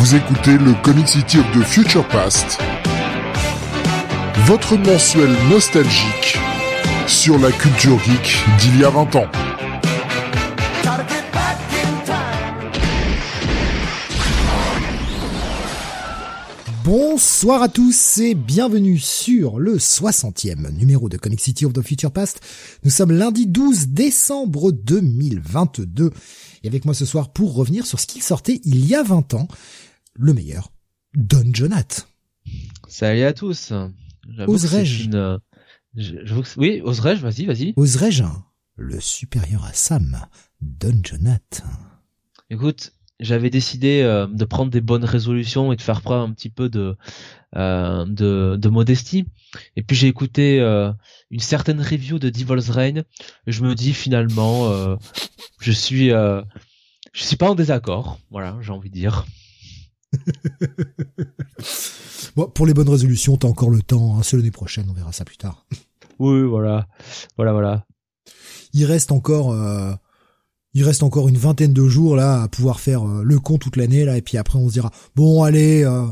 Vous écoutez le Comic City of the Future Past, votre mensuel nostalgique sur la culture geek d'il y a 20 ans. Bonsoir à tous et bienvenue sur le 60e numéro de Comic City of the Future Past. Nous sommes lundi 12 décembre 2022 et avec moi ce soir pour revenir sur ce qui sortait il y a 20 ans, le meilleur, Don Jonat. Salut à tous. Oserais-je une... Oui, oserais-je Vas-y, vas-y. Oserais-je Le supérieur à Sam, Don Jonat. Écoute, j'avais décidé euh, de prendre des bonnes résolutions et de faire preuve un petit peu de euh, de, de, modestie. Et puis j'ai écouté euh, une certaine review de Devil's Reign. Et je me dis finalement, euh, je suis euh, je suis pas en désaccord. Voilà, j'ai envie de dire. bon, pour les bonnes résolutions, t'as encore le temps. Hein, c'est l'année prochaine, on verra ça plus tard. Oui, voilà, voilà, voilà. Il reste encore il reste encore une vingtaine de jours là à pouvoir faire euh, le con toute l'année là et puis après on se dira bon allez euh,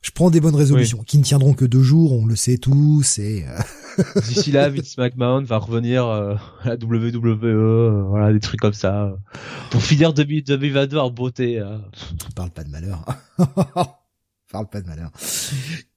je prends des bonnes résolutions qui ne tiendront que deux jours on le sait tous et euh, d'ici là Vince McMahon va revenir à la WWE voilà des trucs comme ça pour finir 2022 en beauté parle pas de malheur. Parle pas de malheur.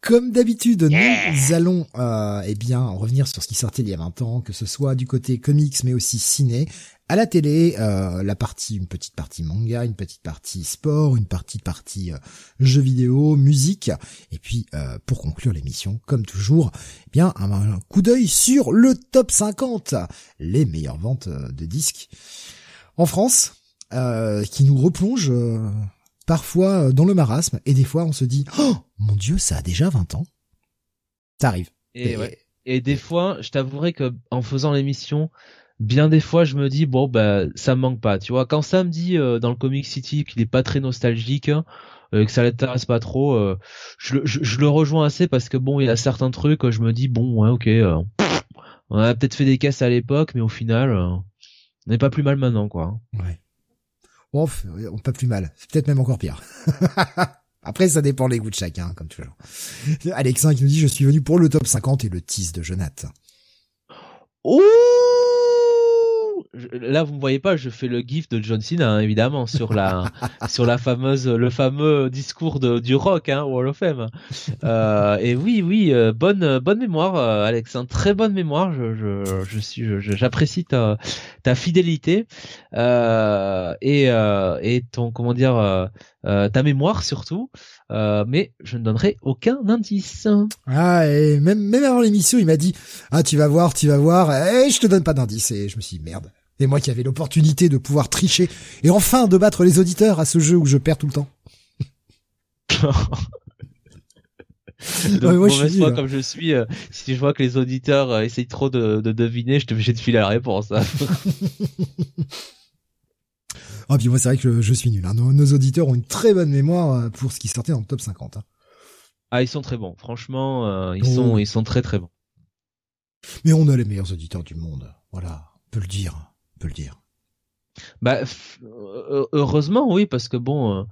Comme d'habitude, nous allons euh, eh bien revenir sur ce qui sortait il y a 20 ans, que ce soit du côté comics mais aussi ciné, à la télé, euh, la partie, une petite partie manga, une petite partie sport, une partie partie euh, jeux vidéo, musique, et puis euh, pour conclure l'émission, comme toujours, eh bien un, coup d'œil sur le top 50, les meilleures ventes de disques en France, qui nous replonge parfois dans le marasme, et des fois on se dit, oh mon dieu, ça a déjà 20 ans. Ça arrive. Et, ouais. et des fois, je t'avouerai que en faisant l'émission, bien des fois je me dis bon bah ça me manque pas. Tu vois quand ça me dit euh, dans le Comic City qu'il est pas très nostalgique hein, euh, que ça l'intéresse pas trop euh, je, je, le rejoins assez parce que bon il y a certains trucs je me dis bon ouais ok on a peut-être fait des caisses à l'époque mais au final on n'est pas plus mal maintenant quoi. Ouais. Bon on pas plus mal. C'est peut-être même encore pire. Après, ça dépend des goûts de chacun, comme toujours. Alexin qui nous dit, je suis venu pour le top 50 et le tease de Jonathan. Là vous me voyez pas, je fais le gif de John Cena hein, évidemment sur la sur la fameuse le fameux discours de, du rock hein, Wall of Fame. Euh, et oui oui euh, bonne bonne mémoire euh, Alex, hein, très bonne mémoire. Je je, je suis j'apprécie ta ta fidélité euh, et euh, et ton comment dire euh, ta mémoire surtout. mais je ne donnerai aucun indice. Ah et même même avant l'émission il m'a dit ah tu vas voir tu vas voir et je te donne pas d'indice et je me suis dit merde et moi qui avais l'opportunité de pouvoir tricher et enfin de battre les auditeurs à ce jeu où je perds tout le temps. Donc, moi, je suis, comme je suis, euh, si je vois que les auditeurs euh, essayent trop de, deviner, je te obligé de filer la réponse. Hein. ah puis moi c'est vrai que je, suis nul. Hein. Nos, auditeurs ont une très bonne mémoire euh, pour ce qui sortait dans le top 50. Hein. Ah ils sont très bons. Franchement, ils sont ils sont très très bons. Mais on a les meilleurs auditeurs du monde. Voilà, on peut le dire peut le dire. Bah heureusement oui parce que bon euh,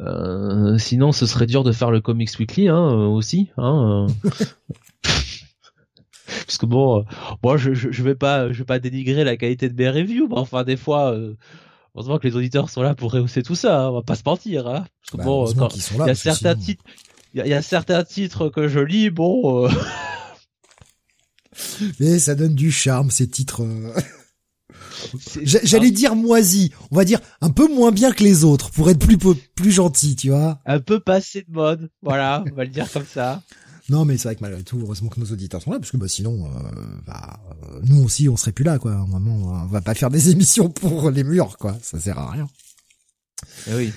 euh, sinon ce serait dur de faire le Comics Weekly hein, euh, aussi hein. parce que bon moi je, je, vais pas je vais pas dénigrer la qualité de mes reviews mais enfin des fois heureusement que les auditeurs sont là pour rehausser tout ça hein, on va pas se mentir hein. parce que bah, bon il y a certains titres il y, a certains titres que je lis bon mais ça donne du charme ces titres J'allais dire moisi, on va dire un peu moins bien que les autres pour être plus plus gentil, tu vois. Un peu passé de mode, voilà, on va le dire comme ça. Non, mais c'est vrai que malgré tout, heureusement que nos auditeurs sont là, parce que bah, sinon, euh, bah, euh, nous aussi, on serait plus là, quoi. À un moment, on va pas faire des émissions pour les murs, quoi. Ça sert à rien. Eh oui.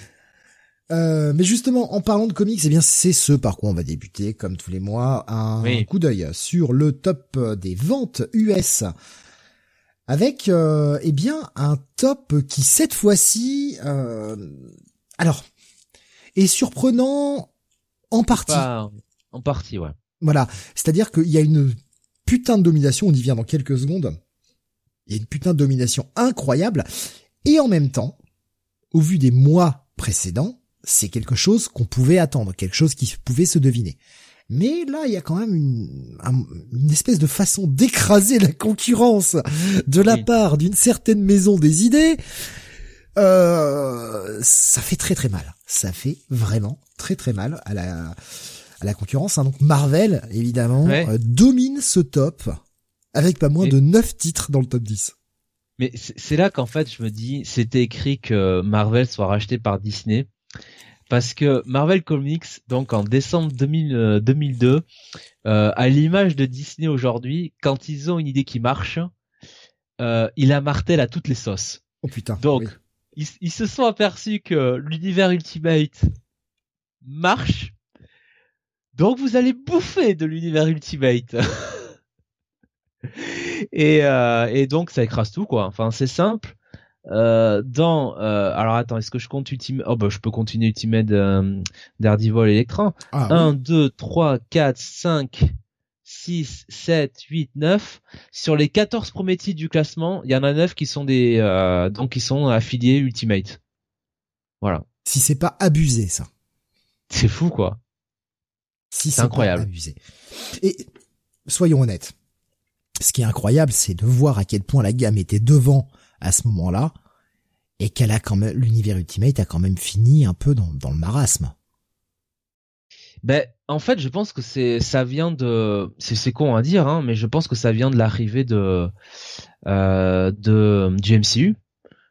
Euh, mais justement, en parlant de comics, eh bien, c'est ce par quoi on va débuter, comme tous les mois, un coup d'œil sur le top des ventes US avec euh, eh bien un top qui cette fois-ci euh, alors est surprenant en partie. en partie, ouais. Voilà, c'est-à-dire qu'il y a une putain de domination, on y vient dans quelques secondes. Il y a une putain de domination incroyable et en même temps, au vu des mois précédents, c'est quelque chose qu'on pouvait attendre, quelque chose qui pouvait se deviner. Mais là, il y a quand même une, une espèce de façon d'écraser la concurrence de la part d'une certaine maison des idées. Euh, ça fait très très mal. Ça fait vraiment très très mal à la, à la concurrence. Hein. Donc Marvel, évidemment, euh, domine ce top avec pas moins de 9 titres dans le top 10. Mais c'est là qu'en fait je me dis, c'était écrit que Marvel soit racheté par Disney parce que Marvel Comics, donc en décembre 2002, euh, euh, à l'image de Disney aujourd'hui, quand ils ont une idée qui marche, euh, il a martel à toutes les sauces. Oh putain. Donc, ils, se sont aperçus que l'univers Ultimate marche. Donc vous allez bouffer de l'univers Ultimate. et, euh, et donc ça écrase tout quoi. Enfin c'est simple. Euh, dans euh, alors attends est-ce que je compte Ultimate? Oh bah je peux continuer Ultimate euh, Daredevil Electra. Ah, 1 2 3 4 5 6 7 8 9 sur les 14 premiers titres du classement il y en a 9 qui sont des euh, donc qui sont affiliés Ultimate. Voilà. Si c'est pas abusé ça. C'est fou quoi. Si c'est incroyable. abusé. Et soyons honnêtes ce qui est incroyable c'est de voir à quel point la gamme était devant à ce moment-là, et qu'elle a quand même l'univers Ultimate a quand même fini un peu dans, le marasme. Ben, en fait, je pense que c'est ça vient de c'est c'est con à dire, hein, mais je pense que ça vient de l'arrivée de euh, de du MCU,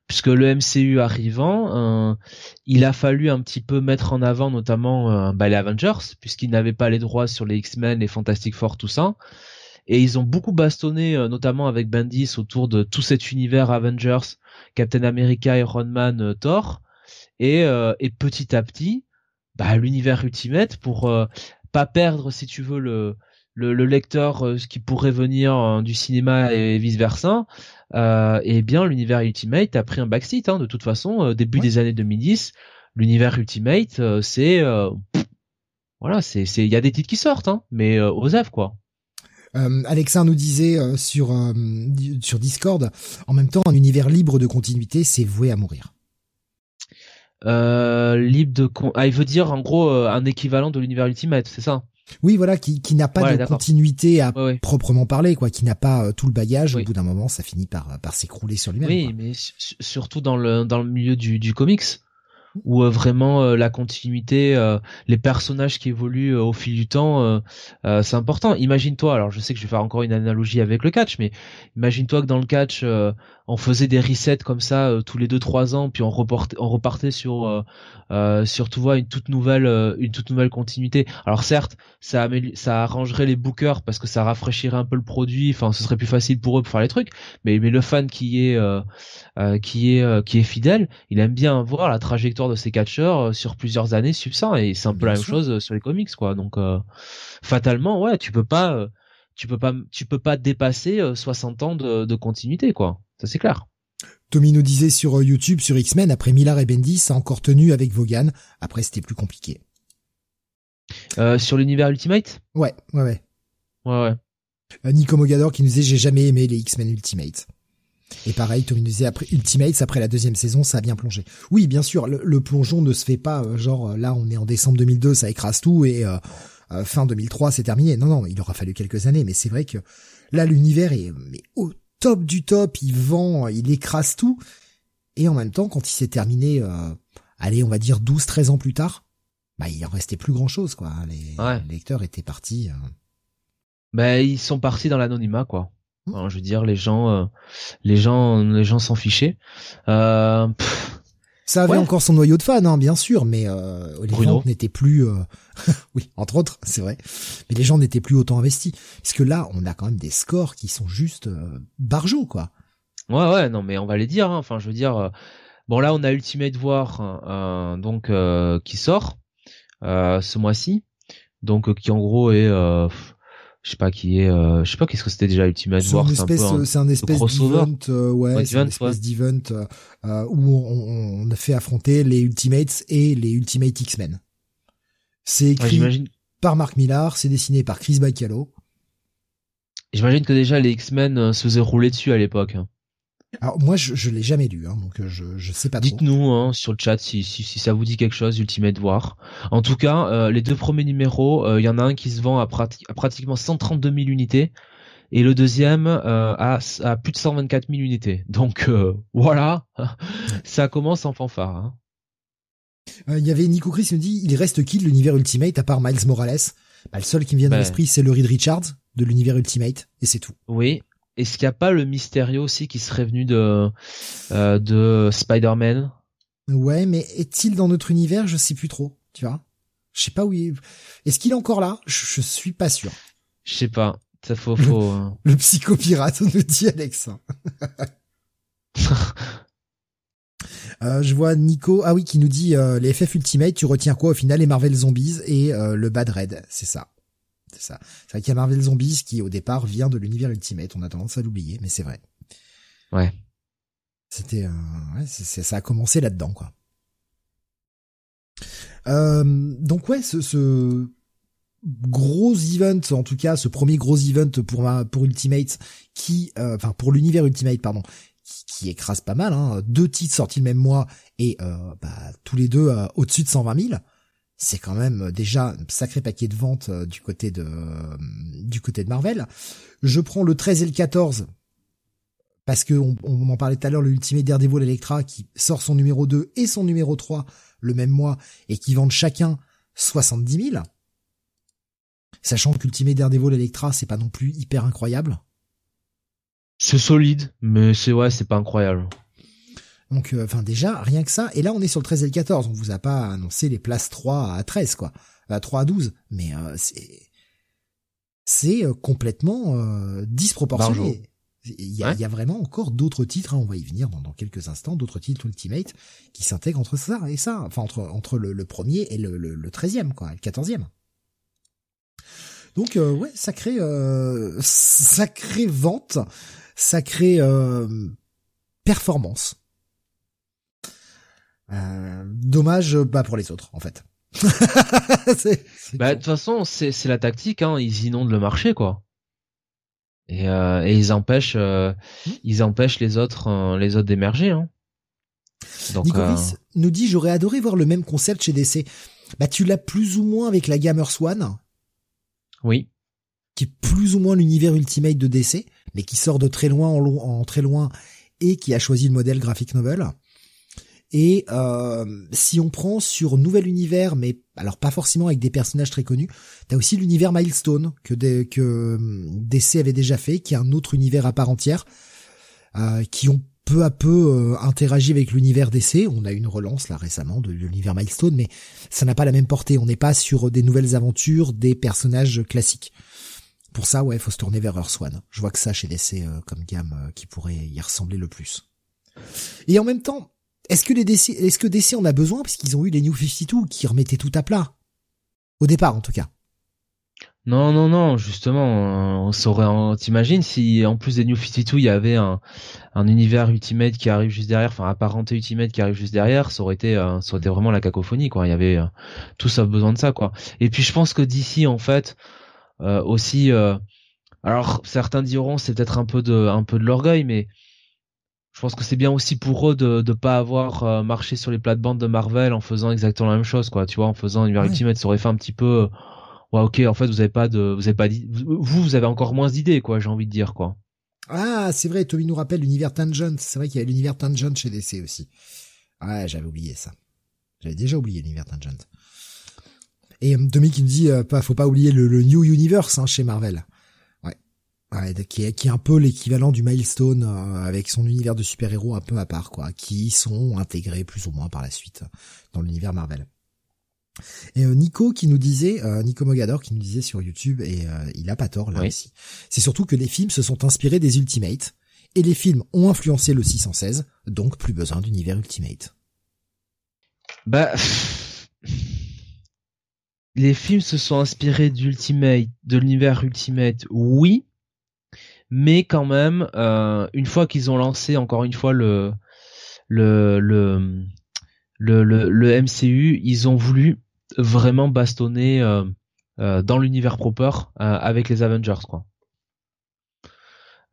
puisque le MCU arrivant, euh, il a fallu un petit peu mettre en avant notamment euh, ben, les Avengers, puisqu'ils n'avaient pas les droits sur les X-Men, les Fantastic Four, tout ça. Et ils ont beaucoup bastonné, euh, notamment avec Bendis, autour de tout cet univers Avengers, Captain America, Iron Man, euh, Thor. Et, euh, et petit à petit, bah, l'univers Ultimate, pour pas perdre, si tu veux, le, le, le lecteur ce qui pourrait venir du cinéma et vice versa euh, et bien l'univers Ultimate a pris un backseat hein, de toute façon début des années 2010 l'univers Ultimate c'est voilà c'est c'est il y a des titres qui sortent hein, mais aux œuvres quoi euh, Alexa nous disait euh, sur euh, sur Discord, en même temps, un univers libre de continuité, c'est voué à mourir. libre de ah, il veut dire en gros un équivalent de l'univers Ultimate, c'est ça? Oui, voilà, qui, qui n'a pas de continuité à proprement parler, quoi, qui n'a pas tout le bagage. Au bout d'un moment, ça finit par par s'écrouler sur lui-même. Oui, mais surtout dans le dans le milieu du, du comics où euh, vraiment euh, la continuité, euh, les personnages qui évoluent au fil du temps, c'est important. Imagine-toi, alors je sais que je vais faire encore une analogie avec le catch, mais imagine-toi que dans le catch, on faisait des resets comme ça tous les deux trois ans, puis on repartait, on repartait sur, sur tu vois une toute nouvelle, une toute nouvelle continuité. Alors certes, ça ça arrangerait les bookers parce que ça rafraîchirait un peu le produit, enfin ce serait plus facile pour eux pour faire les trucs, mais mais le fan qui est qui est qui est fidèle, il aime bien voir la trajectoire de ces catcheurs euh, sur plusieurs années subsant et c'est un peu la même chose euh, sur les comics quoi. Donc euh, fatalement ouais, tu peux pas tu peux pas tu peux pas dépasser 60 ans de, continuité quoi. Ça c'est clair. Tommy nous disait sur YouTube, sur X-Men, après Millard et Bendis, ça a encore tenu avec Vaughan. Après, c'était plus compliqué. sur l'univers Ultimate? Ouais, ouais, ouais. Ouais, ouais. Nico Mogador qui nous disait, j'ai jamais aimé les X-Men Ultimate. Et pareil, Tommy nous disait après Ultimates, après la deuxième saison, ça a bien plongé. Oui, bien sûr, le, plongeon ne se fait pas euh, genre euh, là on est en décembre 2002, ça écrase tout et euh, fin 2003 c'est terminé. Non, non, il aura fallu quelques années, mais c'est vrai que là l'univers est mais top du top, il vend, il écrase tout. Et en même temps, quand il s'est terminé, allez, on va dire 12-13 ans plus tard, bah il en restait plus grand chose quoi. Les, lecteurs étaient partis. Bah ils sont partis dans l'anonymat quoi je veux dire, les gens, euh, les gens, les gens s'en fichaient. Euh, ça avait encore son noyau de fans, hein, bien sûr, mais euh, les gens n'étaient plus, euh, oui, entre autres, c'est vrai, mais les gens n'étaient plus autant investis. Parce que là, on a quand même des scores qui sont juste euh, barjots, quoi. Ouais, ouais, non, mais on va les dire. Hein. Enfin, je veux dire, bon là, on a Ultimate War, donc qui sort ce mois-ci, donc qui en gros est je sais pas qui est euh, je sais pas qu'est-ce que c'était déjà Ultimate War c'est un espèce c'est un espèce d'event euh, ouais, c'est un espèce d'event euh, où on, on, fait affronter les Ultimates et les Ultimate X-Men. C'est écrit par Mark Millar c'est dessiné par Chris Bacalo j'imagine que déjà les X-Men se faisaient rouler dessus à l'époque hein. Alors moi je, je l'ai jamais lu, hein, donc euh, je je sais pas. Dites-nous hein, sur le chat si, si, si ça vous dit quelque chose, Ultimate War. En tout cas, euh, les deux premiers numéros, euh, il y en a un qui se vend à, prati- à pratiquement 132 000 unités et le deuxième euh, à, à plus de 124 000 unités. Donc euh, voilà, ça commence en fanfare. hein. Euh, Il y avait Nico Chris qui me dit il reste qui de l'univers Ultimate à part Miles Morales? Bah, Le seul qui me vient à Ben. l'esprit c'est le Reed Richards de l'univers Ultimate et c'est tout. Oui. Est-ce qu'il n'y a pas le Mysterio aussi qui serait venu de euh, de Spider-Man? Ouais, mais est-il dans notre univers? Je sais plus trop, tu vois. Je sais pas où il est. Est-ce qu'il est encore là? Je, je suis pas sûr. Je sais pas. Ça faut faut. euh, Le psychopirate nous dit Alex. Euh, je vois Nico, ah oui, qui nous dit euh, les FF Ultimate, tu retiens quoi au final Les Marvel Zombies et euh, le Bad Red, c'est ça. C'est ça. C'est vrai qu'il y a Marvel Zombies qui au départ vient de l'univers Ultimate, on a tendance à l'oublier, mais c'est vrai. Ouais. C'était, euh, ouais, c'est- c'est- ça a commencé là-dedans, quoi. Euh, donc ouais, ce, ce gros event, en tout cas, ce premier gros event pour ma, pour Ultimate, qui, euh, enfin pour l'univers Ultimate, pardon, qui, qui écrase pas mal. Hein, deux titres sortis le même mois et euh, bah, tous les deux euh, au-dessus de 120 000. C'est quand même déjà un sacré paquet de ventes euh, du côté de euh, du côté de Marvel. Je prends le 13 et le 14 parce que on, on parlait tout à l'heure, le Ultimate Daredevil Electra qui sort son numéro 2 et son numéro 3 le même mois et qui vendent chacun 70 000. Sachant qu'Ultimate Daredevil Electra, c'est pas non plus hyper incroyable. C'est solide, mais c'est ouais, c'est pas incroyable. Donc, euh, enfin déjà, rien que ça. Et là, on est sur le 13 et le 14. On vous a pas annoncé les places 3 à 13, quoi. À 3 à 12. Mais euh, c'est c'est euh, complètement euh, disproportionné. Il y, a, Ouais. il y a vraiment encore d'autres titres, hein, on va y venir dans, dans quelques instants, d'autres titres Ultimate qui s'intègrent entre ça et ça. Enfin, entre, entre le, le premier et le, le, le 13e, quoi, le 14e. Donc, euh, ouais, sacré, euh, sacré vente, sacré euh, performance. Euh, dommage, bah pour les autres, en fait. C'est- c'est Bah de toute façon, c'est c'est la tactique. Hein. Ils inondent le marché, quoi. Et, euh, et ils empêchent euh, Hmm. ils empêchent les autres euh, les autres d'émerger. Hein. Donc Nico euh, nous dit j'aurais adoré voir le même concept chez DC. Bah tu l'as plus ou moins avec la Gamer Swan, oui. qui est plus ou moins l'univers Ultimate de DC, mais qui sort de très loin en, lo- en très loin et qui a choisi le modèle graphic novel. Et euh, si on prend sur Nouvel Univers, mais alors pas forcément avec des personnages très connus, t'as aussi l'univers Milestone que, des- que hum, DC avait déjà fait, qui est un autre univers à part entière, euh, qui ont peu à peu euh, interagi avec l'univers DC. On a eu une relance là récemment de, l'univers Milestone, mais ça n'a pas la même portée. On n'est pas sur des nouvelles aventures, des personnages classiques. Pour ça, ouais, faut se tourner vers Earth. Je vois que ça chez DC euh, comme gamme euh, qui pourrait y ressembler le plus. Et en même temps, est-ce que les DC, est-ce que DC en a besoin parce qu'ils ont eu les New 52 qui remettaient tout à plat? Au départ en tout cas. Non non non, justement, euh, on saurait. T'imagines si en plus des New 52, il y avait un un univers Ultimate qui arrive juste derrière, enfin apparenté Ultimate qui arrive juste derrière, ça aurait été euh, ça aurait été vraiment la cacophonie quoi. Il y avait euh, tous a besoin de ça quoi. Et puis je pense que d'ici en fait aussi alors certains diront c'est peut-être un peu de un peu de l'orgueil mais je pense que c'est bien aussi pour eux de de pas avoir euh, marché sur les plates-bandes de Marvel en faisant exactement la même chose quoi tu vois en faisant univers Ouais. Ultimate ça aurait fait un petit peu euh, ouais ok en fait vous avez pas de vous avez pas vous vous avez encore moins d'idées quoi j'ai envie de dire quoi Ah, c'est vrai, Tommy nous rappelle l'univers Tangent. C'est vrai qu'il y a l'univers Tangent chez DC aussi. Ouais, j'avais oublié ça. J'avais déjà oublié l'univers Tangent. Et euh, Tommy qui nous dit, euh, pas, faut pas oublier le, le New Universe hein, chez Marvel. Ouais. Qui est, qui est un peu l'équivalent du Milestone euh, avec son univers de super-héros un peu à part, quoi, qui sont intégrés plus ou moins par la suite dans l'univers Marvel. Et euh, Nico qui nous disait, euh, Nico Mogador qui nous disait sur YouTube, et euh, il a pas tort là Oui. aussi, c'est surtout que les films se sont inspirés des Ultimates, et les films ont influencé le 616, donc plus besoin d'univers Ultimate. Bah, les films se sont inspirés d'Ultimate, de l'univers Ultimate, oui, mais quand même, euh, une fois qu'ils ont lancé encore une fois le le le le, le, MCU, ils ont voulu vraiment bastonner euh, euh, dans l'univers proper euh, avec les Avengers, quoi.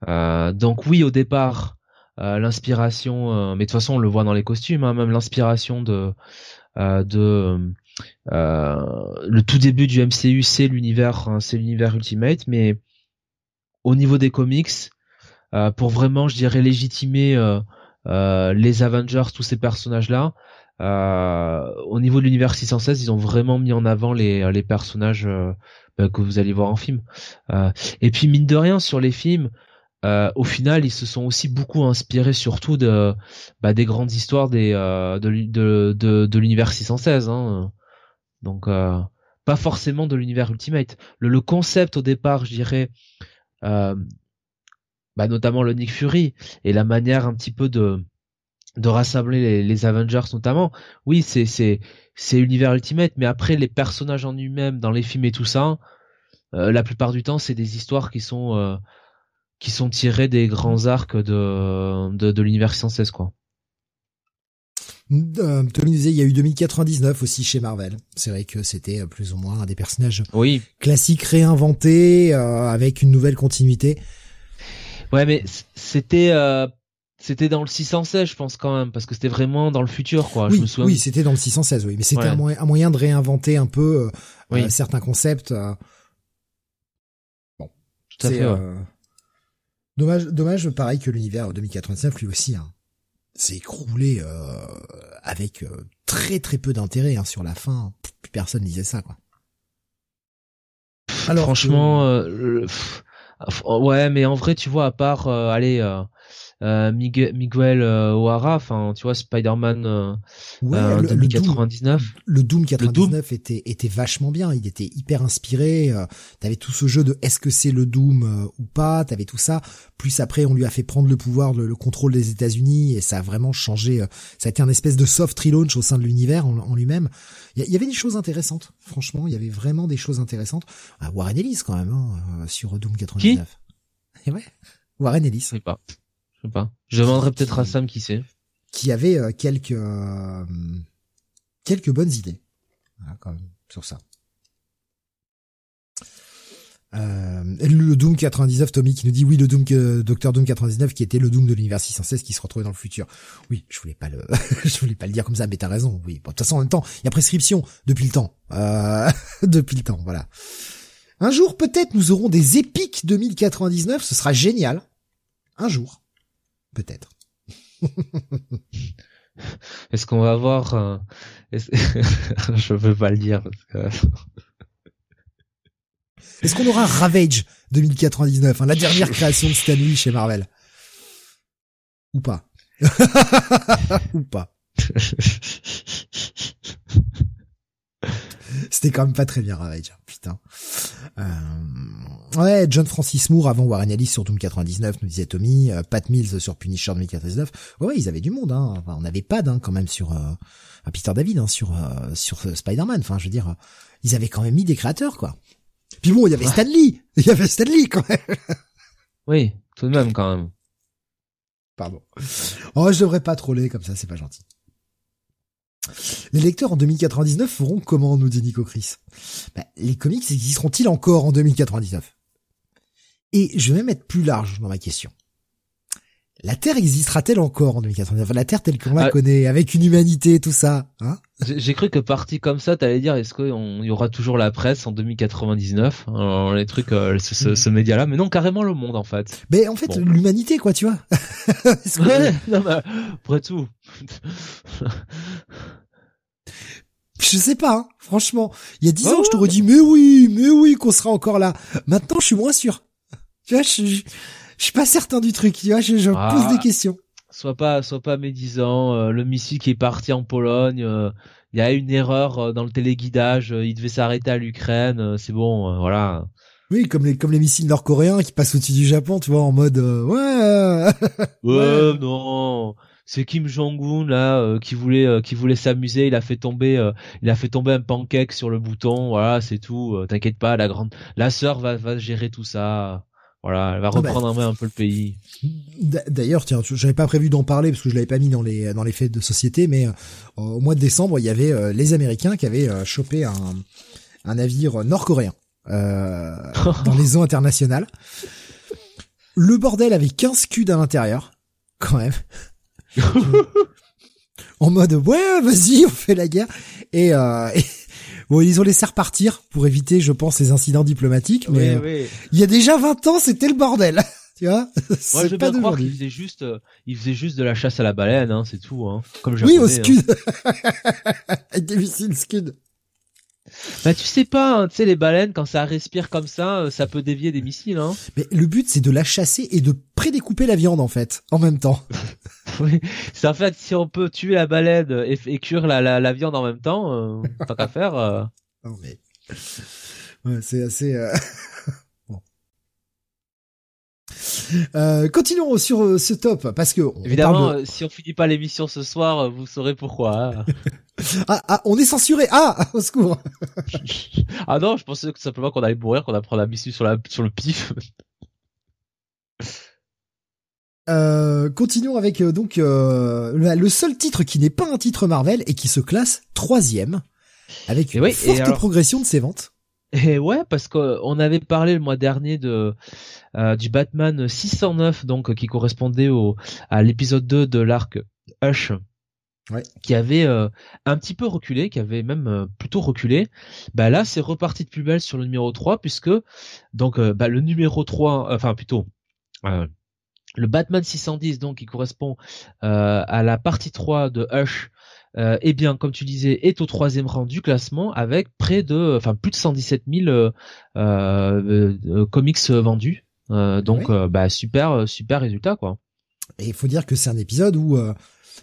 Euh, donc oui, au départ, l'inspiration, mais de toute façon on le voit dans les costumes, hein, même l'inspiration de de le tout début du MCU, c'est l'univers, hein, c'est l'univers Ultimate, mais au niveau des comics, pour vraiment, je dirais, légitimer les Avengers, tous ces personnages-là, euh, au niveau de l'univers 616, ils ont vraiment mis en avant les, les personnages euh, bah, que vous allez voir en film. Euh, et puis mine de rien sur les films, au final, ils se sont aussi beaucoup inspirés surtout de bah, des grandes histoires des de, de, de, de l'univers 616. Hein. Donc pas forcément de l'univers Ultimate. Le, le, concept au départ, je dirais, bah, notamment le Nick Fury et la manière un petit peu de rassembler les, Avengers notamment. Oui, c'est c'est c'est univers Ultimate, mais après les personnages en eux-mêmes dans les films et tout ça, euh, la plupart du temps, c'est des histoires qui sont euh, qui sont tirées des grands arcs de de, l'univers 616 quoi. Euh, Tommy disait, il y a eu 2099 aussi chez Marvel. C'est vrai que c'était plus ou moins un des personnages oui. classiques réinventés avec une nouvelle continuité. Ouais, mais c'était c'était dans le 616, je pense quand même, parce que c'était vraiment dans le futur, quoi. Oui, je me souviens... oui, c'était dans le 616, oui, mais c'était un, moyen, de réinventer un peu euh, euh, certains concepts. Euh. Bon, à fait. Dommage, dommage, pareil que l'univers 2089, lui aussi, hein, s'est écroulé avec très très peu d'intérêt hein, sur la fin. Plus personne disait ça, quoi. Alors, franchement, ouais, mais en vrai, tu vois, à part, allez euh, Miguel, euh, O'Hara, enfin tu vois Spider-Man euh, ouais, le, 2099. Le Doom, 99 était était vachement bien, il était hyper inspiré. T'avais tout ce jeu de est-ce que c'est le Doom ou pas, t'avais tout ça. Plus après on lui a fait prendre le pouvoir, le, contrôle des États-Unis et ça a vraiment changé. ça a été un espèce de soft relaunch au sein de l'univers en, lui-même. Il y, avait des choses intéressantes, franchement, il y avait vraiment des choses intéressantes. Ah, Warren Ellis quand même hein, sur Doom 99. Qui ouais, Warren Ellis. Je sais pas. Je sais pas. Je demanderai peut-être à Sam qui sait. Qui avait euh, quelques euh, quelques bonnes idées quand même, sur ça. Euh, le Doom 99, Tommy qui nous dit oui le Doom que Docteur Doom 99 qui était le Doom de l'univers 616 qui se retrouvait dans le futur. Oui, je voulais pas le, je voulais pas le dire comme ça, mais t'as raison. Oui, bon, de toute façon en même temps, il y a prescription depuis le temps, euh, depuis le temps, voilà. Un jour peut-être nous aurons des épiques 2099, ce sera génial. Un jour. Peut-être. Est-ce qu'on va avoir un... Je veux pas le dire Est-ce qu'on aura Ravage 2099, hein, la dernière création de Stan Lee chez Marvel? Ou pas Ou pas C'était quand même pas très bien Ravage, putain. Euh, ouais, John Francis Moore avant Warren Ellis sur Doom 99, nous disait Tommy, euh, Pat Mills sur Punisher 2099. Ouais, ils avaient du monde, hein. Enfin, on avait pas hein, quand même sur euh, Peter David hein, sur sur Spider-Man. Enfin, je veux dire, ils avaient quand même mis des créateurs, quoi. Puis bon, il y avait Stan Lee, il y avait Stan Lee quand même. Oui, tout de même quand même. Pardon. Oh, je devrais pas troller comme ça, c'est pas gentil. Les lecteurs en 2099 feront comment, nous dit Nico Chris? Bah, Les comics existeront-ils encore en 2099 Et je vais même être plus large dans ma question. La Terre existera-t-elle encore en 2099 La Terre telle qu'on la ah. connaît, avec une humanité, tout ça hein? J'ai cru que parti comme ça, t'allais dire, est-ce qu'il y aura toujours la presse en 2099 Alors, Les trucs, euh, ce, ce, média-là, mais non, carrément le monde, en fait. Mais en fait, l'humanité, quoi, tu vois ouais, non, mais, après tout... Je sais pas, hein, franchement. Il y a dix ans, je t'aurais dit, mais oui, mais oui, qu'on sera encore là. Maintenant, je suis moins sûr. Tu vois, je, je, suis pas certain du truc. Tu vois, je, je ah. pose des questions. Sois pas, sois pas médisant. Euh, le missile qui est parti en Pologne, euh, il y a une erreur euh, dans le téléguidage. il devait s'arrêter à l'Ukraine. c'est bon, voilà. Oui, comme les comme les missiles nord-coréens qui passent au-dessus du Japon, tu vois, en mode ouais. ouais, non c'est Kim Jong-un là euh, qui voulait euh, qui voulait s'amuser, il a fait tomber euh, il a fait tomber un pancake sur le bouton, voilà, c'est tout, t'inquiète pas, la grande la sœur va va gérer tout ça. Voilà, elle va bah, reprendre en main un peu le pays. D'ailleurs, tiens, j'avais pas prévu d'en parler parce que je l'avais pas mis dans les dans les fêtes de société, mais au mois de décembre, il y avait les Américains qui avaient chopé un un navire nord-coréen dans les eaux internationales. Le bordel avait 15 culs à l'intérieur. quand même. en mode ouais, vas-y, on fait la guerre. Et, euh, et, bon, ils ont laissé repartir pour éviter, je pense, les incidents diplomatiques. Mais Oui, oui. il y a déjà 20 ans, c'était le bordel. tu vois? Moi, C'est je veux pas bien croire qu'il faisait juste, euh, il faisait juste de la chasse à la baleine, hein, c'est tout, hein. Comme Oui, au hein. scud. Avec des missiles scud. Bah, tu sais pas, hein, tu sais, les baleines, quand ça respire comme ça, euh, ça peut dévier des missiles, hein. Mais le but, c'est de la chasser et de prédécouper la viande, en fait, en même temps. C'est en fait, si on peut tuer la baleine et, et cuire la, la, la viande en même temps, euh, tant qu'à faire, euh, Non, mais... Ouais, c'est assez... euh, bon. Euh, continuons sur euh, ce top, parce que... on évidemment, parle euh, si on finit pas l'émission ce soir, vous saurez pourquoi. hein. Ah, ah, on est censuré Ah, au secours ah non, je pensais que simplement qu'on allait mourir, qu'on allait prendre la mission sur la, sur le pif. Euh, continuons avec euh, donc euh, le, le seul titre qui n'est pas un titre Marvel et qui se classe troisième avec une oui, forte alors- progression de ses ventes. Et ouais, parce qu'on avait parlé le mois dernier de euh, du Batman 609, donc qui correspondait au à l'épisode 2 de l'arc Hush, Ouais. qui avait euh, un petit peu reculé, qui avait même euh, plutôt reculé. Bah là, c'est reparti de plus belle sur le numéro 3, puisque donc euh, bah, le numéro 3, enfin plutôt euh, le Batman 610, donc qui correspond euh, à la partie 3 de Hush, euh, eh bien, comme tu disais, est au troisième rang du classement avec près de, enfin plus de 117 000 euh, comics vendus. Donc, bah super, super résultat quoi. Et il faut dire que c'est un épisode où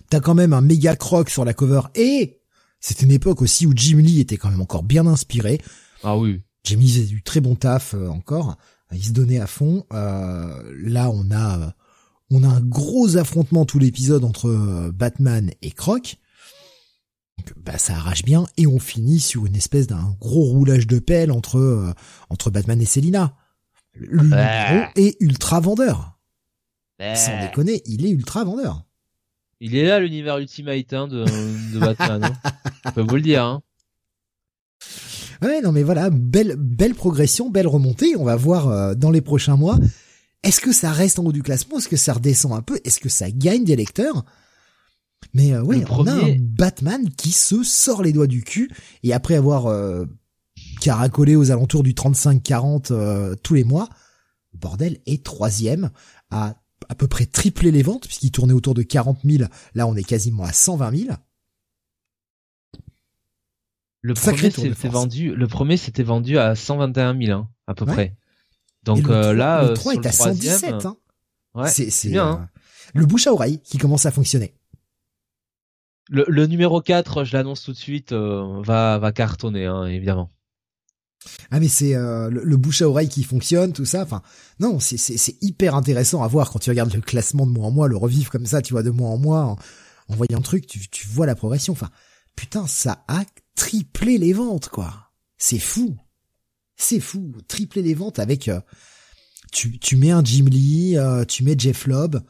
t'as quand même un méga croc sur la cover et c'est une époque aussi où Jim Lee était quand même encore bien inspiré. Ah oui. Jim Lee faisait du très bon taf encore. Il se donnait à fond. Là, on a on a un gros affrontement tout l'épisode entre euh, Batman et Croc. Donc, bah, ça arrache bien et on finit sur une espèce d'un gros roulage de pelle entre euh, entre Batman et Selina. Le numéro est ultra vendeur. Sans déconner, il est ultra vendeur. il est là l'univers Ultimate hein, de, de Batman. hein. Je peux vous le dire. Hein. Ouais, non mais voilà, belle belle progression, belle remontée. On va voir euh, dans les prochains mois. Est-ce que ça reste en haut du classement? Est-ce que ça redescend un peu? Est-ce que ça gagne des lecteurs? Mais euh, ouais, Le on a un Batman qui se sort les doigts du cul et après avoir euh, caracolé aux alentours du 35-40 euh, tous les mois, bordel est troisième à à peu près tripler les ventes puisqu'il tournait autour de 40 000. Là, on est quasiment à 120 000. Le Sacré premier s'était vendu, le premier s'était vendu à 121 000 hein, à peu Ouais. près. Donc le euh, là, le euh, 3 sur est à troisième, 117. Hein. ouais, c'est bien, euh, hein. le bouche à oreille qui commence à fonctionner. Le, le numéro 4, je l'annonce tout de suite, euh, va va cartonner hein, évidemment. Ah mais c'est euh, le, le bouche à oreille qui fonctionne, tout ça. Enfin, non, c'est c'est c'est hyper intéressant à voir quand tu regardes le classement de mois en mois, le revivre comme ça, tu vois, de mois en mois, en, en voyant le truc, tu tu vois la progression. Enfin, putain, ça a triplé les ventes, quoi. C'est fou, c'est fou, tripler les ventes avec. euh, tu tu mets un Jim Lee, euh, tu mets Jeff Lobb,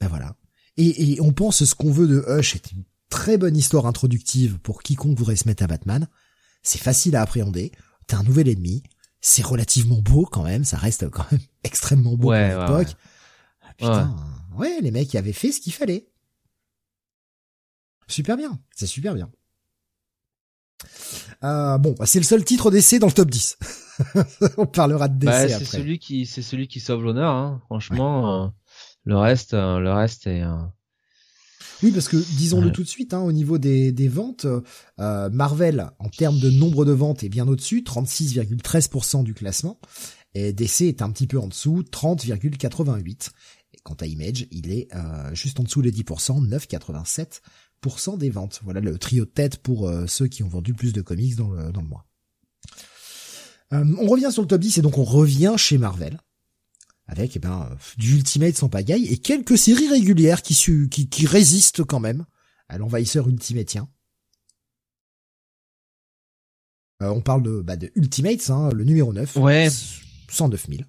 ben voilà. Et, et on pense ce qu'on veut de Hush est une très bonne histoire introductive pour quiconque voudrait se mettre à Batman. C'est facile à appréhender. T'as un nouvel ennemi. C'est relativement beau quand même. Ça reste quand même extrêmement beau Ouais, ouais, l'époque. Ah, Putain, ouais. les mecs avaient fait ce qu'il fallait. Super bien. C'est super bien. Euh, bon, bah, c'est le seul titre d'essai dans le top 10. On parlera de Bah, d'essai c'est après. celui qui c'est celui qui sauve l'honneur. Hein. Franchement, euh, le reste, euh, le reste est. euh, Oui, parce que disons-le Ouais. tout de suite, hein, au niveau des, des ventes, euh, Marvel, en termes de nombre de ventes, est bien au-dessus, 36,13% du classement. Et DC est un petit peu en dessous, 30,88%. Et quant à Image, il est euh, juste en dessous des 10%, 9,87% des ventes. Voilà le trio de tête pour euh, ceux qui ont vendu plus de comics dans le, dans le mois. Euh, on revient sur le top 10 et donc on revient chez Marvel avec eh ben du Ultimate sans pagaille et quelques séries régulières qui, su- qui, qui résistent quand même à l'envahisseur ultimatien. Euh, on parle de, bah, de Ultimates, hein, le numéro 9. Ouais. 109 000.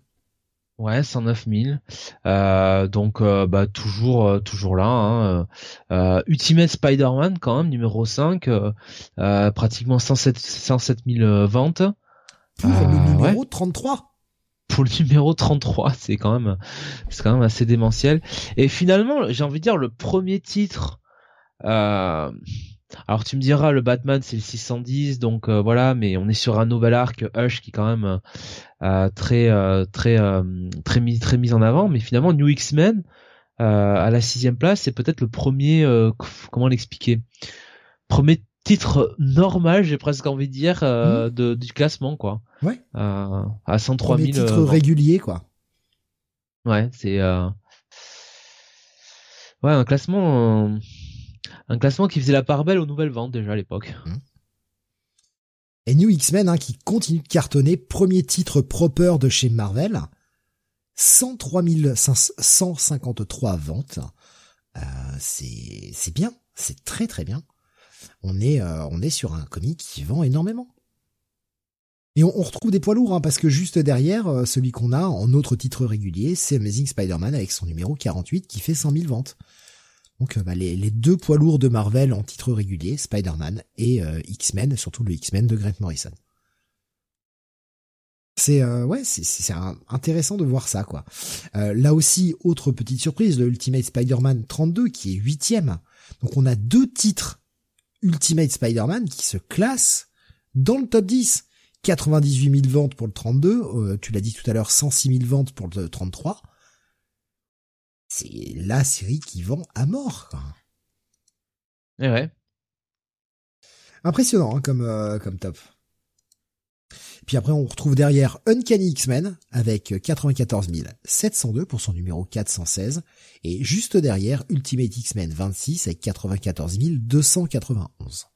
Ouais, 109 000. Euh, donc, euh, bah toujours, euh, toujours là. Hein. Euh, Ultimate Spider-Man quand même numéro 5, euh, pratiquement 107, 107 000 euh, ventes. Pour le numéro ouais. 33. pour le numéro 33, c'est quand même c'est quand même assez démentiel. Et finalement, j'ai envie de dire le premier titre. Euh, alors tu me diras, le Batman c'est le 610, donc euh, voilà, mais on est sur un nouvel arc Hush qui est quand même euh, très très très mis très mis en avant. Mais finalement, New X-Men à la sixième place, c'est peut-être le premier. comment l'expliquer? Premier titre normal, j'ai presque envie de dire, mmh. de, du classement quoi. Ouais. à 103 000. titre régulier quoi. Ouais, c'est ouais un classement un classement qui faisait la part belle aux nouvelles ventes déjà à l'époque. Et New X-Men hein, qui continue de cartonner, premier titre proper de chez Marvel, 103 153 ventes. Euh, c'est c'est bien, c'est très très bien. On est euh, on est sur un comic qui vend énormément. Et on, retrouve des poids lourds hein, parce que juste derrière, euh, celui qu'on a en autre titre régulier, c'est Amazing Spider-Man avec son numéro 48 qui fait 100 000 ventes. Donc euh, bah, les, deux poids lourds de Marvel en titre régulier, Spider-Man et euh, X-Men, surtout le X-Men de Grant Morrison. C'est euh, ouais, c'est intéressant de voir ça quoi. là aussi, autre petite surprise, le Ultimate Spider-Man 32 qui est huitième. Donc on a deux titres Ultimate Spider-Man qui se classent dans le top 10. 98 000 ventes pour le 32, tu l'as dit tout à l'heure, 106 000 ventes pour le 33 c'est la série qui vend à mort. Quoi. Et eh ouais. Impressionnant hein, comme euh, comme top. Puis après on retrouve derrière Uncanny X-Men avec 94 702 pour son numéro 416 et juste derrière Ultimate X-Men 26 avec 94 291.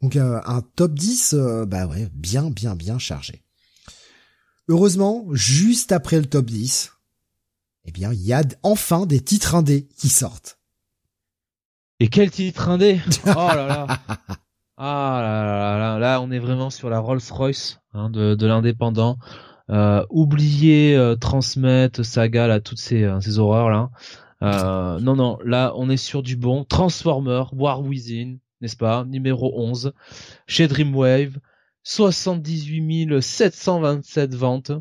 Donc euh, un top 10 euh, bah ouais, bien bien bien chargé. Heureusement, juste après le top 10, eh bien, il y a enfin des titres indés qui sortent. Et quel titre indé? Oh là là. Ah là là là là, on est vraiment sur la Rolls-Royce hein, de, de l'indépendant. Euh, oubliez euh, transmettre saga là toutes ces, euh, ces horreurs là. Euh, non non, là on est sur du bon. Transformer War Within, n'est-ce pas? Numéro 11 chez Dreamwave, 78 727 ventes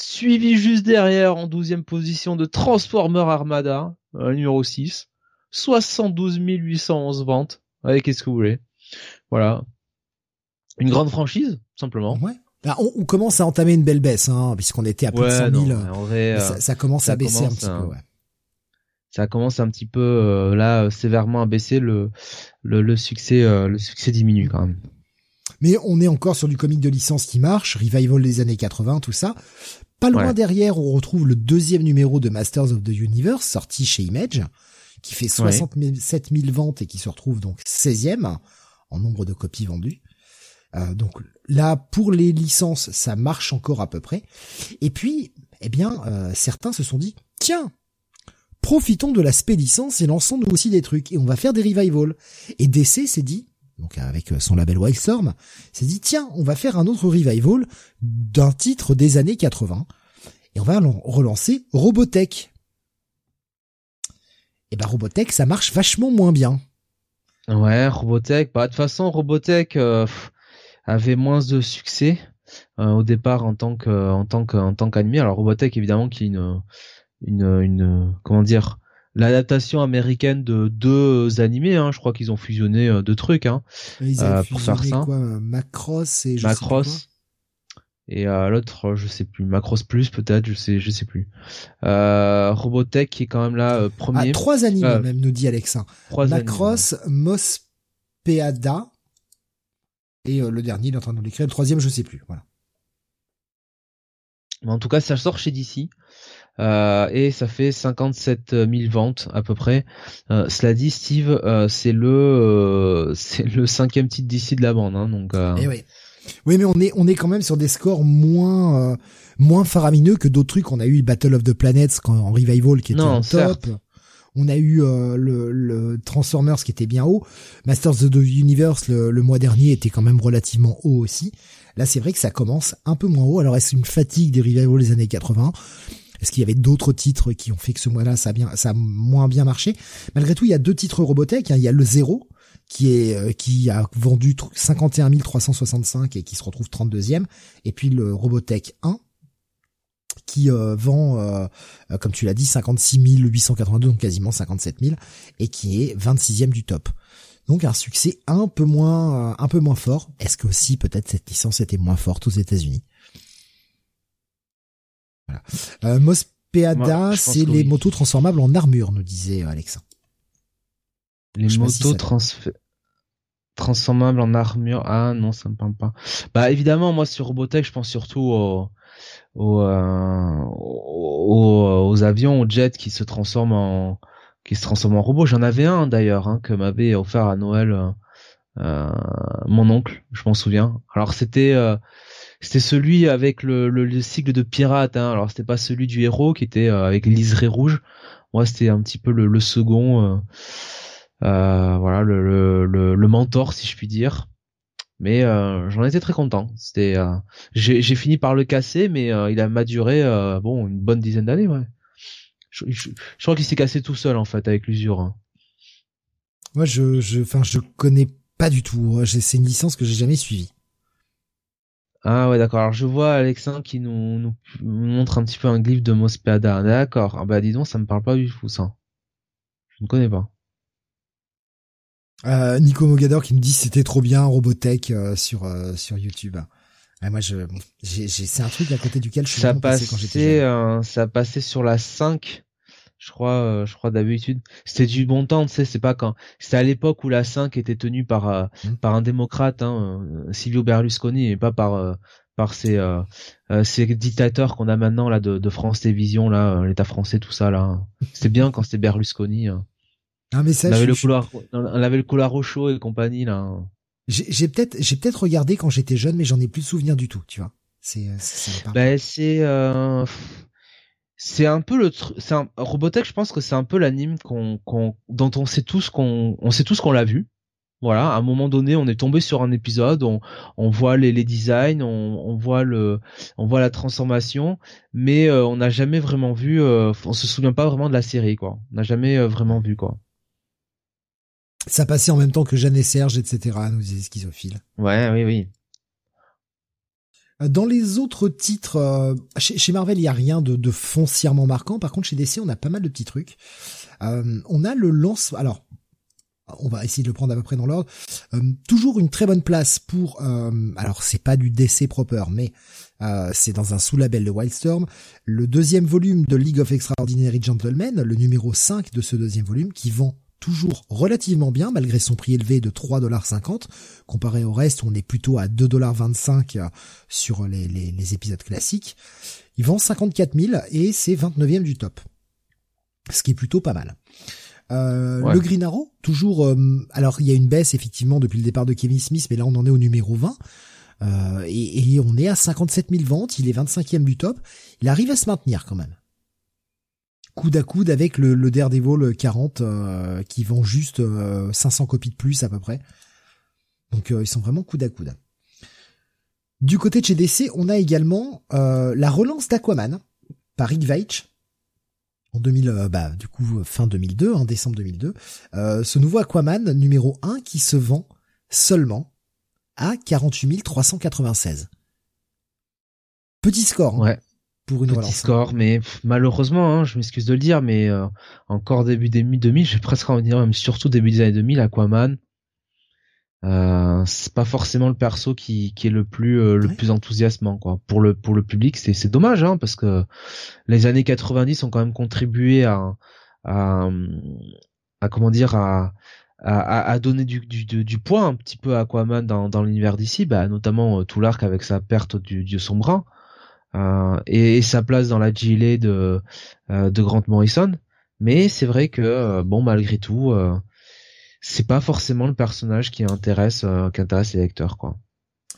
suivi juste derrière en douzième position de Transformer Armada, euh, numéro 6, 72 811 ventes. Allez, qu'est-ce que vous voulez Voilà. Une grande franchise, simplement. Ouais. Bah, on, commence à entamer une belle baisse, hein, puisqu'on était à plus de 100 000. Euh, ça, commence à baisser un petit peu, ouais. Ça commence un petit peu euh, là sévèrement à baisser le le, le succès le succès diminue quand même. Mais on est encore sur du comic de licence qui marche, revival des années 80, tout ça. Pas loin derrière, on retrouve le deuxième numéro de Masters of the Universe, sorti chez Image, qui fait 67 000 ventes et qui se retrouve donc 16e en nombre de copies vendues. Euh, donc là, pour les licences, ça marche encore à peu près. Et puis, eh bien, euh, certains se sont dit, tiens, profitons de l'aspect licence et lançons nous aussi des trucs. Et on va faire des revivals. Et DC s'est dit, donc avec son label Wildstorm, s'est dit tiens, on va faire un autre revival d'un titre des années 80 et on va relancer Robotech. Et ben Robotech, ça marche vachement moins bien. Ouais, Robotech, bah de toute façon Robotech euh, avait moins de succès euh, au départ en tant que. Alors Robotech évidemment qui est une une comment dire l'adaptation américaine de deux animés. Hein. Je crois qu'ils ont fusionné euh, deux trucs hein, Ils euh, pour faire ça. Quoi, Macross et je Macross. et euh, l'autre, je sais plus, Macross Plus peut-être, je sais, je sais plus. Euh, Robotech qui est quand même là premier. Ah, trois animés même nous dit Alexa. Macross, Mospeada et le dernier, il est en train de l'écrire. Le troisième, je sais plus. Voilà. en tout cas, ça sort chez DC. Euh, et ça fait 57 000 ventes à peu près. Euh, cela dit, Steve, euh, c'est le c'est le cinquième titre d'ici de la bande, hein, donc. Eh oui. Oui, mais on est on est quand même sur des scores moins moins faramineux que d'autres trucs. On a eu Battle of the Planets quand, en revival qui était en top. On a eu le, le, Transformers qui était bien haut. Masters of the Universe le, le, mois dernier était quand même relativement haut aussi. Là, c'est vrai que ça commence un peu moins haut. Alors, est-ce une fatigue des revivals des années 80 est-ce qu'il y avait d'autres titres qui ont fait que ce mois-là ça a ça moins bien marché? Malgré tout, il y a deux titres Robotech. Hein. Il y a le Zéro qui est qui a vendu 51 365 et qui se retrouve 32e, et puis le Robotech 1 qui vend, comme tu l'as dit, 56 882, donc quasiment 57 000, et qui est 26e du top. Donc un succès un peu moins, un peu moins fort. Est-ce que aussi peut-être cette licence était moins forte aux États-Unis? Voilà. Euh, Mospeada, c'est les motos transformables en armure, nous disait euh, Alexa. Les motos transformables en armure. Ah non, ça me parle pas. Bah évidemment, moi sur Robotech, je pense surtout aux, aux, euh, aux, aux avions, aux jets qui se transforment en qui se transforme en robot. J'en avais un d'ailleurs hein, que m'avait offert à Noël euh, mon oncle, je m'en souviens. Alors c'était euh, c'était celui avec le, le, cycle de pirate. Hein. Alors c'était pas celui du héros qui était avec liseré rouge. Moi c'était un petit peu le, le second, voilà le, le, le, mentor si je puis dire. Mais j'en étais très content. C'était j'ai fini par le casser, mais il a m'a duré bon une bonne dizaine d'années, ouais. Je, crois qu'il s'est cassé tout seul en fait avec l'usure. Hein. Moi, je, je, enfin, je connais pas du tout. C'est une licence que j'ai jamais suivie. Ah ouais, d'accord. Alors je vois Alexin qui nous, nous, montre un petit peu un glyphe de Mospeada. D'accord. Ah bah dis donc, ça me parle pas du tout ça. Je ne connais pas. Euh, Nico Mogador qui me dit c'était trop bien Robotech euh, sur euh, sur YouTube. Ah, moi, je, j'ai, c'est un truc à côté duquel je suis ça passait, quand j'étais jeune. ça passait sur la 5, je crois, euh, je crois d'habitude. C'était du bon temps, tu sais, c'est pas quand. C'était à l'époque où la 5 était tenue par euh, mmh. par un démocrate, hein, euh, Silvio Berlusconi, et pas par par ces ces dictateurs qu'on a maintenant là de, de France Télévisions là, l'État français, tout ça là. C'était bien quand c'était Berlusconi. Hein. Ah mais ça, on avait le couloir, on avait le couloir au chaud et compagnie là. J'ai peut-être j'ai peut-être regardé quand j'étais jeune, mais j'en ai plus de souvenir du tout, tu vois. C'est bah, c'est euh, c'est un peu le c'est un Robotech, je pense que c'est un peu l'anime qu'on qu'on dont on sait tous qu'on on sait tous qu'on l'a vu. Voilà, à un moment donné, on est tombé sur un épisode, on, on voit les, les designs, on, on voit le, on voit la transformation, mais euh, on n'a jamais vraiment vu, euh, on se souvient pas vraiment de la série, quoi. On n'a jamais euh, vraiment vu, quoi. Ça passait en même temps que Jeanne et Serge, etc. nous disait Schizophile. Ouais, oui, oui. Euh, dans les autres titres, euh, chez, Marvel, il y a rien de, foncièrement marquant. Par contre, chez DC, on a pas mal de petits trucs. Euh, on a le lance. Alors, on va essayer de le prendre à peu près dans l'ordre. toujours une très bonne place pour. alors, c'est pas du DC proper, mais c'est dans un sous-label de Wildstorm. Le deuxième volume de League of Extraordinary Gentlemen, le numéro 5 de ce deuxième volume, qui vend toujours relativement bien malgré son prix élevé de 3,50$. Comparé au reste, on est plutôt à 2,25$ sur les, les, épisodes classiques. Il vend 54 000 et c'est 29e du top. Ce qui est plutôt pas mal. Euh, Le Green Arrow, toujours. Euh, alors il y a une baisse effectivement depuis le départ de Kevin Smith, mais là on en est au numéro 20. Euh, et, et, on est à 57 000 ventes, il est 25e du top. Il arrive à se maintenir quand même coude à coude avec le, le Daredevil 40 euh, qui vend juste 500 euh, copies de plus à peu près. Donc euh, ils sont vraiment coude à coude. Du côté de chez DC, on a également la relance d'Aquaman par Rick Veitch en 2000, bah du coup fin 2002, en décembre 2002. ce nouveau Aquaman numéro 1 qui se vend seulement à 48 396. Petit score. Hein. Ouais pour une Petit score, mais malheureusement, hein, je m'excuse de le dire, mais euh, encore début des 2000, j'ai presque envie de dire, même surtout début des années 2000, Aquaman, euh, c'est pas forcément le perso qui, qui est le plus euh, le plus enthousiasmant quoi. Pour le pour le public, c'est c'est dommage hein, parce que les années 90 ont quand même contribué à à, à comment dire à à, à donner du, du, du, poids un petit peu à Aquaman dans, dans l'univers d'ici, bah, notamment tout l'arc avec sa perte du dieu sombre euh, et, sa place dans la gilet de euh, de Grant Morrison. Mais c'est vrai que euh, bon malgré tout, c'est pas forcément le personnage qui intéresse qui intéresse les lecteurs quoi.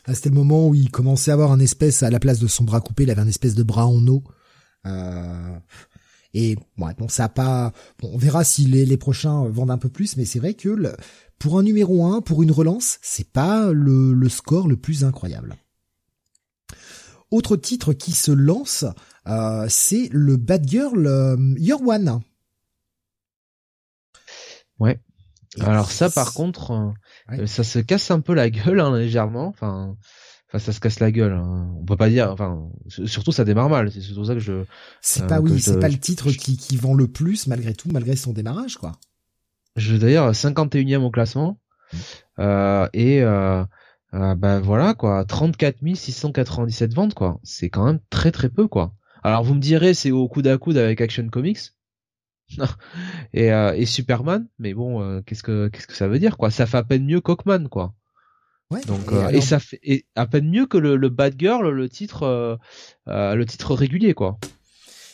Ah, c'était le moment où il commençait à avoir un espèce à la place de son bras coupé, il avait un espèce de bras en eau. Euh, et bon, bon ça a pas. Bon, on verra si les, les, prochains vendent un peu plus, mais c'est vrai que le, pour un numéro 1, pour une relance, c'est pas le, le score le plus incroyable. Autre titre qui se lance, euh, c'est le Bad Girl euh, Your One. Ouais. Alors ça, par contre, Euh, ça se casse un peu la gueule hein, légèrement. Enfin, enfin, ça se casse la gueule. Hein. On peut pas dire. Enfin, surtout ça démarre mal. C'est surtout ça que je. C'est pas oui, c'est pas le titre qui, qui vend le plus malgré tout, malgré son démarrage quoi. Je d'ailleurs 51e au classement. Mmh. Euh, et euh, euh, ben voilà quoi, 34 697 ventes quoi. C'est quand même très très peu quoi. Alors vous me direz c'est au coude à coude avec Action Comics et, euh, et Superman, mais bon euh, qu'est-ce que qu'est-ce que ça veut dire quoi? Ça fait à peine mieux qu'Hawkman quoi. Ouais, Donc et, et, ça fait et à peine mieux que le, le Bad Girl, le titre le titre régulier quoi.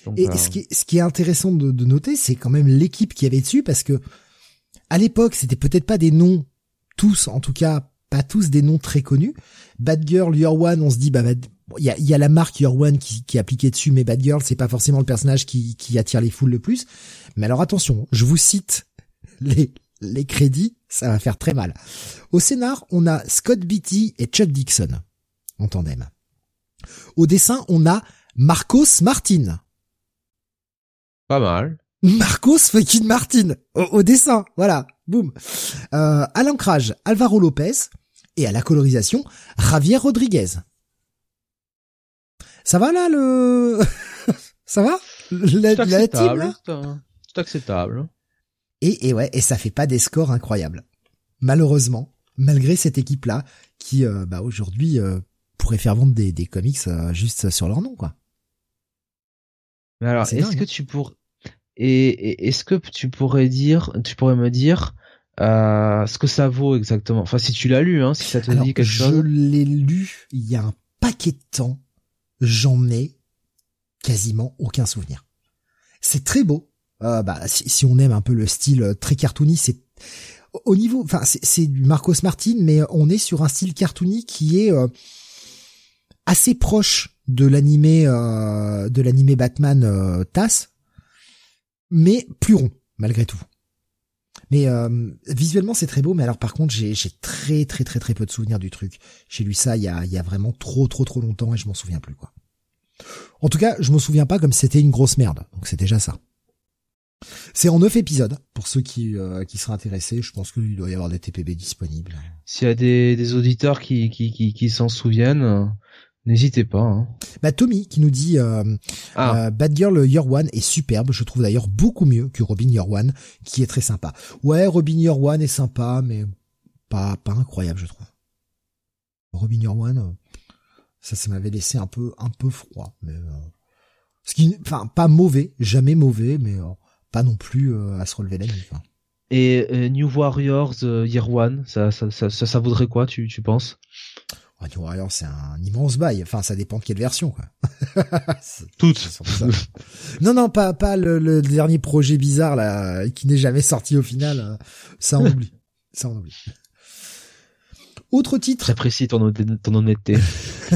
Donc, et ce qui, est, ce qui est intéressant de, de noter, c'est quand même l'équipe qui avait dessus parce que à l'époque, c'était peut-être pas des noms tous, en tout cas pas tous des noms très connus. Bad Girl, Your One, on se dit bah il y, a, y a, la marque Your One qui, qui est appliquée dessus, mais Bad Girl c'est pas forcément le personnage qui, qui attire les foules le plus. Mais alors attention, je vous cite les les crédits, ça va faire très mal. Au scénar, on a Scott Beatty et Chuck Dixon en tandem. Au dessin, on a Marcos Martin. Pas mal. Marcos fucking Martin au, dessin, voilà, boum. Euh, à l'ancrage, Alvaro Lopez et à la colorisation, Javier Rodriguez. Ça va là le Ça va? La, C'est acceptable. Et, et ouais, et ça fait pas des scores incroyables. Malheureusement, malgré cette équipe-là, qui euh, bah, aujourd'hui euh, pourrait faire vendre des, des comics juste sur leur nom, quoi. Mais alors, est-ce que hein. tu pourrais et, est-ce que tu pourrais dire, tu pourrais me dire euh, ce que ça vaut exactement Enfin, si tu l'as lu, hein, si ça te dit quelque chose. Je l'ai lu il y a un paquet de temps. J'en ai quasiment aucun souvenir. C'est très beau. Euh, bah, si, on aime un peu le style euh, très cartoony, c'est au niveau, enfin, c'est du Marcos Martin, mais on est sur un style cartoony qui est euh, assez proche de l'animé de l'animé Batman TAS mais plus rond malgré tout. Mais euh, visuellement c'est très beau, mais alors par contre j'ai très très très très peu de souvenirs du truc. J'ai lu ça il y a, il y a vraiment trop trop trop longtemps et je m'en souviens plus quoi. En tout cas, je m'en souviens pas comme c'était une grosse merde, donc c'est déjà ça. C'est en neuf épisodes pour ceux qui euh, qui seraient intéressés. Je pense qu'il doit y avoir des TPB disponibles. S'il y a des, des auditeurs qui qui, qui s'en souviennent, N'hésitez pas. Hein. Bah Tommy qui nous dit euh, ah. euh, Bad Girl Year One est superbe. Je trouve d'ailleurs beaucoup mieux que Robin Year One, qui est très sympa. Ouais, Robin Year One est sympa, mais pas pas incroyable, je trouve. Robin Year One, euh, ça, ça m'avait laissé un peu un peu froid, mais ce qui, enfin, pas mauvais, jamais mauvais, mais pas non plus à se relever la nuit. Et New Warriors Year One, ça ça, ça, ça, ça vaudrait quoi, tu, tu penses? Radio Warrior, c'est un immense bail. Enfin, ça dépend de quelle version, quoi. Toutes. non, non, pas pas le, dernier projet bizarre là, qui n'est jamais sorti au final. Euh, ça on oublie. Ça on oublie. Autre titre. J'apprécie ton, ton honnêteté.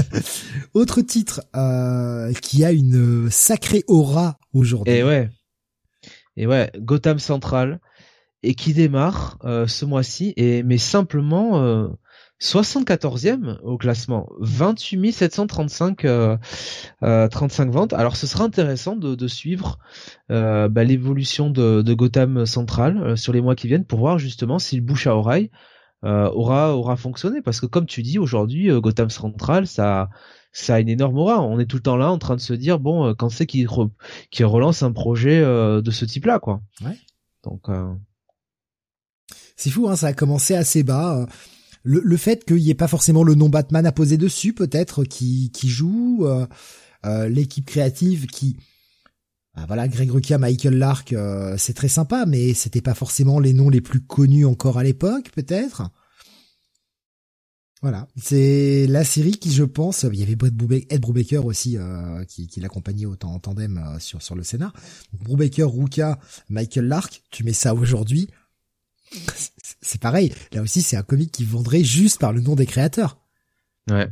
Autre titre euh, qui a une sacrée aura aujourd'hui. Et ouais. Et ouais, Gotham Central et qui démarre euh, ce mois-ci et mais simplement euh, 74e au classement, 28 735 euh, 35 euh, ventes. Alors ce sera intéressant de, de suivre euh, bah, l'évolution de, de, Gotham Central euh, sur les mois qui viennent pour voir justement si le bouche à oreille aura aura fonctionné parce que comme tu dis aujourd'hui Gotham Central ça ça a une énorme aura. On est tout le temps là en train de se dire bon quand c'est qu'il relance un projet de ce type là quoi. Ouais. Donc c'est fou, hein, ça a commencé assez bas le, le fait qu'il n'y ait pas forcément le nom Batman à poser dessus, peut-être, qui, qui joue, euh, euh, l'équipe créative qui... Ah, voilà, Greg Rucka, Michael Lark, euh, c'est très sympa, mais c'était pas forcément les noms les plus connus encore à l'époque, peut-être. Voilà, c'est la série qui, je pense, il y avait Ed Brubaker aussi qui, qui l'accompagnait en tandem sur sur le scénar. Brubaker, Ruka, Michael Lark, tu mets ça aujourd'hui, c'est pareil. Là aussi, c'est un comic qui vendrait juste par le nom des créateurs. Ouais.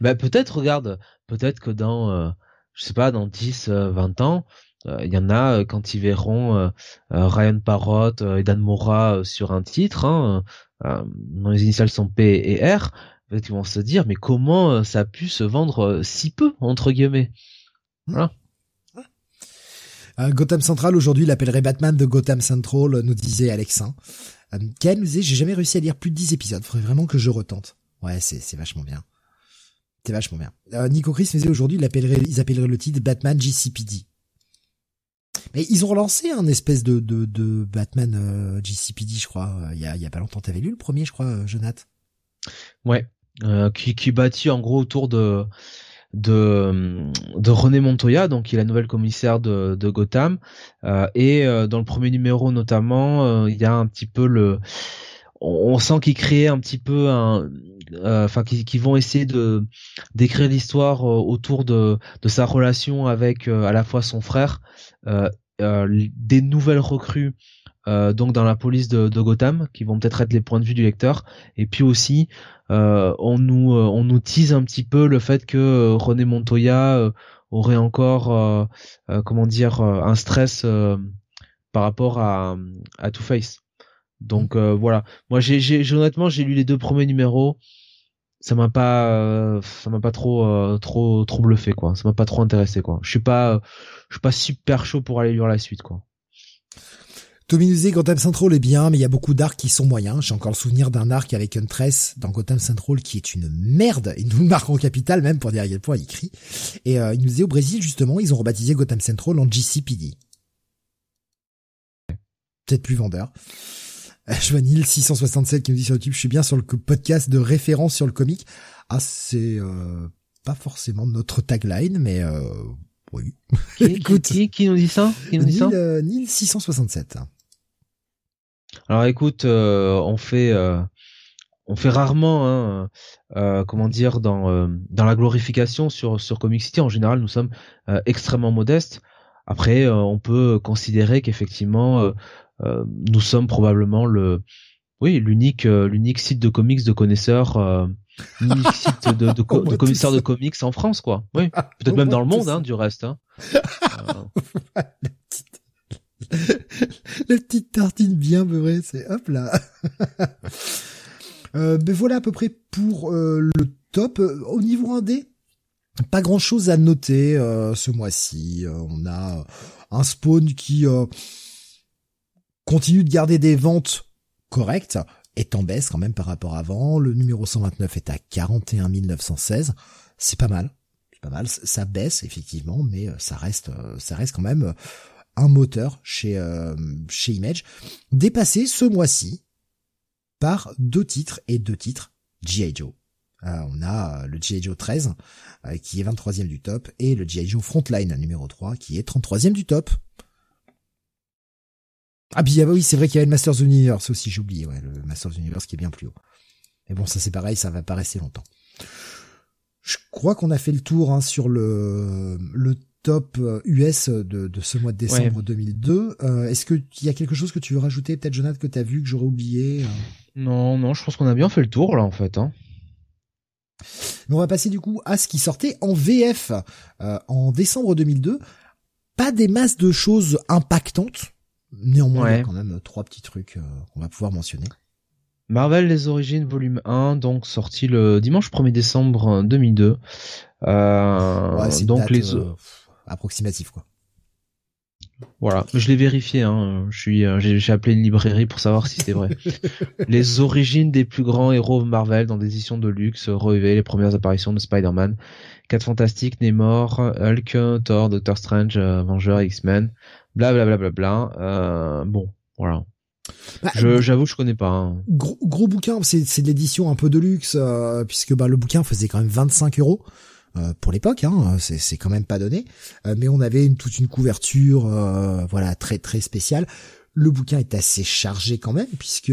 Bah peut-être, regarde, peut-être que dans, euh, je sais pas, dans 10, 20 euh, ans, euh, il y en a quand ils verront Ryan Parrott et Dan Mora sur un titre, hein, dont les initiales sont P et R, peut-être qu'ils vont se dire, mais comment ça a pu se vendre si peu, entre guillemets. Voilà. Euh, Gotham Central aujourd'hui l'appellerait Batman de Gotham Central, nous disait Alexin. Euh, Ken nous disait, j'ai jamais réussi à lire plus de 10 épisodes. Faudrait vraiment que je retente. Ouais, c'est, c'est vachement bien. C'est vachement bien. Euh, Nico Chris faisait aujourd'hui, ils appelleraient, ils appelleraient le titre Batman GCPD. Mais ils ont relancé un espèce de, de, de Batman euh, GCPD, je crois. Il y a, il y a pas longtemps. T'avais lu le premier, je crois, euh, Jonathan Ouais. Euh, qui, qui bâtit en gros autour de de, de René Montoya, donc qui est la nouvelle commissaire de, de Gotham. Euh, et euh, dans le premier numéro notamment, euh, il y a un petit peu le, on, sent qu'ils créent un petit peu un, enfin qu'ils vont essayer de d'écrire l'histoire autour de de sa relation avec à la fois son frère, des nouvelles recrues donc dans la police de, de, Gotham, qui vont peut-être être les points de vue du lecteur, et puis aussi euh, on nous euh, on nous tease un petit peu le fait que René Montoya aurait encore comment dire un stress par rapport à, à Two Face. Donc mm. voilà, moi j'ai, j'ai honnêtement j'ai lu les deux premiers numéros, ça m'a pas ça m'a pas trop trop trop bluffé quoi, ça m'a pas trop intéressé quoi. Je suis pas je suis pas super chaud pour aller lire la suite quoi. Tommy nous Gotham Central est bien, mais il y a beaucoup d'arcs qui sont moyens. J'ai encore le souvenir d'un arc avec Huntress dans Gotham Central qui est une merde. Il nous marque en capital même pour dire à quel point il crie. Et euh, il nous disait au Brésil justement, ils ont rebaptisé Gotham Central en GCPD. Peut-être plus vendeur. Euh, je vois Neil 667 qui nous dit sur YouTube, je suis bien sur le podcast de référence sur le comic. Ah, c'est euh, pas forcément notre tagline, mais euh, oui. Qui, Écoute, qui, qui, nous dit ça? Qui nous dit ça? Euh, Neil 667. Alors écoute, euh, on fait euh, on fait rarement hein, euh, comment dire dans dans la glorification sur sur Comic City en général nous sommes extrêmement modestes. Après on peut considérer qu'effectivement nous sommes probablement le oui l'unique l'unique site de comics de connaisseurs l'unique site de, de, de, commissaires de comics en France quoi. Oui, peut-être même dans le monde hein, du reste hein. la petite tartine bien beurrée, c'est hop là. euh, ben voilà à peu près pour euh, le top. Au niveau 1D, pas grand chose à noter euh, ce mois-ci. Euh, on a un spawn qui continue de garder des ventes correctes, est en baisse quand même par rapport à avant. Le numéro 129 est à 41 916. C'est pas mal. C'est pas mal. Ça baisse effectivement, mais ça reste, ça reste quand même un moteur chez euh, chez Image, dépassé ce mois-ci par deux titres et deux titres G.I. Joe. Euh, on a le G.I. Joe 13 euh, qui est 23e du top et le G.I. Joe Frontline numéro 3 qui est 33e du top. Ah bien oui, c'est vrai qu'il y avait le Masters Universe aussi, j'ai oublié, ouais, le Masters Universe qui est bien plus haut. Mais bon, ça c'est pareil, ça va pas rester longtemps. Je crois qu'on a fait le tour hein, sur le, le top US euh, de, de ce mois de décembre 2002. Euh, Est-ce qu'il y a quelque chose que tu veux rajouter, peut-être Jonathan, que tu as vu, que j'aurais oublié euh? Non, non, je pense qu'on a bien fait le tour là en fait. Hein. Mais on va passer du coup à ce qui sortait en VF euh, en décembre 2002. Pas des masses de choses impactantes, néanmoins il y a quand même trois petits trucs qu'on va pouvoir mentionner. Marvel Les Origines volume 1, donc sorti le dimanche 1er décembre 2002. Euh, donc les approximatif quoi. Voilà, je l'ai vérifié. Hein. Je suis, euh, j'ai appelé une librairie pour savoir si c'était vrai. les origines des plus grands héros Marvel dans des éditions de luxe, relevé les premières apparitions de Spider-Man, 4 Fantastiques, Namor, Hulk, Thor, Doctor Strange, euh, Vengeur, X-Men, bla bla bla bla bla. Euh, bon, voilà. Bah, je, j'avoue, je connais pas. Hein. Gros, gros bouquin, c'est, c'est de l'édition un peu de luxe, puisque bah, le bouquin faisait quand même 25 euros. Euh, pour l'époque, hein, c'est, c'est quand même pas donné, euh, mais on avait une, toute une couverture, euh, voilà, très très spéciale. Le bouquin est assez chargé quand même puisque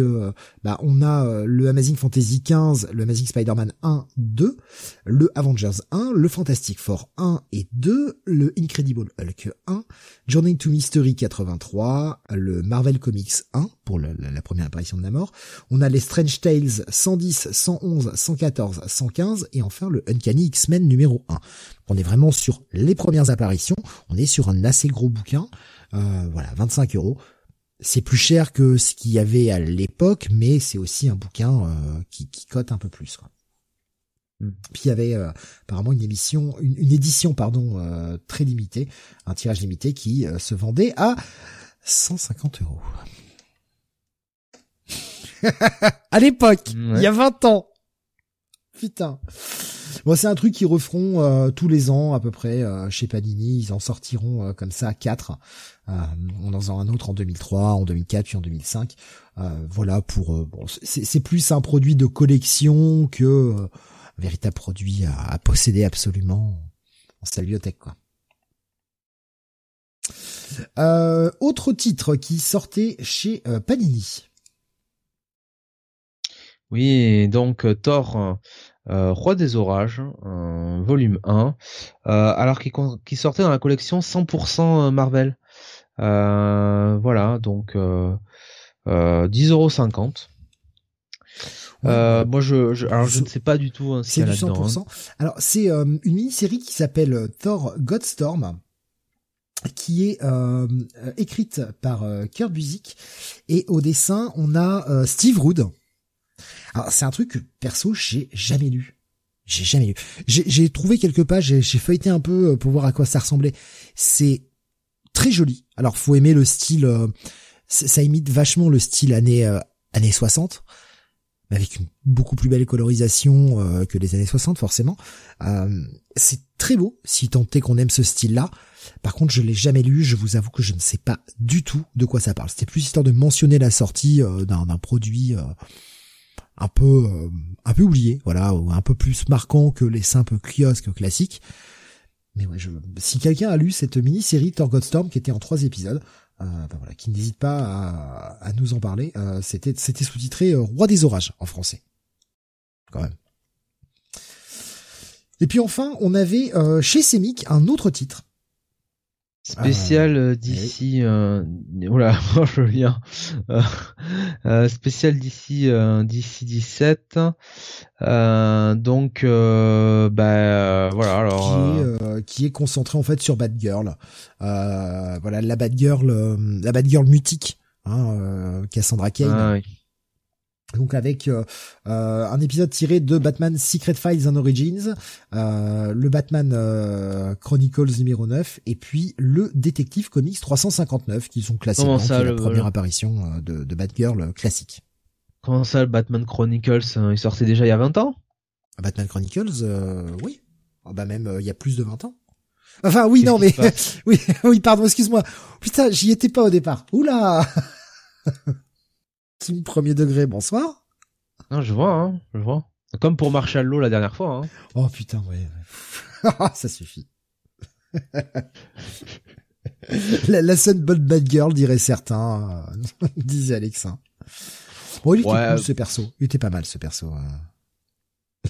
bah, on a euh, le Amazing Fantasy 15, le Amazing Spider-Man 1, 2, le Avengers 1, le Fantastic Four 1 et 2, le Incredible Hulk 1, Journey to Mystery 83, le Marvel Comics 1 pour la, première apparition de Namor. On a les Strange Tales 110, 111, 114, 115 et enfin le Uncanny X-Men numéro 1. On est vraiment sur les premières apparitions. On est sur un assez gros bouquin. Euh, voilà, 25 euros c'est plus cher que ce qu'il y avait à l'époque, mais c'est aussi un bouquin euh, qui, qui cote un peu plus. Quoi. Hmm. Puis il y avait euh, apparemment une émission, une, édition pardon euh, très limitée, un tirage limité qui se vendait à 150 euros. à l'époque, Ouais. il y a 20 ans. Putain. Bon, c'est un truc qu'ils referont euh, tous les ans à peu près euh, chez Panini. Ils en sortiront euh, comme ça quatre. On en faisant un autre en 2003, en 2004, puis en 2005. Euh, voilà pour. bon, c'est plus un produit de collection que un véritable produit à, posséder absolument en sa quoi. Autre titre qui sortait chez Panini. Oui, donc Thor, euh, Roi des Orages, euh, volume 1, euh, alors qui, sortait dans la collection 100% Marvel. Euh, voilà, donc euh, euh, 10,50€. Euh, moi, je, je, alors je ne sais pas du tout hein, ce C'est du là-dedans. 100%. hein. Alors c'est euh, une mini-série qui s'appelle euh, Thor Godstorm qui est euh, euh, écrite par euh, Kurt Busiek et au dessin on a euh, Steve Rude. Alors c'est un truc que perso j'ai jamais lu. J'ai jamais lu. J'ai trouvé quelques pages, j'ai feuilleté un peu euh, pour voir à quoi ça ressemblait. C'est très joli. Alors faut aimer le style, euh, ça imite vachement le style années euh, années 60 mais avec une beaucoup plus belle colorisation euh, que les années 60 forcément. Euh, c'est très beau si tant est qu'on aime ce style-là. Par contre, je l'ai jamais lu, je vous avoue que je ne sais pas du tout de quoi ça parle. C'était plus histoire de mentionner la sortie euh, d'un d'un produit euh, un peu euh, un peu oublié, voilà, un peu plus marquant que les simples kiosques classiques. Mais ouais, je, si quelqu'un a lu cette mini-série Thor Godstorm qui était en trois épisodes, euh, ben voilà, qui n'hésite pas à, nous en parler. Euh, c'était c'était sous-titré euh, Roi des orages en français, quand même. Et puis enfin, on avait chez Semic un autre titre. Spécial euh, d'ici, euh, oula, je viens. Euh, euh, spécial d'ici, euh, d'ici 17. Euh, donc, euh, bah, voilà. Alors, qui est qui est concentré en fait sur Batgirl. Euh, voilà la Batgirl, euh, la Batgirl mutique, hein, euh, Cassandra Cain. ah oui. Donc avec euh, euh, un épisode tiré de Batman Secret Files and Origins, euh, le Batman euh, Chronicles numéro 9 et puis le Détective Comics 359 qui sont classés est la le- première apparition euh, de, de Batgirl classique. Comment ça, le Batman Chronicles, il sortait déjà il y a 20 ans? Batman Chronicles, euh, oui. Ah bah même il y a plus de 20 ans. Enfin oui, non mais oui, oui, pardon, excuse-moi. Putain, j'y étais pas au départ. Oula. Team premier degré, bonsoir. Non, je vois, hein, je vois. Comme pour Marshall Law la dernière fois. Hein. Oh putain, ouais. Ça suffit. la, la seule bonne bad girl, dirait certains, euh, disait Alexin. Bon, il était Ouais. cool ce perso. Il était pas mal ce perso. euh.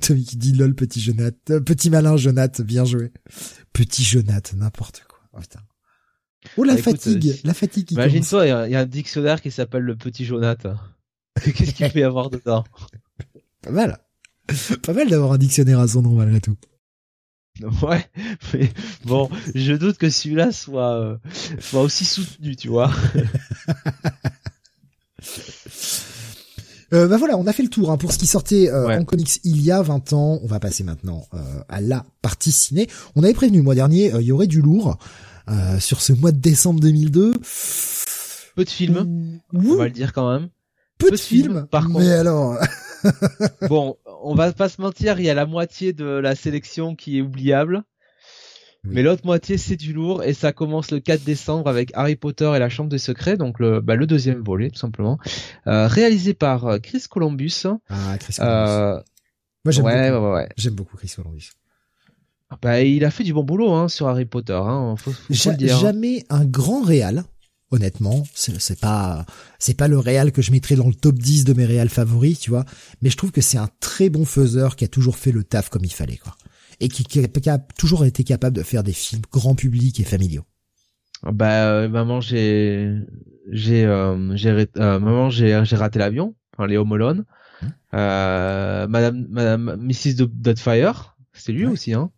Tommy qui dit lol petit Jonath, Euh, petit malin Jonath, bien joué. Petit Jonath, n'importe quoi. Oh, putain. Oh la Bah, écoute, fatigue, euh, la fatigue. Imagine-toi, il y a- il y, a un dictionnaire qui s'appelle le Petit Jonathan. Qu'est-ce qu'il peut y avoir dedans Pas mal. Pas mal d'avoir un dictionnaire à son nom malgré tout. Ouais, mais bon, je doute que celui-là soit euh, soit aussi soutenu, tu vois. Euh, bah voilà, on a fait le tour hein, pour ce qui sortait euh, Ouais. en comics il y a 20 ans. On va passer maintenant euh, à la partie ciné. On avait prévenu le mois dernier, euh, il y aurait du lourd euh, sur ce mois de décembre 2002. Peu de films, Ouh, on va le dire quand même. peu, peu de de films, films. par mais contre. alors, Bon, on va pas se mentir, il y a la moitié de la sélection qui est oubliable. Oui. Mais l'autre moitié, c'est du lourd et ça commence le 4 décembre avec Harry Potter et la Chambre des Secrets, donc le, bah, le deuxième volet tout simplement, euh, réalisé par euh, Chris Columbus. ah Chris Columbus. Euh, Moi j'aime ouais, beaucoup. ouais, ouais. J'aime beaucoup Chris Columbus. Bah, il a fait du bon boulot hein, sur Harry Potter, hein, faut, faut Ja- le dire. jamais un grand réal. Honnêtement, c'est pas c'est pas le réal que je mettrais dans le top 10 de mes réals favoris, tu vois, mais je trouve que c'est un très bon faiseur qui a toujours fait le taf comme il fallait quoi. Et qui, qui a, qui a toujours été capable de faire des films grand public et familiaux. Bah, euh, maman, j'ai, j'ai, euh, j'ai, euh, maman, j'ai, j'ai raté l'avion. Enfin, Alone. Hmm. Euh, Madame, Madame, Mrs. Do- Doubtfire, c'est lui Ouais. aussi, hein.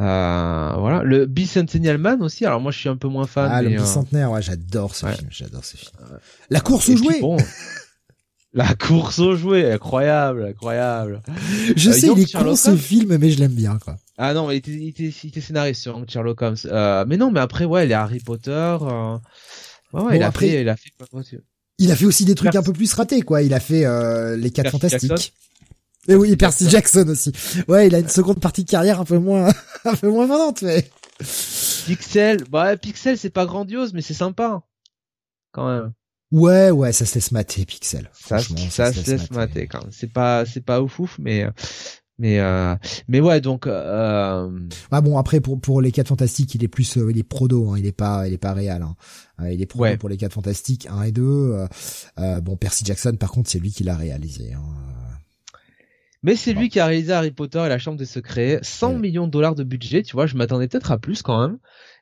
Euh, voilà. Le Bicentennial Man aussi. Alors moi, je suis un peu moins fan. ah, le euh, bicentenaire, ouais, j'adore ce ouais. film, j'adore ce film. La course aux jouets. bon, la course aux jouets, incroyable, incroyable. je euh, sais, il est con ce film, mais je l'aime bien quoi. Ah non, mais il était, il était, il était scénariste sur Sherlock Holmes. Euh, mais non, mais après, ouais, il est Harry Potter. Ouais, ouais, Bon, il a après- fait, il a fait. Il a fait aussi des trucs un peu plus ratés, quoi. Il a fait les quatre fantastiques. Jackson. Et oui, Percy Jackson aussi. Ouais, il a une seconde partie de carrière un peu moins, un peu moins vendante, mais. Pixel, bah Pixel c'est pas grandiose mais c'est sympa quand même. Ouais, ouais, ça se laisse mater, Pixel. Ça, Franchement, ça, se laisse mater quand même. C'est pas c'est pas ouf ouf mais euh, mais euh, mais ouais donc euh, Ah bon, après pour pour les quatre fantastiques, il est plus, euh, il est prodo, hein, il est pas, il est pas réel. Hein. Il est prodo Ouais. pour les quatre fantastiques 1 et 2. Euh, euh, bon, Percy Jackson, par contre, c'est lui qui l'a réalisé. Hein. Mais c'est lui qui a réalisé Harry Potter et la Chambre des Secrets, 100 Ouais. millions de dollars de budget, tu vois, je m'attendais peut-être à plus quand même.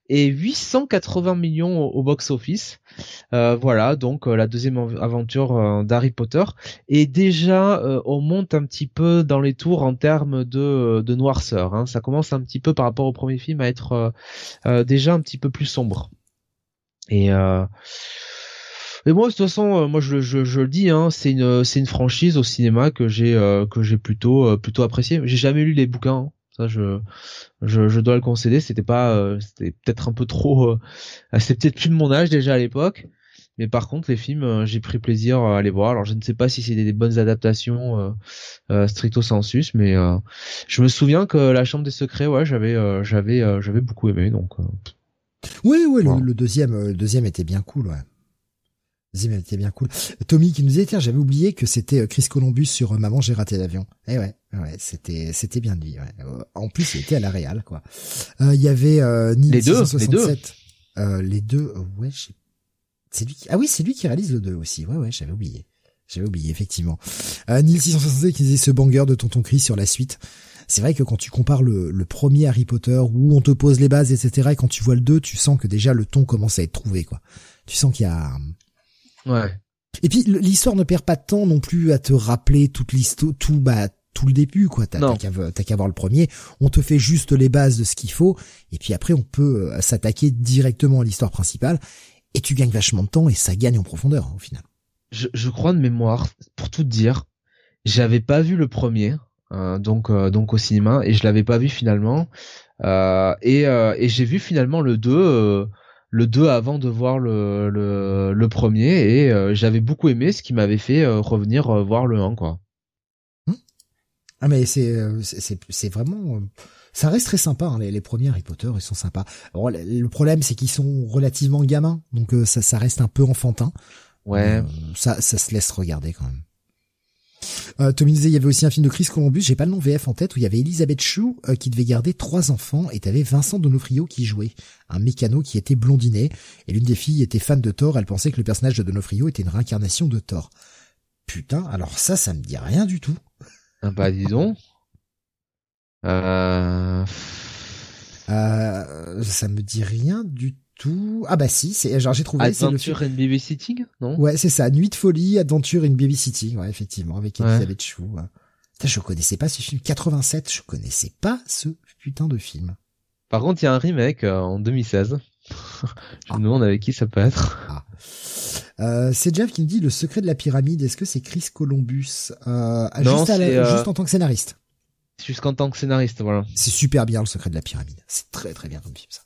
Et 880 millions au, au box-office. Euh, voilà, donc euh, la deuxième av- aventure euh, d'Harry Potter. Et déjà, on monte un petit peu dans les tours en termes de, de noirceur. Hein. Ça commence un petit peu par rapport au premier film à être déjà un petit peu plus sombre. Et, euh, et moi, de toute façon, euh, moi je, je, je le dis, hein, c'est une c'est une franchise au cinéma que j'ai euh, que j'ai plutôt euh, plutôt apprécié. J'ai jamais lu les bouquins, hein. ça je, je je dois le concéder. C'était pas euh, c'était peut-être un peu trop, euh, c'était peut-être plus de mon âge déjà à l'époque. Mais par contre, les films, euh, j'ai pris plaisir à les voir. Alors, je ne sais pas si c'est des, des bonnes adaptations euh, euh, stricto sensus, mais euh, je me souviens que La Chambre des Secrets, ouais, j'avais, euh, j'avais, euh, j'avais beaucoup aimé. Donc, euh, Oui, oui, le, Voilà. le deuxième, euh, le deuxième était bien cool, ouais. Était bien cool. Tommy qui nous disait, tiens, j'avais oublié que c'était euh, Chris Columbus sur euh, Maman, j'ai raté l'avion. Eh ouais, ouais, c'était, c'était bien lui, ouais. Euh, En plus, il était à la Real, quoi. Euh, Il y avait, euh, Les deux, 667. Euh, les deux, euh, ouais, je sais- c'est lui qui, ah oui, c'est lui qui réalise le 2 aussi. Ouais, ouais, j'avais oublié. J'avais oublié, effectivement. Euh, Nil 667 qui disait ce banger de Tonton Chris sur la suite. C'est vrai que quand tu compares le, le premier Harry Potter où on te pose les bases, etc., et quand tu vois le 2, tu sens que déjà le ton commence à être trouvé, quoi. Tu sens qu'il y a... ouais. Et puis l'histoire ne perd pas de temps non plus à te rappeler toute l'histoire, tout bah tout le début, quoi. T'as qu'à voir le premier. On te fait juste les bases de ce qu'il faut, et puis après on peut euh, s'attaquer directement à l'histoire principale, et tu gagnes vachement de temps et ça gagne en profondeur hein, au final. je, je crois de mémoire, pour tout dire, j'avais pas vu le premier, euh, donc euh, donc au cinéma, et je l'avais pas vu finalement, euh, et, euh, et j'ai vu finalement le 2 euh, le 2 avant de voir le le, le premier, et euh, j'avais beaucoup aimé, ce qui m'avait fait euh, revenir euh, voir le 1 quoi. Ah mais c'est euh, c'est c'est- c'est vraiment euh, ça reste très sympa hein, les, les premiers Harry Potter ils sont sympas. Alors, le, le problème c'est qu'ils sont relativement gamins donc euh, ça ça reste un peu enfantin. Ouais. Ça ça se laisse regarder quand même. Euh, Tommy disait il y avait aussi un film de Chris Columbus, j'ai pas le nom VF en tête où il y avait Elisabeth Chou euh, qui devait garder trois enfants et t'avais Vincent Donofrio qui jouait un mécano qui était blondinet et l'une des filles était fan de Thor, elle pensait que le personnage de Donofrio était une réincarnation de Thor. Putain, alors ça ça me dit rien du tout. Ah bah dis donc. Euh... Euh, ça me dit rien du tout. Ah bah si, c'est genre j'ai trouvé c'est le. Adventure and Babysitting, non? Ouais, c'est ça, Nuit de folie, Adventure in Babysitting, ouais, effectivement, avec. Elisabeth Chou. ouais. Putain, je connaissais pas ce film 87, je connaissais pas ce putain de film. Par contre, il y a un remake euh, en 2016. je me demande avec qui ça peut être. Euh, c'est Jeff qui me dit le secret de la pyramide, est-ce que c'est Chris Columbus? Euh, Non, juste, à la- c'est, euh, juste en tant que scénariste. Jusqu'en tant que scénariste, voilà. C'est super bien le secret de la pyramide. C'est très très bien comme film ça.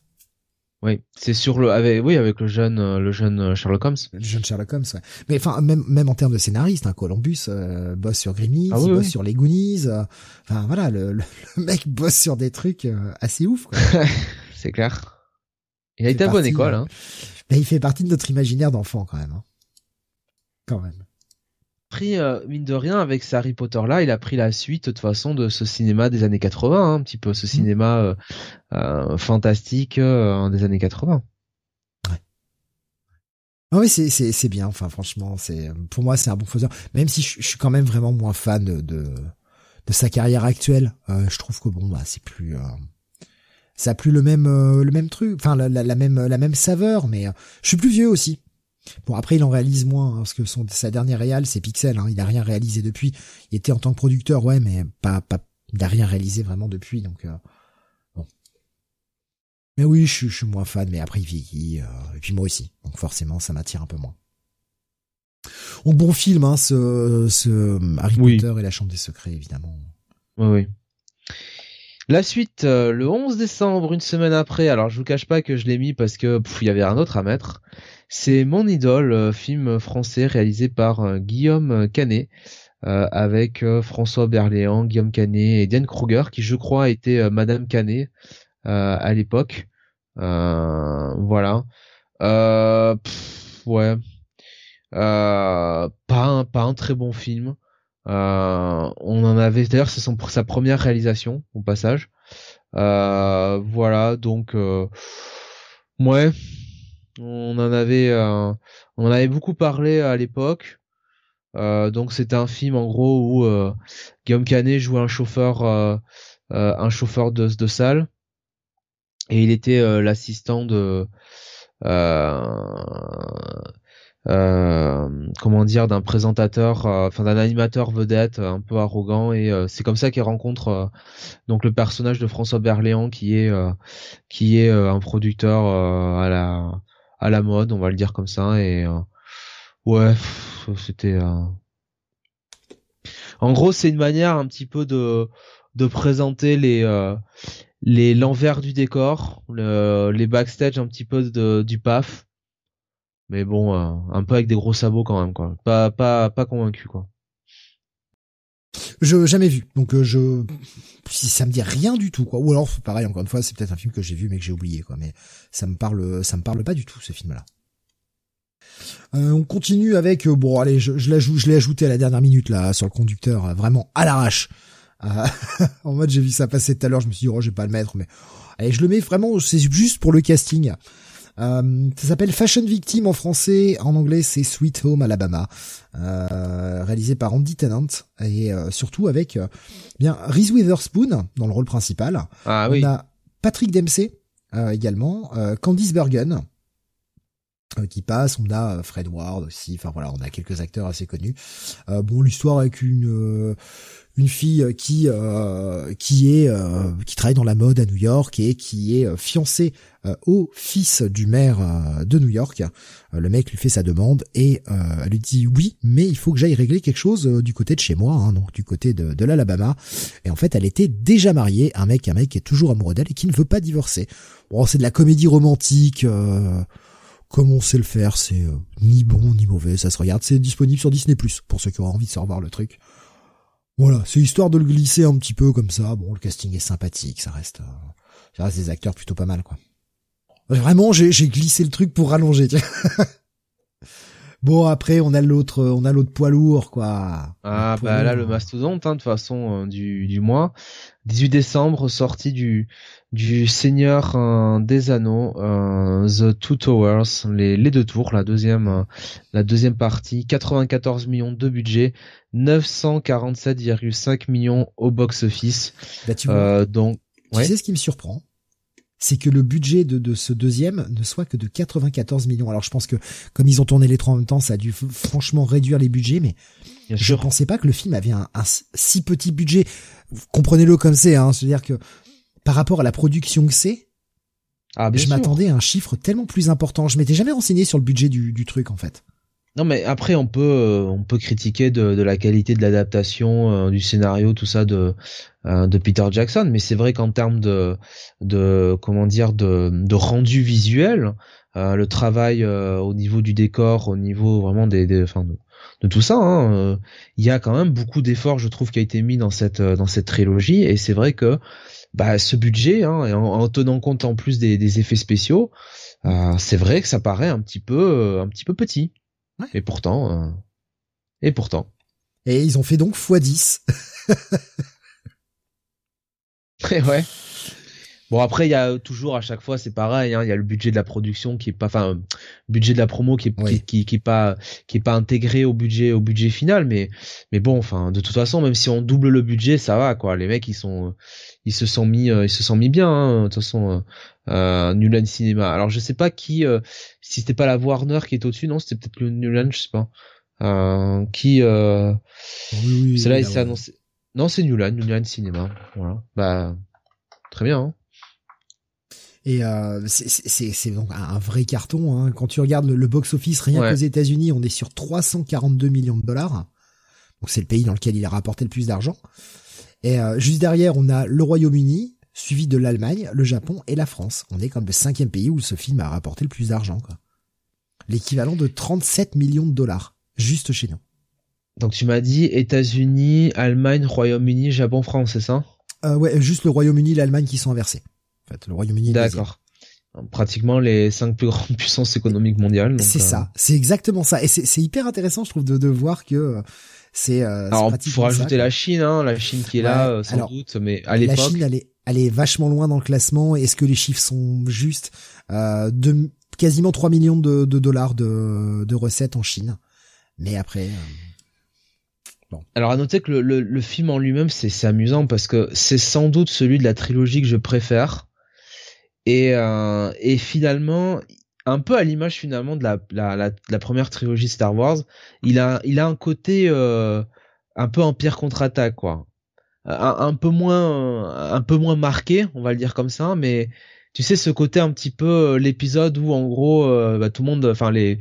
Oui, c'est sur le avec oui avec le jeune euh, le jeune euh, Sherlock Holmes. Le jeune Sherlock Holmes, ouais. Mais enfin, même, même en termes de scénariste, hein, Columbus euh, bosse sur Grimmie, Ah oui, bosse oui. sur les Goonies. euh, Enfin voilà, le, le, le mec bosse sur des trucs euh, assez ouf. Quoi. c'est clair. Il a été à bonne école. ouais. Hein. Mais il fait partie de notre imaginaire d'enfant quand même. Hein. Quand même. Pris euh, mine de rien avec ce Harry Potter là, il a pris la suite de toute façon de ce cinéma des années 80, hein, un petit peu ce cinéma euh, euh, fantastique euh, des années 80. Ah oui, c'est c'est c'est bien. Enfin, franchement, c'est pour moi c'est un bon faiseur. Même si je, je suis quand même vraiment moins fan de de, de sa carrière actuelle, euh, je trouve que bon bah c'est plus euh, ça a plus le même euh, le même truc. Enfin la, la, la même la même saveur. Mais je suis plus vieux aussi. Bon après il en réalise moins hein, parce que son sa dernière réal c'est Pixel. Hein, il a rien réalisé depuis. Il était en tant que producteur ouais, mais pas pas il a rien réalisé vraiment depuis donc. Euh, bon. Mais oui, je, suis- je suis moins fan, mais après il vieillit, euh, et puis moi aussi, donc forcément ça m'attire un peu moins. Donc bon film, hein, ce, ce Harry Oui. Potter et la Chambre des Secrets, évidemment. Oui, oui. La suite, euh, le 11 décembre, une semaine après, alors je vous cache pas que je l'ai mis parce que il y avait un autre à mettre. C'est Mon idole, film français réalisé par Guillaume Canet. avec François Berléand, Guillaume Canet et Diane Kruger, qui je crois était Madame Canet à l'époque. voilà. ouais. pas un, pas très bon film. Euh, on en avait d'ailleurs c'est sa première réalisation au passage. Euh, voilà donc euh, ouais on en avait on en avait beaucoup parlé à l'époque. donc c'était un film en gros où Guillaume Canet jouait un chauffeur un chauffeur de, de salle et il était l'assistant de euh, comment dire d'un présentateur euh, enfin d'un animateur vedette euh, un peu arrogant et c'est comme ça qu'il rencontre donc le personnage de François Berléand qui est qui est un producteur à la à la mode on va le dire comme ça et ouais c'était en gros c'est une manière un petit peu de de présenter les les l'envers du décor le, les backstage un petit peu de, du PAF mais bon, euh, un peu avec des gros sabots quand même, quoi. Pas, pas, pas convaincu, quoi. Je jamais vu, donc euh, je si ça me dit rien du tout, quoi. Ou alors pareil, encore une fois, c'est peut-être un film que j'ai vu mais que j'ai oublié, quoi. Mais ça me parle, ça me parle pas du tout ce film-là. Euh, on continue avec bon allez, je, je l'ajoute, je l'ai ajouté à la dernière minute là sur le conducteur, vraiment à l'arrache. en mode j'ai vu ça passer tout à l'heure, je me suis dit oh je vais pas le mettre, mais allez je le mets vraiment, c'est juste pour le casting. Euh, ça s'appelle Fashion Victim en français, en anglais c'est Sweet Home Alabama, euh, réalisé par Andy Tennant et euh, surtout avec euh, bien Reese Witherspoon dans le rôle principal. Ah oui. On a Patrick Dempsey également, Candice Bergen qui passe, on a Fred Ward aussi, enfin voilà, on a quelques acteurs assez connus. bon, l'histoire avec une une fille qui euh, qui est euh, qui travaille dans la mode à New York et qui est euh, fiancée au fils du maire de New York. le mec lui fait sa demande et elle lui dit oui, mais il faut que j'aille régler quelque chose du côté de chez moi, hein, donc du côté de, de l'Alabama. Et en fait, elle était déjà mariée, un mec, un mec qui est toujours amoureux d'elle et qui ne veut pas divorcer. Bon, c'est de la comédie romantique. Comme on sait le faire, c'est ni bon ni mauvais, ça se regarde. C'est disponible sur Disney Plus pour ceux qui auront envie de se revoir le truc. Voilà, c'est histoire de le glisser un petit peu comme ça. Bon, le casting est sympathique, ça reste, euh, ça reste des acteurs plutôt pas mal, quoi. Vraiment, j'ai, glissé le truc pour rallonger. bon, après, on a l'autre, on a l'autre poids lourd, quoi. Ah, bah là, le mastodonte, hein, de façon, euh, du, du mois. 18 décembre, sortie du, du Seigneur euh, des Anneaux, euh, The Two Towers, les, les deux tours, la deuxième, euh, la deuxième partie, 94 millions de budget, 947,5 millions au box-office. Bah, tu vois, donc, tu sais ce qui me surprend? C'est que le budget de, de, ce deuxième ne soit que de 94 millions. Alors je pense que comme ils ont tourné les trois en même temps, ça a dû franchement réduire les budgets, mais je ne pensais pas que le film avait un, un si petit budget. Comprenez-le comme c'est, hein, c'est-à-dire que par rapport à la production que c'est, ah, je m'attendais à un chiffre tellement plus important. Je m'étais jamais renseigné sur le budget du, du truc en fait. Non mais après on peut euh, on peut critiquer de, de la qualité de l'adaptation euh, du scénario tout ça de euh, de Peter Jackson mais c'est vrai qu'en termes de de comment dire de de rendu visuel le travail au niveau du décor au niveau vraiment des, des enfin de, de tout ça hein, il y a quand même beaucoup d'efforts je trouve qui a été mis dans cette dans cette trilogie et c'est vrai que bah, ce budget, hein, en, tenant compte en plus des, effets spéciaux, euh, c'est vrai que ça paraît un petit peu, euh, un petit peu petit. Et pourtant, euh, et pourtant. Et ils ont fait donc x10. ouais. Bon après il y a toujours à chaque fois c'est pareil hein, il y a le budget de la production qui est pas enfin budget de la promo qui est qui, qui, est pas qui est pas intégré au budget au budget final mais mais bon enfin de toute façon même si on double le budget ça va quoi les mecs ils sont ils se sont mis euh, ils se sont mis bien hein, de toute façon euh, euh Newland Cinema alors je sais pas qui euh, si c'était pas la Warner qui est au-dessus non c'était peut-être le Newland je sais pas qui oui, c'est là il s'est annoncé non c'est Newland Newland Cinema voilà bah très bien hein. Et euh, c'est donc un vrai carton. Hein. Quand tu regardes le, box-office, rien qu'aux États-Unis, on est sur 342 millions de dollars. Donc c'est le pays dans lequel il a rapporté le plus d'argent. Et euh, juste derrière, on a le Royaume-Uni, suivi de l'Allemagne, le Japon et la France. On est comme le cinquième pays où ce film a rapporté le plus d'argent. l'équivalent de 37 millions de dollars, juste chez nous. Donc tu m'as dit États-Unis, Allemagne, Royaume-Uni, Japon, France, c'est ça? Euh, Ouais, juste le Royaume-Uni et l'Allemagne qui sont inversés. En fait, le Royaume-Uni. D'accord. Pratiquement les cinq plus grandes puissances économiques mondiales. C'est ça, euh, c'est exactement ça, et c'est hyper intéressant, je trouve, de, de voir que euh, c'est. Euh, Alors, il faut rajouter la Chine, hein, la Chine qui est là, sans doute, mais à l'époque. La Chine, elle est, elle est vachement loin dans le classement. Est-ce que les chiffres sont justes euh, de quasiment 3 millions de, de dollars de, de, recettes en Chine. Mais après. Bon. Alors à noter que le, le, le film en lui-même c'est amusant parce que c'est sans doute celui de la trilogie que je préfère et, euh, et finalement, un peu à l'image finalement de la, la, la, première trilogie Star Wars, il a, il a un côté euh, un peu empire contre-attaque quoi. Un, un, peu moins, un peu moins marqué, on va le dire comme ça, mais tu sais ce côté un petit peu euh, l'épisode où en gros euh, bah, tout le monde, enfin les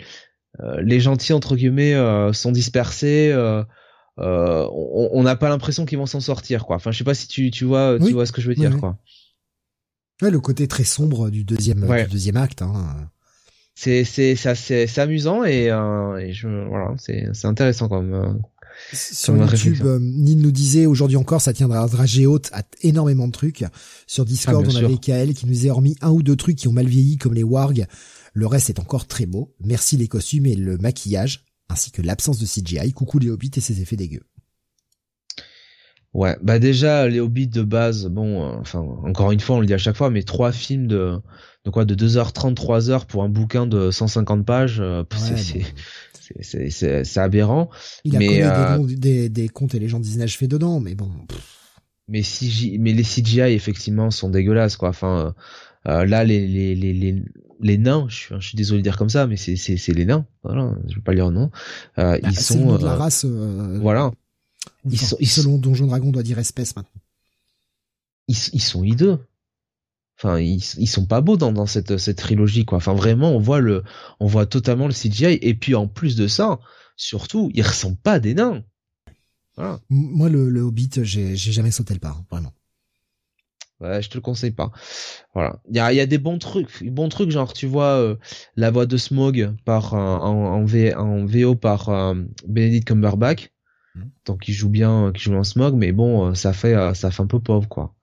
euh, les gentils entre guillemets sont dispersés. on n'a pas l'impression qu'ils vont s'en sortir quoi. Enfin je sais pas si tu tu vois tu vois ce que je veux dire quoi. Ouais, le côté très sombre du deuxième, du deuxième acte. Hein. C'est c'est c'est amusant et, euh, et je voilà c'est c'est intéressant comme. Euh, sur YouTube, euh, Nid nous disait aujourd'hui encore, ça tiendra à dragée haute à énormément de trucs. Sur Discord, ah, on avait KL qui nous a remis un ou deux trucs qui ont mal vieilli, comme les wargs. Le reste est encore très beau. Merci les costumes et le maquillage, ainsi que l'absence de CGI. Coucou les hobbits et ses effets dégueux. Ouais, bah déjà les Hobbits de base, bon, euh, enfin encore une fois on le dit à chaque fois, mais trois films de de quoi de 2h30, 3h pour un bouquin de 150 pages, euh, c'est c'est aberrant. Il a mais, euh, des, des, des, contes et légendes Disney fait dedans, mais bon. Mais CGI, mais les CGI effectivement sont dégueulasses quoi. Enfin euh, là les les les les les nains, je suis, je suis désolé de dire comme ça, mais c'est les nains. Voilà, je vais pas lire non. Euh, bah, ils sont de la race. voilà ils sont, selon Donjon Dragon doit dire espèce maintenant. Ils, ils sont hideux. Enfin, ils, ils sont pas beaux dans, dans cette, cette trilogie, quoi. Enfin, vraiment, on voit le, on voit totalement le CGI. Et puis, en plus de ça, surtout, ils ressemblent pas à des nains. Voilà. Moi, le, le Hobbit, j'ai, jamais sauté le pas, hein, vraiment. Ouais, je te le conseille pas. Voilà. Il y a, y a des bons trucs, bons trucs, genre, tu vois, euh, la voix de Smog par, en, en, v, en VO par euh, Benedict Cumberbatch donc il joue bien, qui joue en smog, mais bon, euh, ça fait, euh, ça fait un peu pauvre quoi.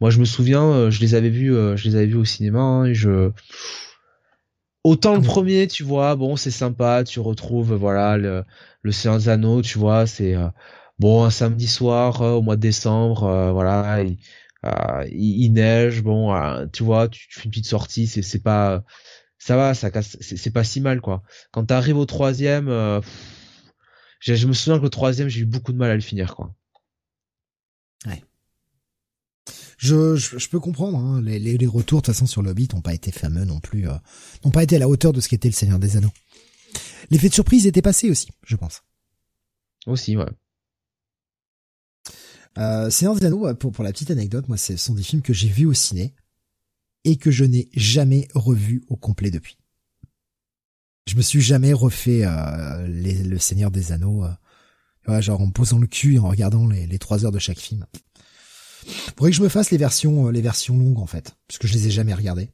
Moi, je me souviens, euh, je les avais vus, je les avais vus au cinéma. Hein, et je autant le premier, tu vois, bon, c'est sympa, tu retrouves, voilà, le, le Seigneur des Anneaux, tu vois, c'est bon un samedi soir au mois de décembre, voilà, il, il, neige, bon, tu vois, tu, fais une petite sortie, c'est c'est pas, ça va, ça casse, c'est pas si mal quoi. Quand t'arrives au troisième. Je, me souviens que le troisième, j'ai eu beaucoup de mal à le finir, quoi. Ouais. Je, je, peux comprendre. Hein. Les, les, retours de toute façon sur le Hobbit n'ont pas été fameux non plus, euh, n'ont pas été à la hauteur de ce qu'était le Seigneur des Anneaux. L'effet de surprise était passé aussi, je pense. Aussi, ouais. Euh, Seigneur des Anneaux, pour, pour la petite anecdote, moi, ce sont des films que j'ai vus au ciné et que je n'ai jamais revus au complet depuis. Je me suis jamais refait euh, le Seigneur des Anneaux, euh, genre en me posant le cul et en regardant les, les trois heures de chaque film. Faudrait que je me fasse les versions, euh, les versions longues en fait, parce que je les ai jamais regardées.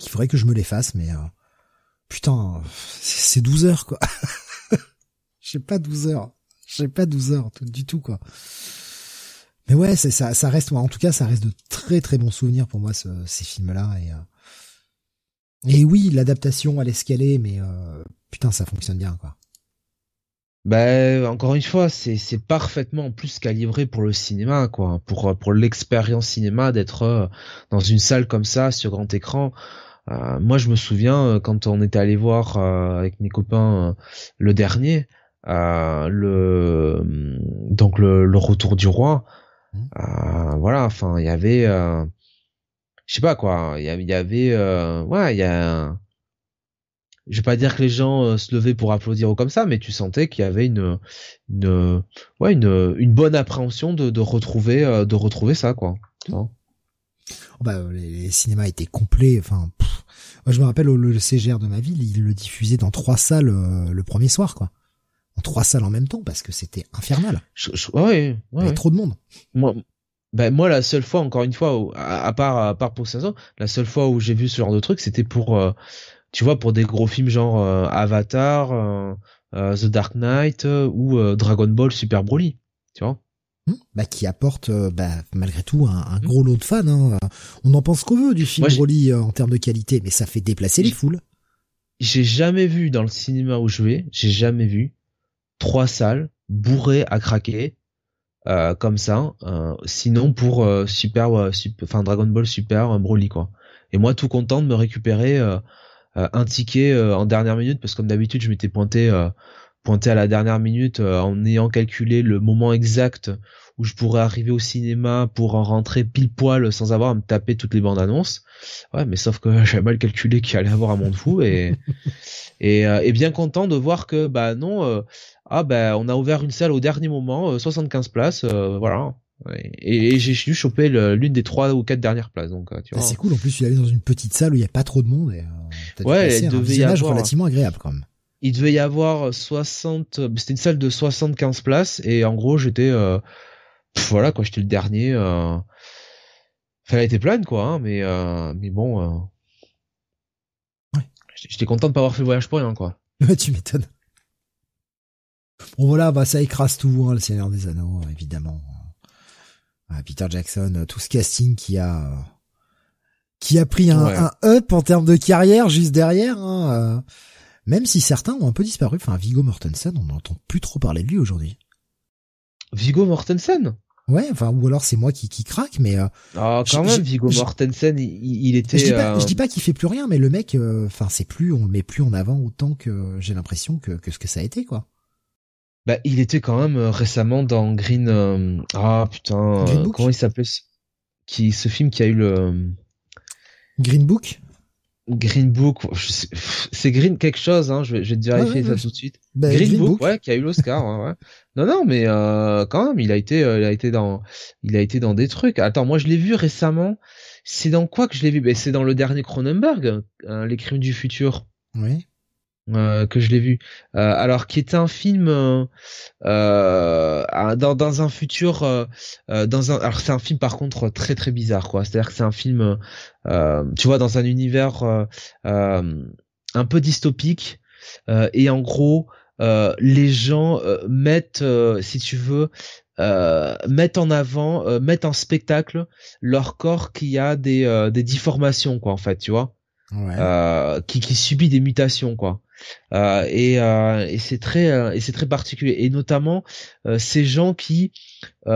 Il faudrait que je me les fasse, mais putain, c'est 12 heures quoi. J'ai pas 12 heures. J'ai pas 12 heures du tout quoi. Mais ouais, ça, ça reste, en tout cas, ça reste de très très bons souvenirs pour moi ces films-là et et oui, l'adaptation à l'escalier, mais euh, putain, ça fonctionne bien, quoi. Ben encore une fois, c'est c'est parfaitement plus calibré pour le cinéma, quoi, pour pour l'expérience cinéma d'être euh, dans une salle comme ça sur grand écran. Euh, moi, je me souviens quand on était allé voir avec mes copains le dernier, le donc le, le retour du roi. Mmh. voilà, enfin, il y avait je sais pas quoi, il y, avait, euh, ouais, il y a, je vais pas dire que les gens euh, se levaient pour applaudir ou comme ça, mais tu sentais qu'il y avait une, une, ouais, une, une bonne appréhension de, de retrouver, euh, de retrouver ça, quoi. Oh bah, les, cinémas étaient complets, enfin, moi, je me rappelle le, CGR de ma ville, il le diffusait dans trois salles le premier soir, quoi en trois salles en même temps parce que c'était infernal. Je, ouais, ouais, Il y trop de monde. Moi, ben moi la seule fois encore une fois à, part à part pour 16 ans la seule fois où j'ai vu ce genre de truc c'était pour euh, tu vois, pour des gros films genre Avatar, The Dark Knight ou Dragon Ball Super Broly, tu vois. Hmm, bah, qui apporte bah, malgré tout un, gros lot de fans. Hein. On en pense qu'on veut du film Broly en termes de qualité, mais ça fait déplacer les foules. J'ai jamais vu dans le cinéma où je vais, j'ai jamais vu trois salles bourrées à craquer euh, comme ça. Euh, sinon pour euh, Super, enfin Dragon Ball Super Broly quoi. Et moi tout content de me récupérer un ticket en dernière minute parce que comme d'habitude je m'étais pointé pointé à la dernière minute en ayant calculé le moment exact où je pourrais arriver au cinéma pour en rentrer pile poil sans avoir à me taper toutes les bandes annonces. Ouais, mais sauf que j'avais mal calculé qu'il allait avoir un monde fou et et, et, bien content de voir que bah non ah ben on a ouvert une salle au dernier moment, 75 euh, places, euh, voilà. Et, j'ai dû choper l'une des trois ou quatre dernières places. Donc, euh, tu ah, vois. c'est cool. En plus, tu allais dans une petite salle où il y a pas trop de monde. Et, ouais, il devait y avoir relativement agréable quand même. Il devait y avoir 60. C'était une salle de 75 places et en gros, j'étais, voilà quoi, j'étais le dernier. Enfin, elle était pleine quoi, hein, mais mais bon. Ouais. J'étais content de pas avoir fait le voyage pour rien quoi. tu m'étonnes. Bon voilà, bah ça écrase tout, hein, le Seigneur des Anneaux, évidemment. Peter Jackson, euh, tout ce casting qui a qui a pris un, up en termes de carrière juste derrière. Hein, euh. même si certains ont un peu disparu. Enfin, Vigo Mortensen, on n'entend plus trop parler de lui aujourd'hui. Vigo Mortensen? Ouais, enfin, ou alors c'est moi qui, qui craque, mais... Euh, ah, quand même, Vigo Mortensen, il, était... Je dis pas, je dis pas qu'il fait plus rien, mais le mec, enfin, c'est plus, on le met plus en avant autant que j'ai l'impression que, que ce que ça a été, quoi. Bah, il était quand même euh, récemment dans Green. Euh, ah putain, euh, comment il s'appelait Qui ce film qui a eu le Green Book? Green Book, c'est Green quelque chose, hein. Je vais, je vais te vérifier ça tout de suite. Bah, Green, Book, ouais, qui a eu l'Oscar. ouais, Non, non, mais quand même, il a été, il a été dans, il a été dans des trucs. Attends, moi je l'ai vu récemment. C'est dans quoi que je l'ai vu? Ben, c'est dans le dernier Cronenberg, Les Crimes du futur. Oui. Euh, que je l'ai vu. Euh, alors qui est un film euh, dans, dans un futur, dans un. Alors c'est un film par contre très très bizarre quoi. C'est-à-dire que c'est un film, tu vois, dans un univers un peu dystopique et en gros les gens mettent, si tu veux, mettent en avant, mettent en spectacle leur corps qui a des, des déformations quoi en fait, tu vois. Ouais. qui, qui subit des mutations quoi euh, et, euh, et c'est très euh, et c'est très particulier. Et notamment ces gens qui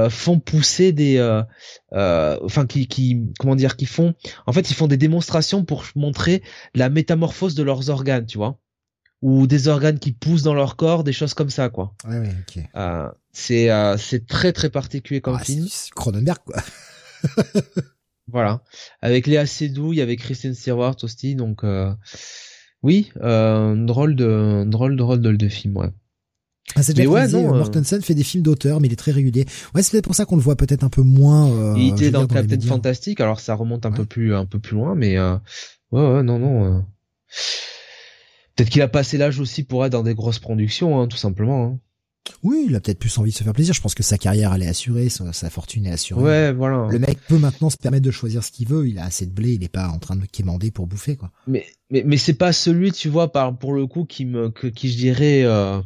font pousser des enfin qui, qui comment dire qui font en fait ils font des démonstrations pour montrer la métamorphose de leurs organes tu vois. Ou des organes qui poussent dans leur corps des choses comme ça quoi. Ouais, ouais, ok. C'est c'est très très particulier comme ah, film. Cronenberg quoi. Voilà. Avec Léa Seydoux il y avait Kristen Stewart aussi donc oui, euh, drôle de drôle de rôle de, film, ouais. Ah, c'est déjà ouais, non, euh, Mortensen fait des films d'auteur, mais il est très régulier. Ouais, c'est peut-être pour ça qu'on le voit peut-être un peu moins. Euh, il était dans, Captain Fantastic, alors ça remonte un peu plus un peu plus loin, mais euh, ouais, ouais, non, non. Euh. Peut-être qu'il a passé l'âge aussi pour être dans des grosses productions, hein, tout simplement. Hein. Oui, il a peut-être plus envie de se faire plaisir. Je pense que sa carrière elle est assurée, sa, fortune est assurée. Ouais, voilà. Le mec peut maintenant se permettre de choisir ce qu'il veut. Il a assez de blé, il est pas en train de quémander pour bouffer quoi. Mais mais mais c'est pas celui, tu vois, par pour le coup qui me qui je dirais euh,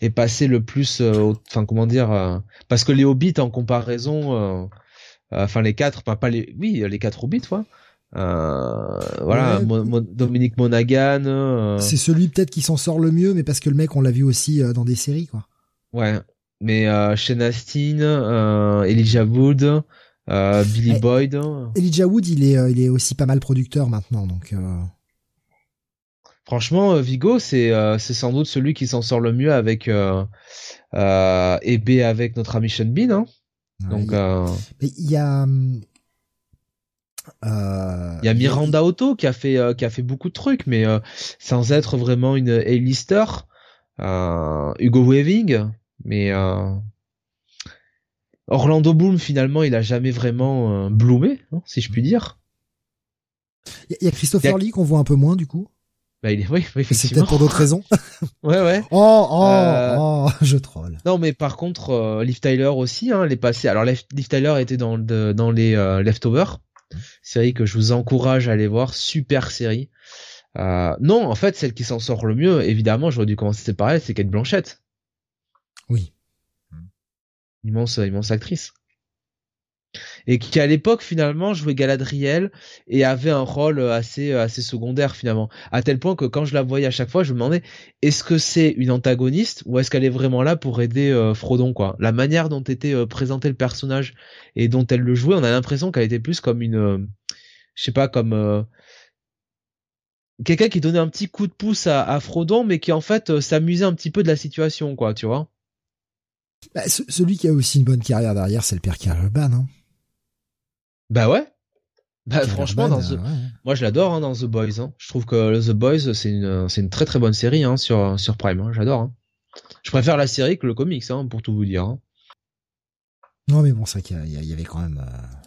est passé le plus. Euh, enfin comment dire euh, Parce que les Hobbits en comparaison, enfin les quatre, pas pas les, oui les quatre Hobbits, quoi. voilà, Dominique Monaghan. C'est celui peut-être qui s'en sort le mieux, mais parce que le mec on l'a vu aussi dans des séries quoi. Ouais, mais euh, Shane Astin, euh, Elijah Wood, euh, Billy eh, Boyd. Elijah Wood, il est, euh, il est aussi pas mal producteur maintenant, donc. Euh... Franchement, Vigo, c'est c'est sans doute celui qui s'en sort le mieux avec euh, et B avec notre ami Sean Bean. Hein. donc. Il y a. il y a Miranda Otto qui a fait qui a fait beaucoup de trucs, mais sans être vraiment une A-lister. Hugo Weaving, mais euh, Orlando Bloom finalement il a jamais vraiment euh, bloomé, hein, si je puis dire. Il y, a Christopher Lee qu'on voit un peu moins du coup. Bah, il est, oui, C'est peut-être pour d'autres raisons. ouais, ouais. Oh, oh, euh, oh, je troll. Non, mais par contre, euh, Liv Tyler aussi, hein, elle est passée. Alors, Liv, Tyler était dans, dans les Leftovers, série que je vous encourage à aller voir, super série. Euh, non, en fait, celle qui s'en sort le mieux, évidemment, j'aurais dû commencer par elle, c'est Kate Blanchett. Immense, immense actrice. Et qui à l'époque finalement jouait Galadriel et avait un rôle assez assez secondaire finalement. À tel point que quand je la voyais à chaque fois je me demandais est-ce que c'est une antagoniste ou est-ce qu'elle est vraiment là pour aider euh, Frodon quoi? La manière dont était euh, présenté le personnage et dont elle le jouait on a l'impression qu'elle était plus comme une euh, je sais pas comme quelqu'un qui donnait un petit coup de pouce à, Frodon mais qui en fait s'amusait un petit peu de la situation quoi tu vois? Bah, celui qui a aussi une bonne carrière derrière c'est le père Carlban hein bah ouais. Bah franchement, dans The... moi je l'adore hein, dans The Boys. Hein. Je trouve que The Boys c'est une c'est une très très bonne série hein, sur sur Prime. Hein. J'adore. Hein. Je préfère la série que le comics pour tout vous dire. Non mais bon c'est qu'il y, y, avait quand même. Euh...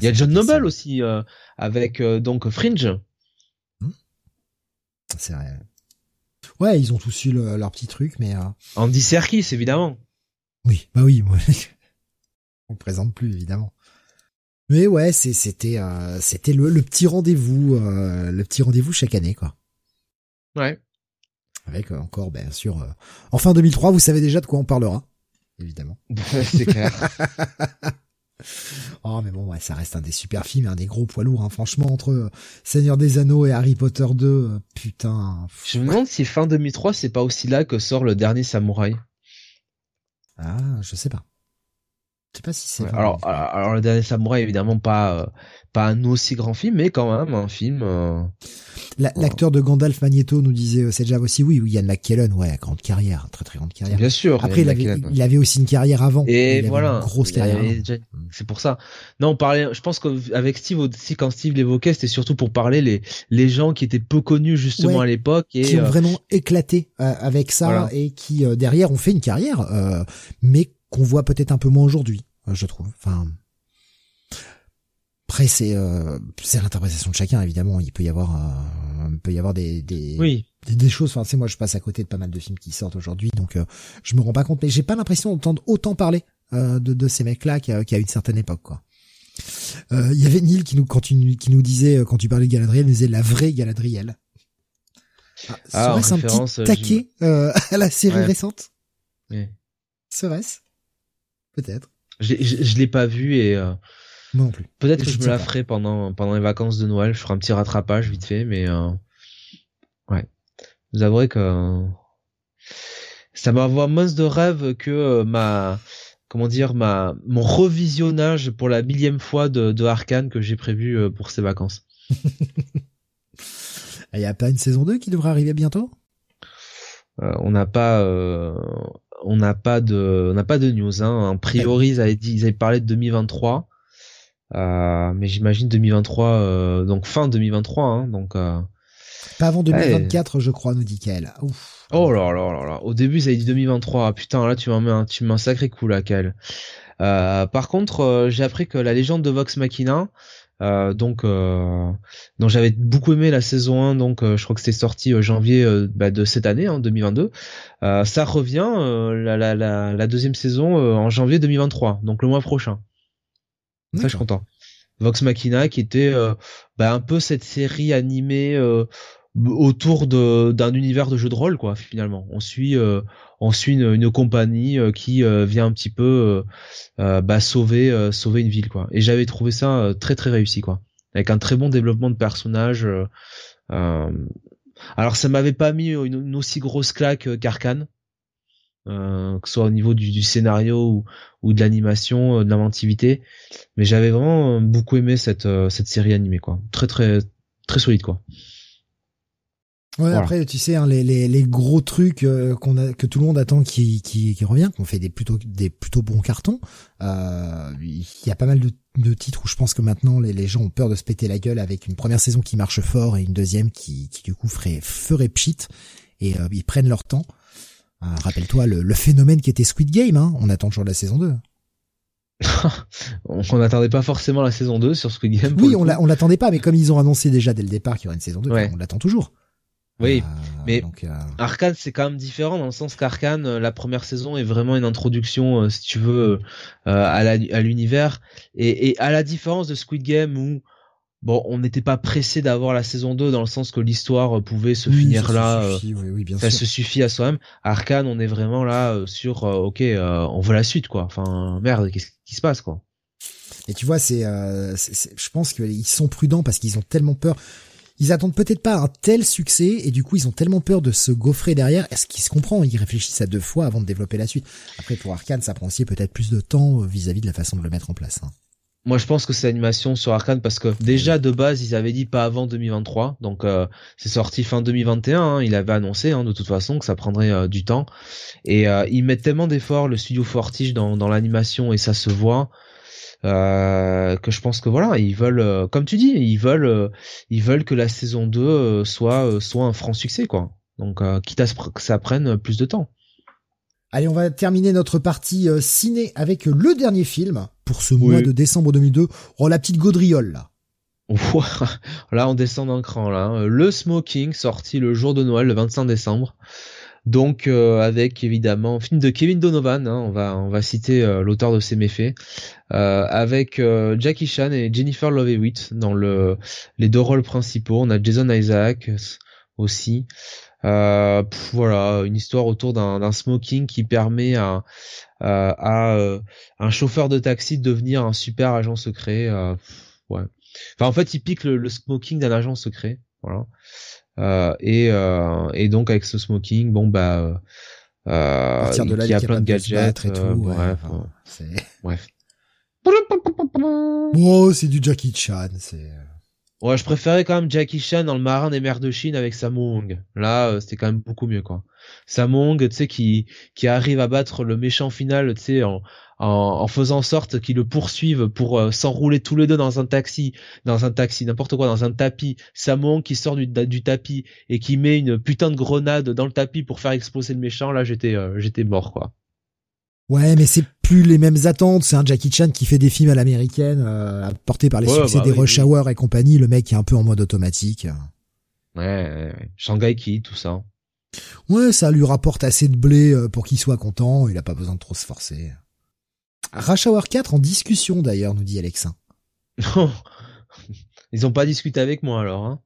Il y a John Noble aussi euh, avec euh, donc Fringe. Hmm. C'est vrai. Ouais, ils ont tous eu leur petit truc, mais. Euh... Andy Serkis évidemment. Oui, bah oui, moi. On présente plus évidemment. Mais ouais, c'était euh, c'était le, petit rendez-vous euh, le petit rendez-vous chaque année quoi. Ouais. Avec euh, encore bien sûr en fin 2003, vous savez déjà de quoi on parlera évidemment. C'est clair. oh mais bon ouais, ça reste un des super films, un des gros poids lourds hein. franchement entre Seigneur des Anneaux et Harry Potter 2, putain. Je me demande si fin 2003 c'est pas aussi là que sort le dernier samouraï. Ah, je sais pas. Je sais pas si c'est. alors, alors, le dernier samouraï évidemment pas euh, pas un aussi grand film, mais quand même un film. Euh, l'acteur de Gandalf Magneto nous disait euh, Java aussi, oui, oui, Ian McKellen, ouais, grande carrière, très très grande carrière. Bien sûr. Après, il avait, il avait aussi une carrière avant. Et voilà, une grosse carrière. C'est pour ça. Non, on parlait. Je pense qu'avec Steve aussi, quand Steve l'évoquait, c'était surtout pour parler les les gens qui étaient peu connus justement à l'époque et qui ont vraiment éclaté avec ça et qui derrière ont fait une carrière, mais qu'on voit peut-être un peu moins aujourd'hui, euh, je trouve. Enfin, après c'est euh, c'est l'interprétation de chacun évidemment. Il peut y avoir euh, il peut y avoir des des oui. des, choses. Enfin, c'est moi je passe à côté de pas mal de films qui sortent aujourd'hui, donc je me rends pas compte. Mais j'ai pas l'impression d'entendre autant parler de, de ces mecs-là qu'à une certaine époque, quoi. Il y avait Neil qui nous quand tu, qui nous disait quand tu parlais de Galadriel, nous disait la vraie Galadriel. Ah, ah serait-ce un petit taquet à la série récente oui. Serait-ce? Peut-être. Je, je, l'ai pas vu et euh, non plus. Peut-être que je, me la ferai pendant pendant les vacances de Noël. Je ferai un petit rattrapage vite fait, mais euh, ouais. Vous avouerez que ça m'envoie moins de rêve que euh, ma comment dire ma mon revisionnage pour la millième fois de, de Arkane que j'ai prévu euh, pour ces vacances. Il n'y a pas une saison 2 qui devrait arriver bientôt? Euh, On n'a pas on n'a pas de, on n'a pas de news. Hein. A priori, ils avaient dit, ils avaient parlé de 2023, euh, mais j'imagine 2023, euh, donc fin 2023, hein, donc. Euh... Pas avant 2024, je crois, nous dit Kael. Ouf. Oh là là là là. Au début, ça a dit 2023. Putain, là, tu m'en mets un, tu mets un sacré coup là, Kael. Euh, par contre, euh, j'ai appris que la légende de Vox Machina, euh, donc euh, dont j'avais beaucoup aimé la saison 1 donc euh, je crois que c'était sorti janvier bah, de cette année hein, 2022 ça revient la, la, la, la, deuxième saison en janvier 2023 donc le mois prochain. Ça je suis content. Vox Machina qui était bah, un peu cette série animée autour d'un univers de jeu de rôle quoi finalement. On suit euh, on suit une, une compagnie euh, qui euh, vient un petit peu bah, sauver sauver une ville quoi. Et j'avais trouvé ça très très réussi quoi. Avec un très bon développement de personnages alors ça m'avait pas mis une, aussi grosse claque qu'Arkane que ce soit au niveau du, du scénario ou, ou de l'animation de l'inventivité. Mais j'avais vraiment beaucoup aimé cette cette série animée quoi. Très très très solide quoi Ouais, après, tu sais, hein, les, les, les, gros trucs euh, qu'on a, que tout le monde attend qui, qui, qui revient, qu'on fait des plutôt, des plutôt bons cartons. Euh, il y a pas mal de, de, titres où je pense que maintenant les, les gens ont peur de se péter la gueule avec une première saison qui marche fort et une deuxième qui, qui du coup ferait, ferait pchit et euh, ils prennent leur temps. Euh, rappelle-toi le, le, phénomène qui était Squid Game, hein, on attend toujours la saison 2. on n'attendait pas forcément la saison 2 sur Squid Game. Oui, on l'attendait pas, mais comme ils ont annoncé déjà dès le départ qu'il y aurait une saison 2, on l'attend toujours. Oui, euh, mais donc, euh... Arkane c'est quand même différent dans le sens qu'Arkane, euh, la première saison est vraiment une introduction, euh, si tu veux, à l'univers et, et, à la différence de Squid Game où bon, on n'était pas pressé d'avoir la saison 2 dans le sens que l'histoire pouvait se finir là. Se suffit, oui, oui, bien ça sûr. se suffit à soi-même. Arkane, on est vraiment là sur, ok, on veut la suite, quoi. Enfin, merde, qu'est-ce qui se passe, quoi. Et tu vois, c'est, euh, je pense qu'ils sont prudents parce qu'ils ont tellement peur. Ils attendent peut-être pas un tel succès et du coup ils ont tellement peur de se gaufrer derrière. Est-ce qu'ils se comprend? Ils réfléchissent à deux fois avant de développer la suite. Après pour Arkane, ça prend aussi peut-être plus de temps vis-à-vis de la façon de le mettre en place. Hein. Moi, je pense que c'est l'animation sur Arkane parce que déjà de base, ils avaient dit pas avant 2023, donc euh, c'est sorti fin 2021. Hein, il avait annoncé hein, de toute façon que ça prendrait euh, du temps. Et euh, ils mettent tellement d'efforts le studio Fortige dans l'animation et ça se voit euh, que je pense que voilà, ils veulent, euh, comme tu dis, ils veulent, euh, ils veulent que la saison 2 soit soit un franc succès quoi. Donc quitte à ce que ça prenne plus de temps. Allez, on va terminer notre partie ciné avec le dernier film pour ce mois de décembre 2002. Oh la petite gaudriole là. là, on descend d'un cran là. Hein. Le Smoking sorti le jour de Noël, le 25 décembre. Donc euh, avec évidemment film de Kevin Donovan, hein, on va on va citer euh, l'auteur de ces méfaits, euh, avec Jackie Chan et Jennifer Love Hewitt dans le les deux rôles principaux. On a Jason Isaac aussi. voilà, une histoire autour d'un smoking qui permet à à, un chauffeur de taxi de devenir un super agent secret. ouais. Enfin en fait, il pique le, le smoking d'un agent secret. Voilà. Euh, et, euh, et donc avec ce smoking, bon bah, euh, de là, il y a plein de gadgets et tout. bref, bref. Oh, c'est du Jackie Chan, c'est. Ouais, je préférais quand même Jackie Chan dans le marin des mers de Chine avec Samung. Là, c'était quand même beaucoup mieux, quoi. Samung, tu sais, qui, qui arrive à battre le méchant final, tu sais, en, en, faisant en sorte qu'ils le poursuivent pour euh, s'enrouler tous les deux dans un taxi, dans un taxi, n'importe quoi, dans un tapis. Samon qui sort du, du, tapis et qui met une putain de grenade dans le tapis pour faire exploser le méchant. Là, j'étais, euh, j'étais mort, quoi. Ouais, mais c'est plus les mêmes attentes. C'est un Jackie Chan qui fait des films à l'américaine, euh, porté par les succès bah des Rush Hour et compagnie. Le mec est un peu en mode automatique. Ouais, ouais, ouais. Shanghai Kid, tout ça. Ouais, ça lui rapporte assez de blé euh, pour qu'il soit content. Il a pas besoin de trop se forcer. Rush Hour 4 en discussion d'ailleurs, nous dit Alexin. Ils ont pas discuté avec moi alors. Hein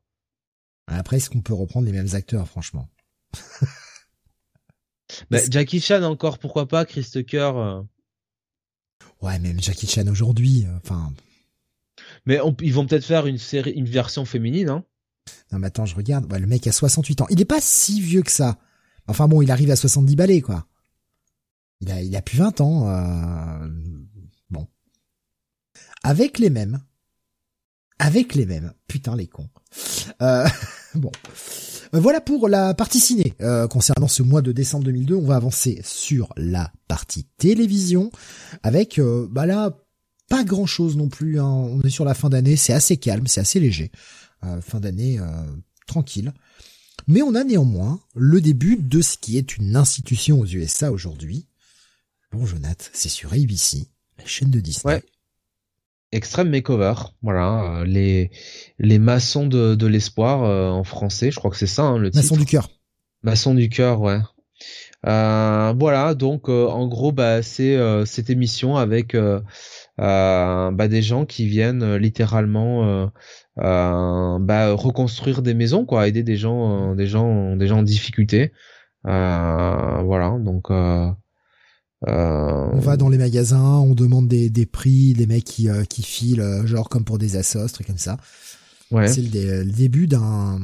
Après, est-ce qu'on peut reprendre les mêmes acteurs, franchement? Bah, Jackie Chan encore, pourquoi pas, Chris Tucker. Euh. Ouais, même Jackie Chan aujourd'hui, euh, enfin. mais ils vont peut-être faire une série, une version féminine, hein Non, mais attends, je regarde. Ouais, le mec a 68 ans. Il est pas si vieux que ça. Enfin bon, il arrive à 70 balais, quoi. Il a, il a plus 20 ans. Euh... Bon. Avec les mêmes. Avec les mêmes. Putain, les cons. Euh... bon. Voilà pour la partie ciné. Euh, concernant ce mois de décembre 2002, on va avancer sur la partie télévision. Avec, euh, bah là, pas grand chose non plus. Hein. On est sur la fin d'année. C'est assez calme, c'est assez léger. Euh, fin d'année tranquille. Mais on a néanmoins le début de ce qui est une institution aux USA aujourd'hui, Bon, Jonath, c'est sur ABC, la chaîne de Disney. Extreme Makeover, voilà, euh, les les maçons de, de l'espoir euh, en français, je crois que c'est ça hein, le titre. Maçons du cœur. Maçons du cœur, ouais. Euh, voilà, donc en gros, bah c'est cette émission avec bah, des gens qui viennent littéralement bah, reconstruire des maisons, quoi, aider des gens, des gens, des gens en difficulté. voilà, donc on va dans les magasins, on demande des, des prix, des mecs qui, euh, qui filent, euh, genre comme pour des assos, trucs comme ça. Ouais. C'est le, début d'un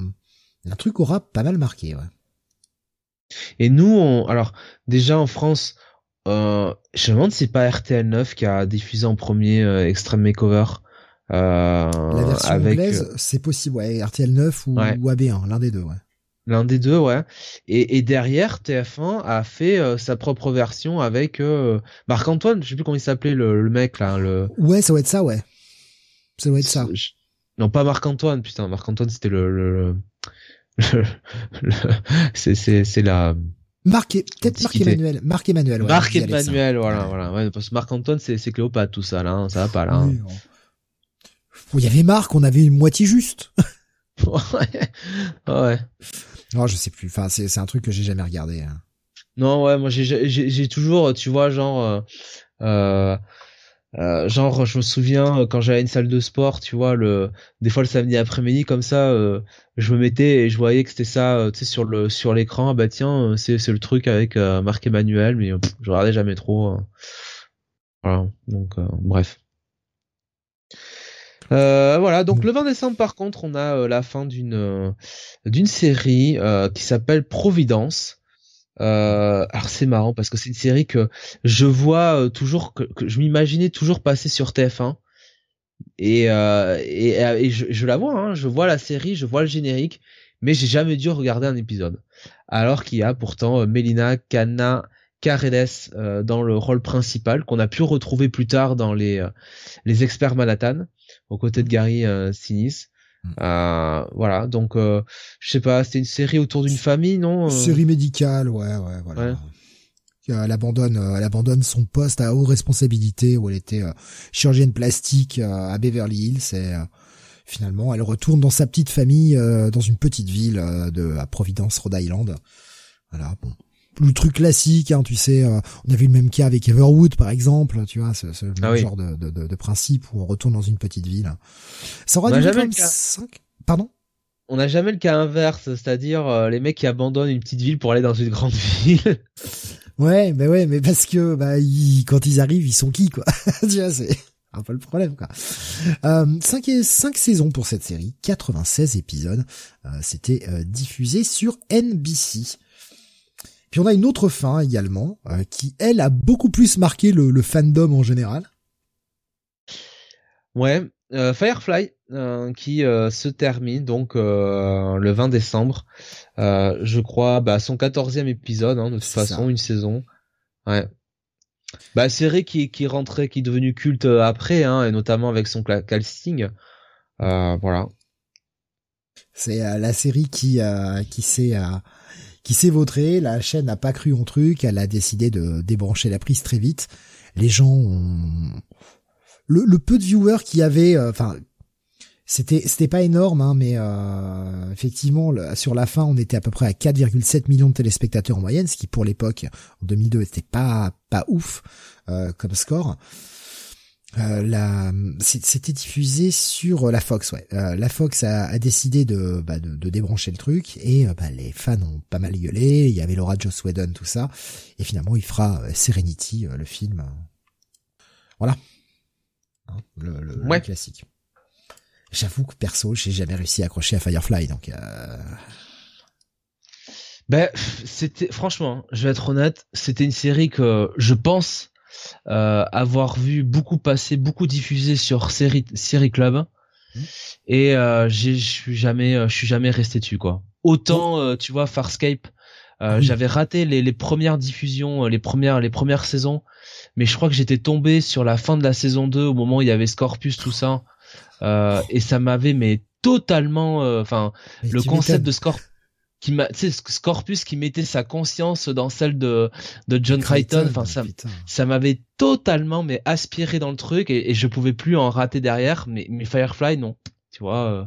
un truc aura pas mal marqué. Ouais. Et nous, on, alors déjà en France, euh, je me demande si c'est pas RTL 9 qui a diffusé en premier Extreme Makeover. La version anglaise, c'est possible, ouais, RTL 9 ou, ou AB1, l'un des deux, ouais. L'un des deux, ouais. Et, et, derrière, TF1 a fait euh, sa propre version avec euh, Marc-Antoine, je sais plus comment il s'appelait le, le, mec là. Le... Ouais, ça doit être ça, ouais. Ça doit être ça. Non, pas Marc-Antoine, putain. Marc-Antoine, c'était le... le, le... c'est, la... Marc, peut-être Marc Emmanuel. Marc Emmanuel, ouais. Marc Emmanuel, voilà, voilà. Ouais, parce que Marc-Antoine, c'est, c'est Cléopâtre, tout ça, là. Hein, ça va pas, là. Hein. il y avait Marc, on avait une moitié juste. ouais. ouais. Non, je sais plus. Enfin, c'est un truc que j'ai jamais regardé. Hein. Non, ouais, moi j'ai toujours, tu vois, genre euh, euh Euh, genre, je me souviens quand j'allais à une salle de sport, tu vois, le des fois le samedi après-midi comme ça, euh, je me mettais et je voyais que c'était ça, euh, tu sais, sur le sur l'écran. bah tiens, c'est le truc avec Marc Emmanuel, mais je regardais jamais trop. Voilà, donc bref. Voilà, donc le 20 décembre par contre, on a la fin d'une d'une série qui s'appelle Providence. Euh, alors c'est marrant parce que c'est une série que je vois euh, toujours que, je m'imaginais toujours passer sur TF1 et euh, et, euh, et je, je, la vois hein, je vois la série je vois le générique mais j'ai jamais dû regarder un épisode. Alors qu'il y a pourtant Melina Cana Caredes dans le rôle principal qu'on a pu retrouver plus tard dans les les experts Manhattan aux côtés de Gary Sinise Mm. Euh, voilà, donc euh, je sais pas, c'était une série autour d'une famille, non euh? Série médicale, ouais, ouais, voilà. Elle abandonne, elle abandonne son poste à haute responsabilité où elle était chirurgienne plastique à Beverly Hills et finalement elle retourne dans sa petite famille dans une petite ville de à Providence, Rhode Island. Voilà, bon le truc classique, hein, tu sais, euh, on a vu le même cas avec Everwood par exemple, tu vois, ce, ah genre de, de, de, principe où on retourne dans une petite ville. Ça aura jamais le 5... Pardon? On n'a jamais le cas inverse, c'est-à-dire euh, les mecs qui abandonnent une petite ville pour aller dans une grande ville. ouais, mais ouais, mais parce que bah quand ils arrivent, ils sont qui quoi Tu vois, c'est un peu le problème quoi. Euh, 5, et, 5 saisons pour cette série, 96 épisodes. Euh, c'était diffusé sur NBC. Puis on a une autre fin également, euh, qui elle a beaucoup plus marqué le, fandom en général. Ouais, euh, Firefly euh, qui se termine donc le 20 décembre. je crois bah, son quatorzième épisode, hein, de toute façon, une saison. Ouais. Bah série qui qui rentrait, qui est devenue culte après, hein, et notamment avec son casting. voilà. C'est la série qui qui s'est qui s'est vautré, la chaîne n'a pas cru en truc, elle a décidé de débrancher la prise très vite. Les gens ont... Le, peu de viewers qui avait, euh, enfin, c'était c'était pas énorme, hein, mais euh, effectivement, sur la fin, on était à peu près à 4,7 millions de téléspectateurs en moyenne, ce qui pour l'époque, en 2002, c'était pas pas ouf euh, comme score. Euh, la, c'était diffusé sur euh, la Fox, ouais. Euh, la Fox a, a décidé de, bah, de, de, débrancher le truc et bah, les fans ont pas mal gueulé. Il y avait Laura Joss Whedon, tout ça, et finalement il fera Serenity, le film. Voilà, hein, le, le, classique. J'avoue que perso, j'ai jamais réussi à accrocher à Firefly, donc. Ben, c'était franchement, je vais être honnête, c'était une série que je pense euh, avoir vu beaucoup passer, beaucoup diffuser sur série, série club. Mmh. Et euh, je suis jamais, euh, je suis jamais resté dessus quoi. Autant, euh, tu vois, Farscape, ah j'avais raté les, les, premières diffusions, les premières, les premières saisons, mais je crois que j'étais tombé sur la fin de la saison 2 au moment où il y avait Scorpus tout ça, et ça m'avait mais totalement, enfin, le concept de Scorpus qui m'a tu sais Scorpus qui mettait sa conscience dans celle de de John Crichton enfin ça ça m'avait totalement mais aspiré dans le truc et, et, je pouvais plus en rater derrière mais mais Firefly non tu vois euh.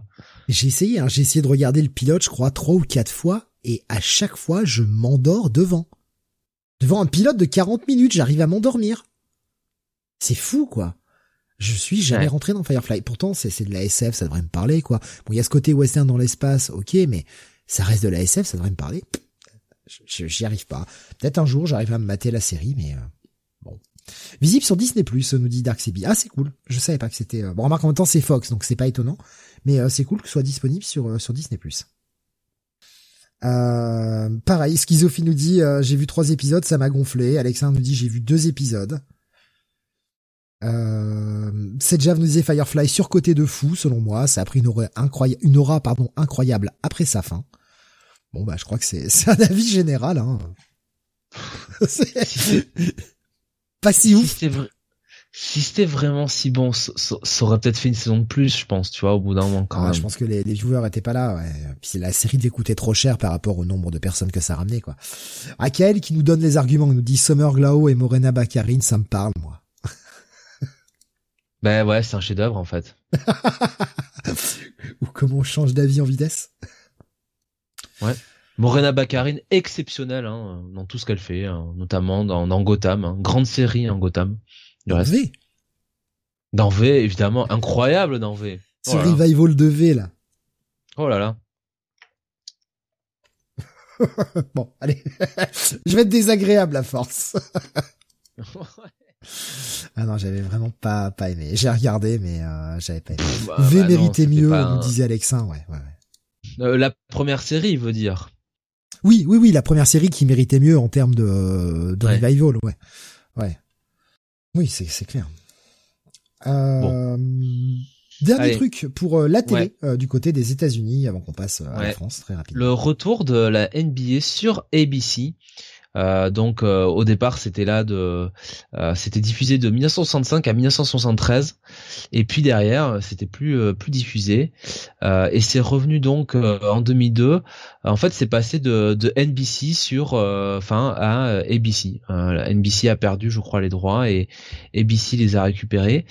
j'ai essayé hein, j'ai essayé de regarder le pilote je crois trois ou quatre fois et à chaque fois je m'endors devant devant un pilote de 40 minutes j'arrive à m'endormir c'est fou quoi je suis jamais rentré dans Firefly. Pourtant, c'est, c'est de la SF, ça devrait me parler, quoi. Bon, il y a ce côté western dans l'espace, ok, mais ça reste de la SF, ça devrait me parler. J'y arrive pas. Peut-être un jour j'arrive à me mater la série, mais euh, bon. Visible sur Disney Plus, nous dit Dark Sebi. Ah c'est cool. Je savais pas que c'était. Euh, bon remarque en même temps c'est Fox, donc c'est pas étonnant, mais euh, c'est cool que ce soit disponible sur sur Disney. Euh, pareil, Schizophie nous dit j'ai vu trois épisodes, ça m'a gonflé. Alexandre nous dit j'ai vu deux épisodes. Euh, Sedjav nous disait Firefly surcoté de fou, selon moi. Ça a pris une aura, une pardon, incroyable après sa fin. Bon, bah, je crois que c'est, c'est un avis général. Hein. pas si ouf. Si c'était vraiment si bon, ça, aurait peut-être fait une saison de plus, je pense, tu vois, au bout d'un moment quand ah, même. Je pense que les, les joueurs étaient pas là, ouais. Puis la série devait coûter trop cher par rapport au nombre de personnes que ça ramenait, quoi. Akael qui nous donne les arguments, nous dit Summer Glao et Morena Baccarin, ça me parle, moi. Ben ouais, c'est un chef-d'œuvre en fait. Ou comment on change d'avis en vitesse? Ouais. Morena Baccarin, exceptionnelle hein, dans tout ce qu'elle fait, hein, notamment dans, dans Gotham, hein. grande série en Gotham. Du reste. Dans V, évidemment, incroyable dans V. Ce oh revival de V là. Oh là là. bon, allez. je vais être désagréable à force. ah non, j'avais vraiment pas pas aimé. J'ai regardé, mais euh, j'avais pas aimé. Bah, v bah méritait mieux, nous disait Alexin. Ouais, ouais, ouais. Euh, la première série, veut dire. Oui, oui, oui, la première série qui méritait mieux en termes de, de revival, ouais, ouais. Oui, c'est clair. Euh, Dernier truc pour euh, la télé euh, du côté des États-Unis avant qu'on passe à la France très rapidement. Le retour de la NBA sur ABC. Euh, donc au départ c'était là de c'était diffusé de 1965 à 1973 et puis derrière c'était plus plus diffusé. Et c'est revenu donc en 2002 en fait c'est passé de, de NBC sur enfin à ABC NBC a perdu je crois les droits et ABC les a récupérés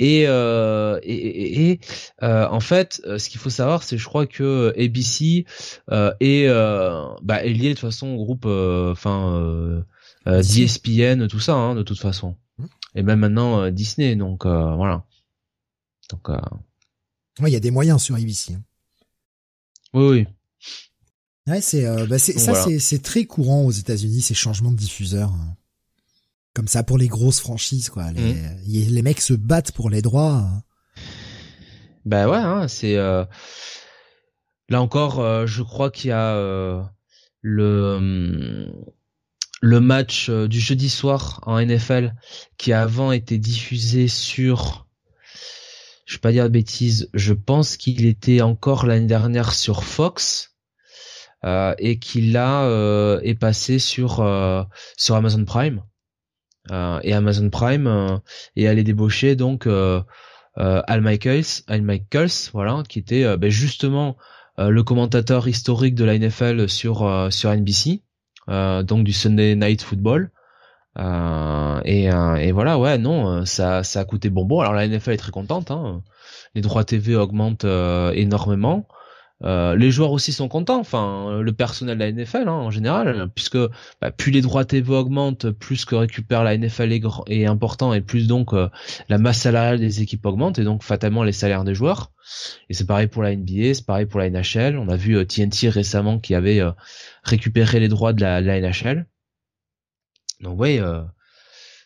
et, euh, et, et euh, en fait, euh, ce qu'il faut savoir, c'est je crois que ABC euh, est, euh, bah, est lié de toute façon au groupe, enfin, d'ESPN, tout ça, hein, de toute façon. Mmh. Et même maintenant Disney, donc voilà. Donc. Ouais, il y a des moyens sur ABC. Hein. Oui, oui. Ouais, c'est, bah, ça, c'est, c'est très courant aux États-Unis ces changements de diffuseurs. Hein comme ça pour les grosses franchises quoi. Les, mmh. les mecs se battent pour les droits. Bah ouais, hein, c'est euh... là encore, euh, je crois qu'il y a euh, le le match du jeudi soir en NFL qui a avant été diffusé sur, je vais pas dire de bêtises, je pense qu'il était encore l'année dernière sur Fox. et qu'il là est passé sur sur Amazon Prime. Euh, et Amazon Prime euh, et allait débaucher donc euh, Al Michaels, Al Michaels, voilà, qui était ben, justement le commentateur historique de la NFL sur sur NBC, donc du Sunday Night Football. et, et voilà, ouais, non, ça, ça a coûté bonbon. Alors la NFL est très contente. Hein. Les droits TV augmentent énormément. Euh, les joueurs aussi sont contents, enfin le personnel de la NFL hein, en général, puisque bah, plus les droits TV augmentent, plus que récupère la NFL est, est important et plus donc euh, la masse salariale des équipes augmente et donc fatalement les salaires des joueurs. Et c'est pareil pour la NBA, c'est pareil pour la NHL. On a vu TNT euh, récemment qui avait récupéré les droits de la, de la NHL. Donc oui,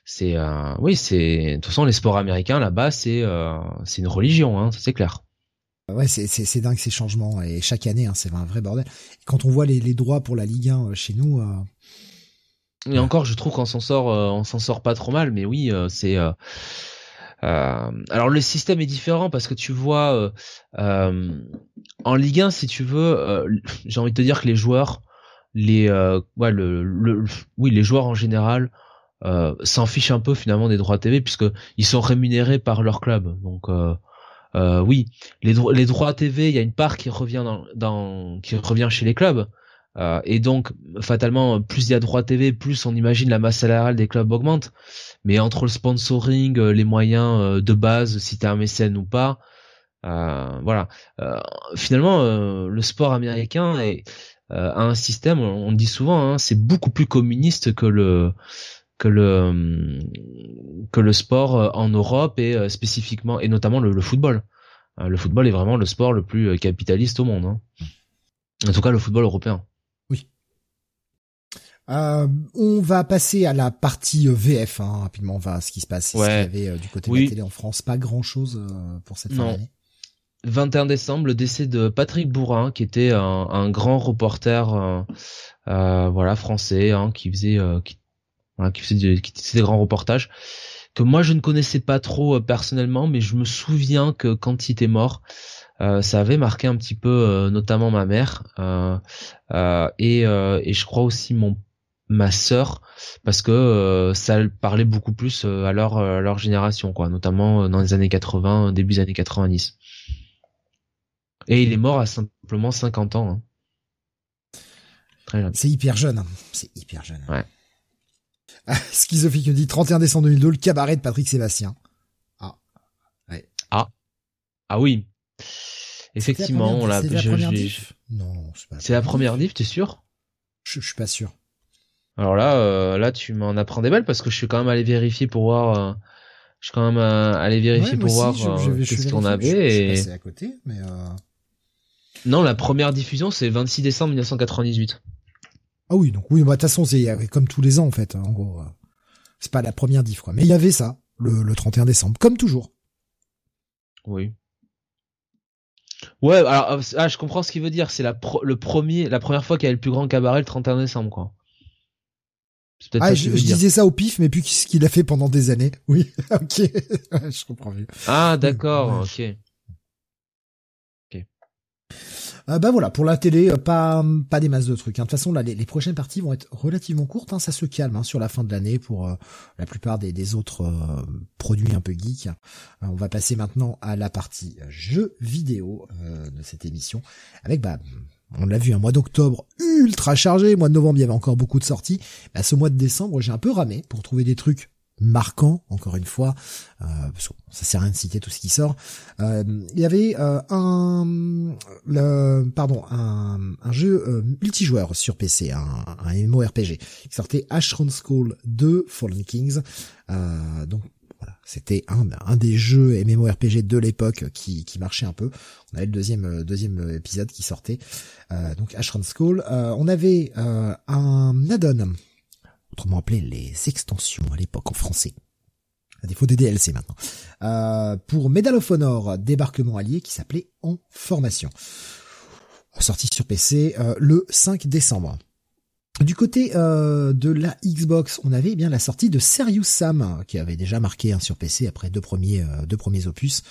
c'est oui c'est de toute façon les sports américains là-bas c'est c'est une religion, hein, c'est clair. Ouais, c'est, c'est, c'est dingue ces changements et chaque année, hein, c'est un vrai bordel. quand on voit les, les droits pour la Ligue 1 euh, chez nous. Euh... Et encore, je trouve qu'on s'en sort, euh, on s'en sort pas trop mal, mais oui, euh, c'est. alors le système est différent parce que tu vois, en Ligue 1, si tu veux, j'ai envie de te dire que les joueurs, les, ouais, le, le, oui, les joueurs en général. s'en fichent un peu finalement des droits TV puisque ils sont rémunérés par leur club donc euh, oui, les, les droits TV, il y a une part qui revient dans, dans qui revient chez les clubs. Euh, et donc, fatalement, plus il y a droits TV, plus on imagine la masse salariale des clubs augmente. Mais entre le sponsoring, euh, les moyens euh, de base, si t'es un mécène ou pas, euh, voilà. finalement, le sport américain est, a un système, on, dit souvent, hein, c'est beaucoup plus communiste que le que le que le sport euh, en Europe et euh, spécifiquement et notamment le, football. Euh, le football est vraiment le sport le plus capitaliste au monde. Hein. En tout cas, le football européen. Oui. on va passer à la partie VF hein, rapidement. On va à ce qui se passe. Ouais. qu'il y avait du côté de la télé en France Pas grand chose pour cette fin d'année. 21 décembre, le décès de Patrick Bourrin, qui était un, grand reporter, euh, voilà, français, hein, qui faisait, qui qui faisait, des grands reportages que moi je ne connaissais pas trop euh, personnellement, mais je me souviens que quand il était mort, euh, ça avait marqué un petit peu, euh, notamment ma mère et, et je crois aussi mon ma sœur parce que ça parlait beaucoup plus à leur leur génération quoi, notamment dans les années 80, début des années 90. Et il est mort à simplement 50 ans. Hein. Très jeune. C'est hyper jeune. Hein. C'est hyper jeune. Ouais. Schizophilique dit 31 décembre 2002, le cabaret de Patrick Sébastien. Ah. Ouais. Ah. Ah oui. Effectivement, on l'a. C'est la première diff? Non, c'est pas. C'est la première diff, t'es sûr? Je, suis pas sûr. Alors là, euh, là, tu m'en apprends des balles parce que je suis quand même allé vérifier pour voir. Je suis quand même euh, allé vérifier Ouais, pour voir aussi, euh, qu'est-ce qu'on avait. Je, suis et... passé à côté, mais euh... Non, la première diffusion, c'est 26 décembre 1998. Ah oui, donc oui, bah de toute façon c'est euh, comme tous les ans en fait. En gros, euh, c'est pas la première diff quoi. Mais il y avait ça le, le 31 décembre, comme toujours. Oui. Ouais, alors euh, ah, je comprends ce qu'il veut dire. C'est la pro- le premier, la première fois qu'il y avait le plus grand cabaret le 31 décembre, quoi. Ah, je, disais ça au pif, mais puis ce qu'il a fait pendant des années. Oui, ok, je comprends mieux. Ah, d'accord, Ouais. ok. Euh, bah voilà, pour la télé, euh, pas pas des masses de trucs. hein. De toute façon, là, les, prochaines parties vont être relativement courtes. hein. Ça se calme hein, sur la fin de l'année pour euh, la plupart des, autres euh, produits un peu geeks. On va passer maintenant à la partie jeux vidéo de cette émission, avec bah on l'a vu un mois d'octobre ultra chargé, mois de novembre il y avait encore beaucoup de sorties. Bah, ce mois de décembre j'ai un peu ramé pour trouver des trucs marquants encore une fois euh, parce que ça sert à rien de citer tout ce qui sort euh, il y avait euh, un le, pardon un, un jeu euh, multijoueur sur PC un, un MMORPG qui sortait Ashron School 2 Fallen Kings euh, donc voilà, c'était un, un des jeux MMORPG de l'époque qui, qui marchait un peu. On avait le deuxième euh, deuxième épisode qui sortait, donc Ashron School. On avait un add-on, autrement appelé les extensions à l'époque en français, à défaut des DLC maintenant, euh, pour Medal of Honor débarquement allié qui s'appelait En formation. Sorti sur PC euh, le 5 décembre. Du côté euh, de la Xbox, on avait bien la sortie de Serious Sam qui avait déjà marqué hein, sur PC après deux premiers euh, deux premiers opus.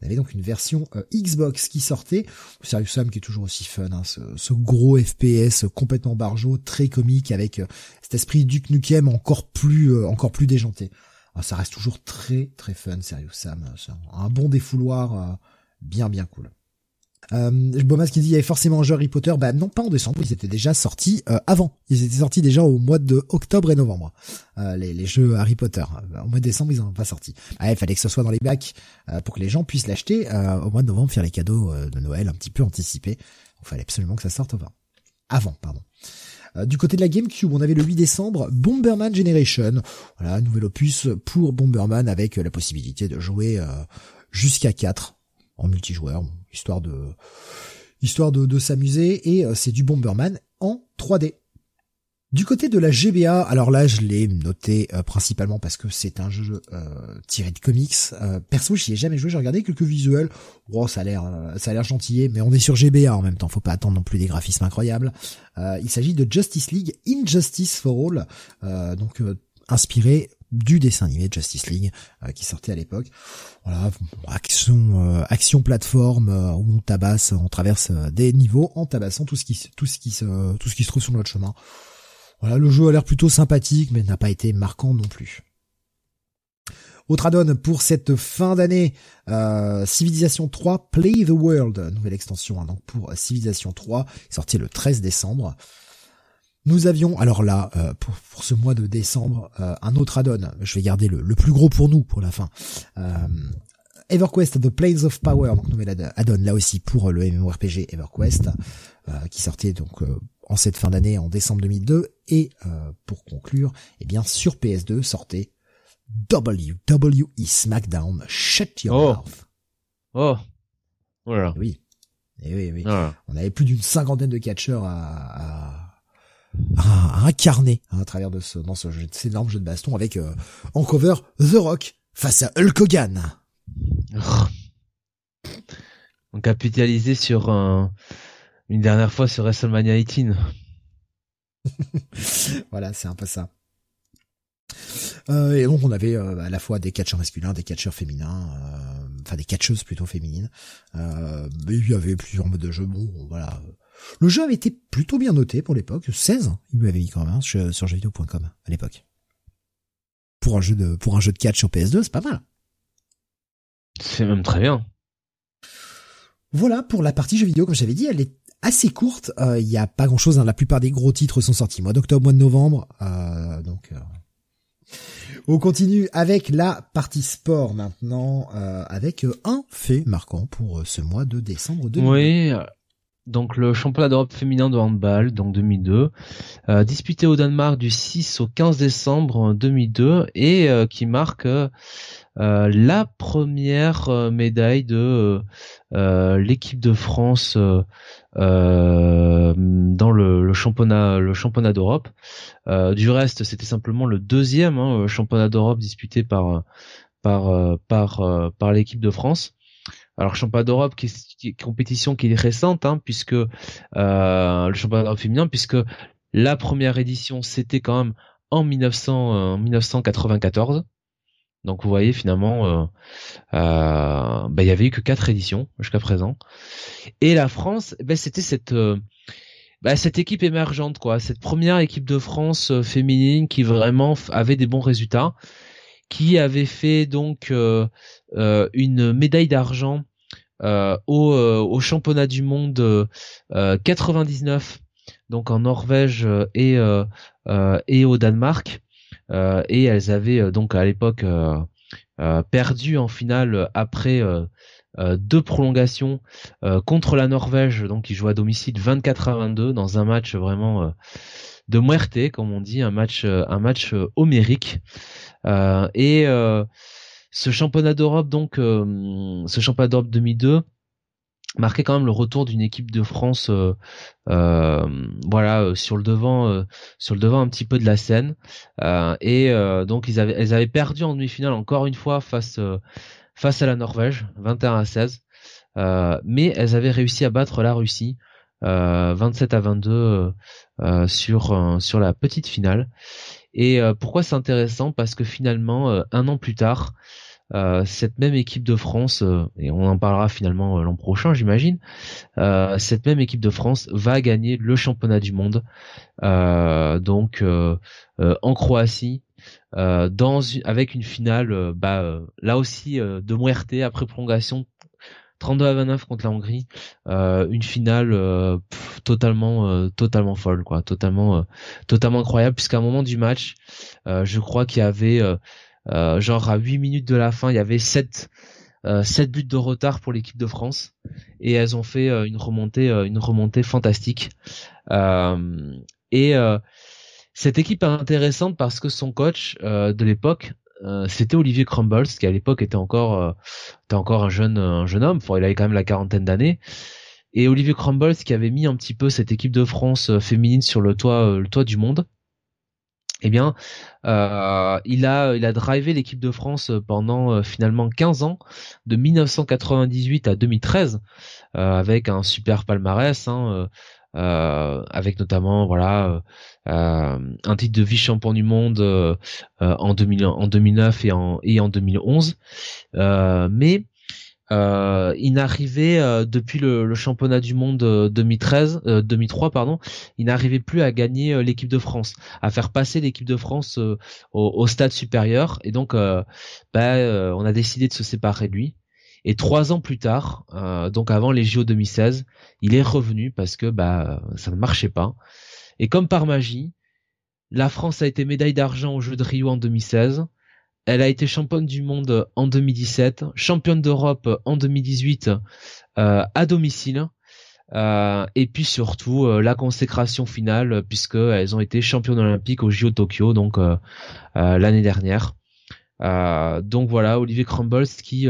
On avait donc une version euh, Xbox qui sortait. Serious Sam qui est toujours aussi fun, hein, ce, gros FPS complètement barjot, très comique avec euh, cet esprit Duke Nukem encore plus déjanté. Ah, ça reste toujours très très fun Serious Sam, un, bon défouloir bien bien cool. Euh, Bomas qui dit il y avait forcément un jeu Harry Potter, bah non pas en décembre, ils étaient déjà sortis euh, avant. Ils étaient sortis déjà au mois de octobre et novembre. Euh, les, les jeux Harry Potter. Euh, Au mois de décembre ils en ont pas sorti. Ah, il fallait que ce soit dans les bacs euh, pour que les gens puissent l'acheter euh, au mois de novembre, faire les cadeaux euh, de Noël un petit peu anticipés. Il fallait absolument que ça sorte avant. Avant, pardon. Du côté de la GameCube, on avait le 8 décembre Bomberman Generation. Voilà, nouvel opus pour Bomberman avec la possibilité de jouer jusqu'à 4 en multijoueur, histoire de histoire de, de s'amuser et euh, c'est du Bomberman en 3D. Du côté de la GBA, alors là je l'ai noté euh, principalement parce que c'est un jeu euh, tiré de comics. Euh, perso, j'y ai jamais joué, j'ai regardé quelques visuels. Oh, ça a l'air ça a l'air gentillé, mais on est sur GBA en même temps, faut pas attendre non plus des graphismes incroyables. Il s'agit de Justice League Injustice for All, donc inspiré du dessin animé Justice League euh, qui sortait à l'époque. Voilà, action euh, action plateforme euh, où on tabasse, on traverse euh, des niveaux en tabassant tout ce qui tout ce qui se tout ce qui se trouve sur notre chemin. Voilà, le jeu a l'air plutôt sympathique mais n'a pas été marquant non plus. Autre add-on pour cette fin d'année, euh, Civilization 3 Play the World, nouvelle extension hein, donc pour Civilization 3, sorti le 13 décembre. Nous avions, alors là, euh, pour, pour ce mois de décembre, euh, un autre add-on. Je vais garder le, le plus gros pour nous, pour la fin. Euh, EverQuest The Planes of Power, donc nouvel add- add-on là aussi pour le MMORPG EverQuest, euh, qui sortait donc euh, en cette fin d'année, en décembre 2002. Et euh, pour conclure, eh bien sur PS2 sortait WWE SmackDown Shut Your Oh. Mouth. Oh. Voilà. Oui. Et oui, oui. Voilà. On avait plus d'une cinquantaine de catcheurs à, à, à- à incarner hein, à travers de ce, dans ce jeu, cet énorme jeu de baston avec euh, en cover The Rock face à Hulk Hogan. On capitalisait sur un- une dernière fois sur WrestleMania 18. voilà, c'est un peu ça. Euh, et donc on avait euh, à la fois des catcheurs masculins, des catcheurs féminins, euh, enfin des catcheuses plutôt féminines. Euh, mais il y avait plusieurs modes de jeu. Bon, voilà. Le jeu avait été plutôt bien noté pour l'époque, 16, il m'avait mis quand même hein, sur, jeuxvideo.com à l'époque. Pour un jeu de pour un jeu de catch sur PS2, c'est pas mal. C'est même très bien. Voilà pour la partie jeux vidéo, comme j'avais dit, elle est assez courte. Euh, Il y a pas grand chose. La plupart des gros titres sont sortis mois d'octobre, mois de novembre. Euh, donc, euh, on continue avec la partie sport maintenant, euh, avec euh, un fait marquant pour euh, ce mois de décembre 2000. Oui. Euh, donc le championnat d'Europe féminin de handball, donc 2002, euh, disputé au Danemark du 6 au 15 décembre 2002 et euh, qui marque euh, la première médaille de l'équipe de France dans le, championnat le championnat d'Europe. du reste, c'était simplement le deuxième hein, championnat d'Europe disputé par par par par l'équipe de France. Alors championnat d'Europe qui, est compétition qui est récente hein, puisque euh, le championnat d'Europe féminin puisque la première édition c'était quand même en 1900 1994. Donc vous voyez finalement euh, euh, bah, il y avait eu que quatre éditions jusqu'à présent. Et la France ben c'était cette bah, cette équipe émergente quoi. Cette première équipe de France féminine qui vraiment avait des bons résultats qui avait fait donc euh, euh, une médaille d'argent euh, au, au, championnat du monde 99 donc en Norvège et et au Danemark. Et elles avaient donc à l'époque perdu en finale après deux prolongations contre la Norvège, donc qui joue à domicile 24 à 22 dans un match vraiment de muerte, comme on dit, un match, un match homérique. Euh, et euh, ce championnat d'Europe, donc, euh, ce championnat d'Europe 2002, marquait quand même le retour d'une équipe de France euh, voilà sur le devant sur le devant un petit peu de la scène et donc ils avaient elles avaient perdu en demi-finale encore une fois face face à la Norvège 21 à 16 mais elles avaient réussi à battre la Russie 27 à 22 sur sur la petite finale. Et euh, pourquoi c'est intéressant? Parce que finalement, euh, un an plus tard, euh, cette même équipe de France, et on en parlera finalement l'an prochain, j'imagine, cette même équipe de France va gagner le championnat du monde, donc en Croatie, dans avec une finale, bah, là aussi de muerte après prolongation 32 à 29 contre la Hongrie, euh, une finale euh, totalement euh, totalement folle quoi, totalement totalement incroyable puisqu'à un moment du match, je crois qu'il y avait genre à 8 minutes de la fin, il y avait 7 7 buts de retard pour l'équipe de France et elles ont fait une remontée une remontée fantastique. et cette équipe est intéressante parce que son coach de l'époque euh, c'était Olivier Crumbles qui à l'époque était encore euh, était encore un jeune un jeune homme, il avait quand même la quarantaine d'années. Et Olivier Crumbles qui avait mis un petit peu cette équipe de France euh, féminine sur le toit le toit du monde. Eh bien, il a il a drivé l'équipe de France pendant finalement 15 ans, de 1998 à 2013, avec un super palmarès. Hein, euh, avec notamment voilà euh, un titre de vice-champion du monde euh, en, 2000, en 2009 et en, et en 2011. mais il n'arrivait depuis le, championnat du monde 2013, 2003 pardon, il n'arrivait plus à gagner l'équipe de France, à faire passer l'équipe de France au, stade supérieur. Et donc, bah, on a décidé de se séparer de lui. Et trois ans plus tard, euh, donc avant les JO 2016, il est revenu parce que bah ça ne marchait pas. Et comme par magie, la France a été médaille d'argent aux Jeux de Rio en 2016. Elle a été championne du monde en 2017, championne d'Europe en 2018 euh, à domicile. Euh, et puis surtout la consécration finale puisque elles ont été championnes olympiques aux JO Tokyo donc l'année dernière. donc voilà Olivier Crumbles qui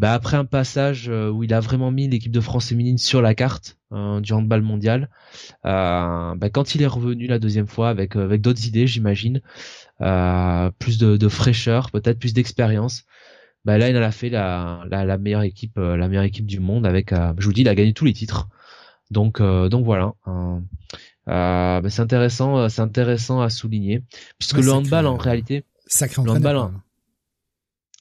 bah après un passage euh, où il a vraiment mis l'équipe de France féminine sur la carte hein, du handball mondial, euh, bah quand il est revenu la deuxième fois avec euh, avec d'autres idées, j'imagine, plus de, fraîcheur, peut-être plus d'expérience. Bah là, il a fait la, la, meilleure équipe, la meilleure équipe du monde avec. je vous dis, il a gagné tous les titres. Donc donc voilà. Hein. Bah, c'est intéressant, c'est intéressant à souligner puisque le handball en réalité, sacré le handball,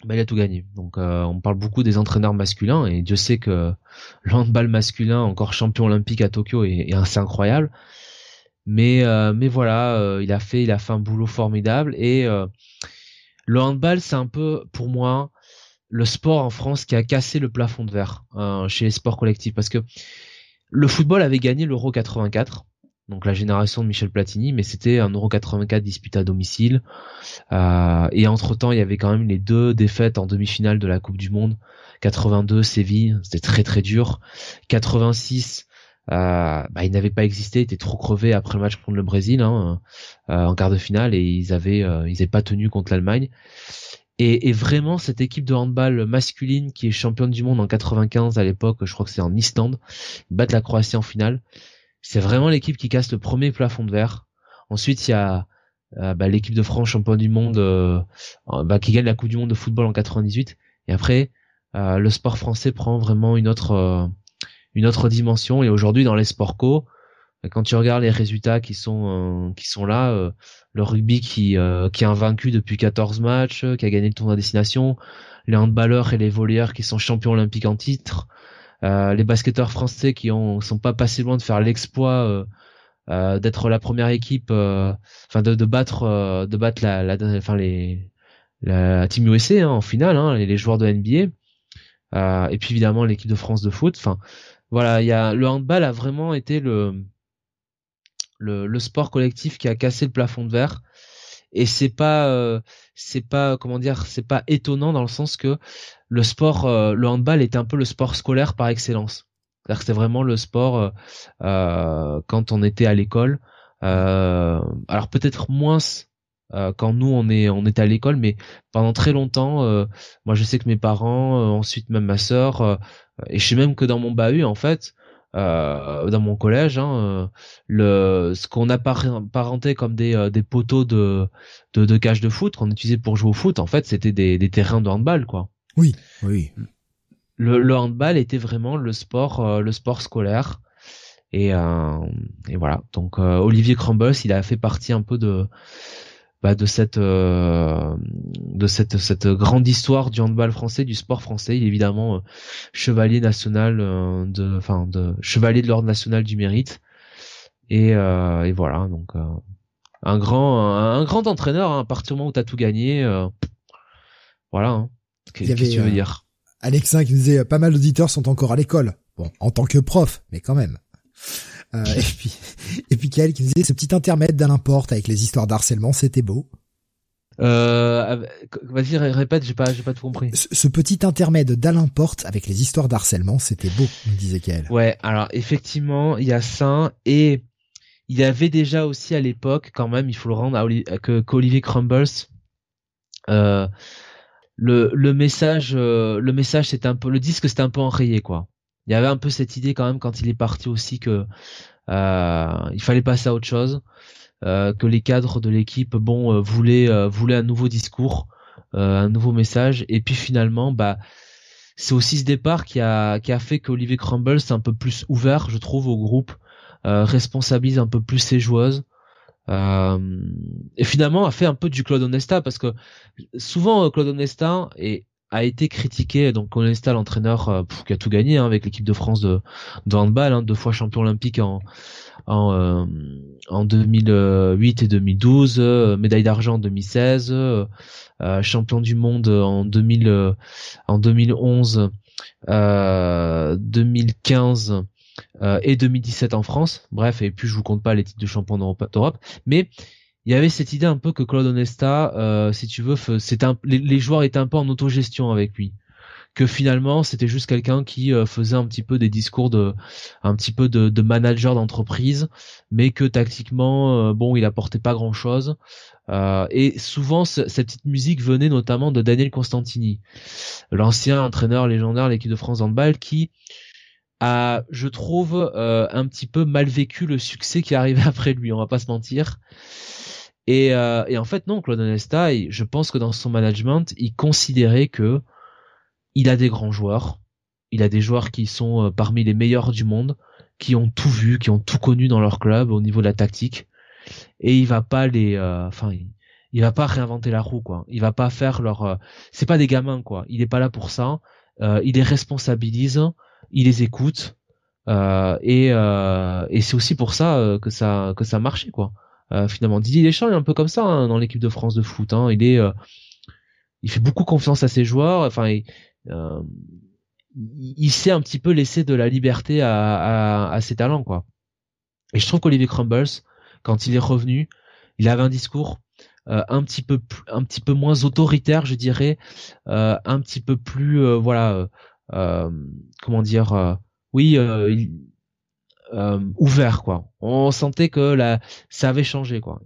bah, il a tout gagné. Donc euh, on parle beaucoup des entraîneurs masculins et Dieu sait que le handball masculin, encore champion olympique à Tokyo, est, assez incroyable. Mais euh, mais voilà, euh, il a fait il a fait un boulot formidable et le handball c'est un peu pour moi le sport en France qui a cassé le plafond de verre chez les sports collectifs parce que le football avait gagné l'Euro 84 donc la génération de Michel Platini, mais c'était un Euro 84 disputé à domicile. Euh, et entre temps, il y avait quand même les deux défaites en demi-finale de la Coupe du Monde. 82 Séville, c'était très très dur. 86 bah, il n'avait pas existé, il était trop crevé après le match contre le Brésil hein, en quart de finale et ils avaient ils n'avaient pas tenu contre l'Allemagne. Et, et, vraiment, cette équipe de handball masculine qui est championne du monde en 95 à l'époque, je crois que c'est en Islande, ils la Croatie en finale. C'est vraiment l'équipe qui casse le premier plafond de verre. Ensuite, il y a euh, bah, l'équipe de France championne du monde euh, bah, qui gagne la Coupe du monde de football en 98. Et après, euh, le sport français prend vraiment une autre une autre dimension. Et aujourd'hui, dans les sports co, quand tu regardes les résultats qui sont qui sont là, le rugby qui qui est invaincu depuis 14 matchs, qui a gagné le tournoi à destination, les handballeurs et les volleyeurs qui sont champions olympiques en titre, les basketteurs français qui ont sont pas passés loin de faire l'exploit euh, euh d'être la première équipe, euh, enfin de, de battre de battre la, la les la team USA hein, en finale, hein, les, les, joueurs de NBA, et puis évidemment l'équipe de France de foot. Enfin voilà, il y a le handball a vraiment été le le, le, sport collectif qui a cassé le plafond de verre et c'est pas euh, c'est pas comment dire c'est pas étonnant dans le sens que le sport euh, le handball est un peu le sport scolaire par excellence. C'est-à-dire que c'est vraiment le sport euh, quand on était à l'école. Alors peut-être moins quand nous on est on était à l'école mais pendant très longtemps moi je sais que mes parents ensuite même ma sœur et je sais même que dans mon bahut en fait euh, dans mon collège, hein, euh, le ce qu'on apparentait comme des, euh, des poteaux de, de, de cage de foot qu'on utilisait pour jouer au foot, en fait, c'était des, des terrains de handball, quoi. Oui, oui. Le, le handball était vraiment le sport, le sport scolaire. Et, et voilà. Donc Olivier Crumbles, il a fait partie un peu de bah, de cette euh, de cette cette grande histoire du handball français, du sport français. Il est évidemment euh, chevalier national euh, de enfin de chevalier de l'ordre national du mérite. Et, et voilà donc un grand un, grand entraîneur hein, à partir du moment où t'as tout gagné. voilà. Hein. Qu'est-ce que tu veux dire? Alexin qui disait pas mal d'auditeurs sont encore à l'école. Bon, en tant que prof, mais quand même. Euh, et puis, et puis qui disait ce petit intermède d'Alain Porte avec les histoires d'harcèlement, c'était beau. Euh, vas-y, répète, j'ai pas, j'ai pas tout compris. Ce, petit intermède d'Alain Porte avec les histoires d'harcèlement, c'était beau, me disait Kael. Ouais, alors effectivement, il y a ça et il y avait déjà aussi à l'époque, quand même, il faut le rendre à que qu'Olivier Crumbles, euh, le, le message, euh, le message, c'était un peu, le disque, c'était un peu enrayé, quoi il y avait un peu cette idée quand même quand il est parti aussi que euh, il fallait passer à autre chose, euh, que les cadres de l'équipe bon euh, voulaient voulaient un nouveau discours, un nouveau message et puis finalement bah c'est aussi ce départ qui a qui a fait qu'Olivier Crumble c'est un peu plus ouvert je trouve au groupe, responsabilise un peu plus ses joueuses. et finalement a fait un peu du Claude Onesta parce que souvent Claude Onesta et a été critiqué. Donc Onesta, l'entraîneur euh, qui a tout gagné hein, avec l'équipe de France de, de handball, hein, deux fois champion olympique en en, euh, en 2008 et 2012, euh, médaille d'argent en 2016, champion du monde en 2000 en 2011, 2015 et 2017 en France. Bref, et puis je vous compte pas les titres de champion d'Europe, mais il y avait cette idée un peu que Claude Onesta, euh, si tu veux, c'était les, joueurs étaient un peu en autogestion avec lui, que finalement c'était juste quelqu'un qui euh, faisait un petit peu des discours de, un petit peu de, de manager d'entreprise, mais que tactiquement, euh, bon, il apportait pas grand chose. et souvent, cette petite musique venait notamment de Daniel Constantini, l'ancien entraîneur légendaire de l'équipe de France handball, qui a, je trouve, un petit peu mal vécu le succès qui arrivait après lui. On va pas se mentir. Et, euh, et en fait, non, Claude Onesta, je pense que dans son management, il considérait que il a des grands joueurs, il a des joueurs qui sont euh, parmi les meilleurs du monde, qui ont tout vu, qui ont tout connu dans leur club au niveau de la tactique, et il va pas les, euh, enfin, il, va pas réinventer la roue, quoi. Il va pas faire leur, c'est pas des gamins, quoi. Il est pas là pour ça. il les responsabilise, il les écoute, et, et c'est aussi pour ça que ça que ça marchait, quoi. Euh, finalement, Didier Deschamps est un peu comme ça hein, dans l'équipe de France de foot. Hein. Il est, euh, il fait beaucoup confiance à ses joueurs. Enfin, il, euh, il sait un petit peu laisser de la liberté à, à, à ses talents, quoi. Et je trouve qu'Olivier Crumbles, quand il est revenu, il avait un discours euh, un petit peu un petit peu moins autoritaire, je dirais, euh, un petit peu plus, voilà, comment dire, oui, il, ouvert quoi. On sentait que là ça avait changé quoi.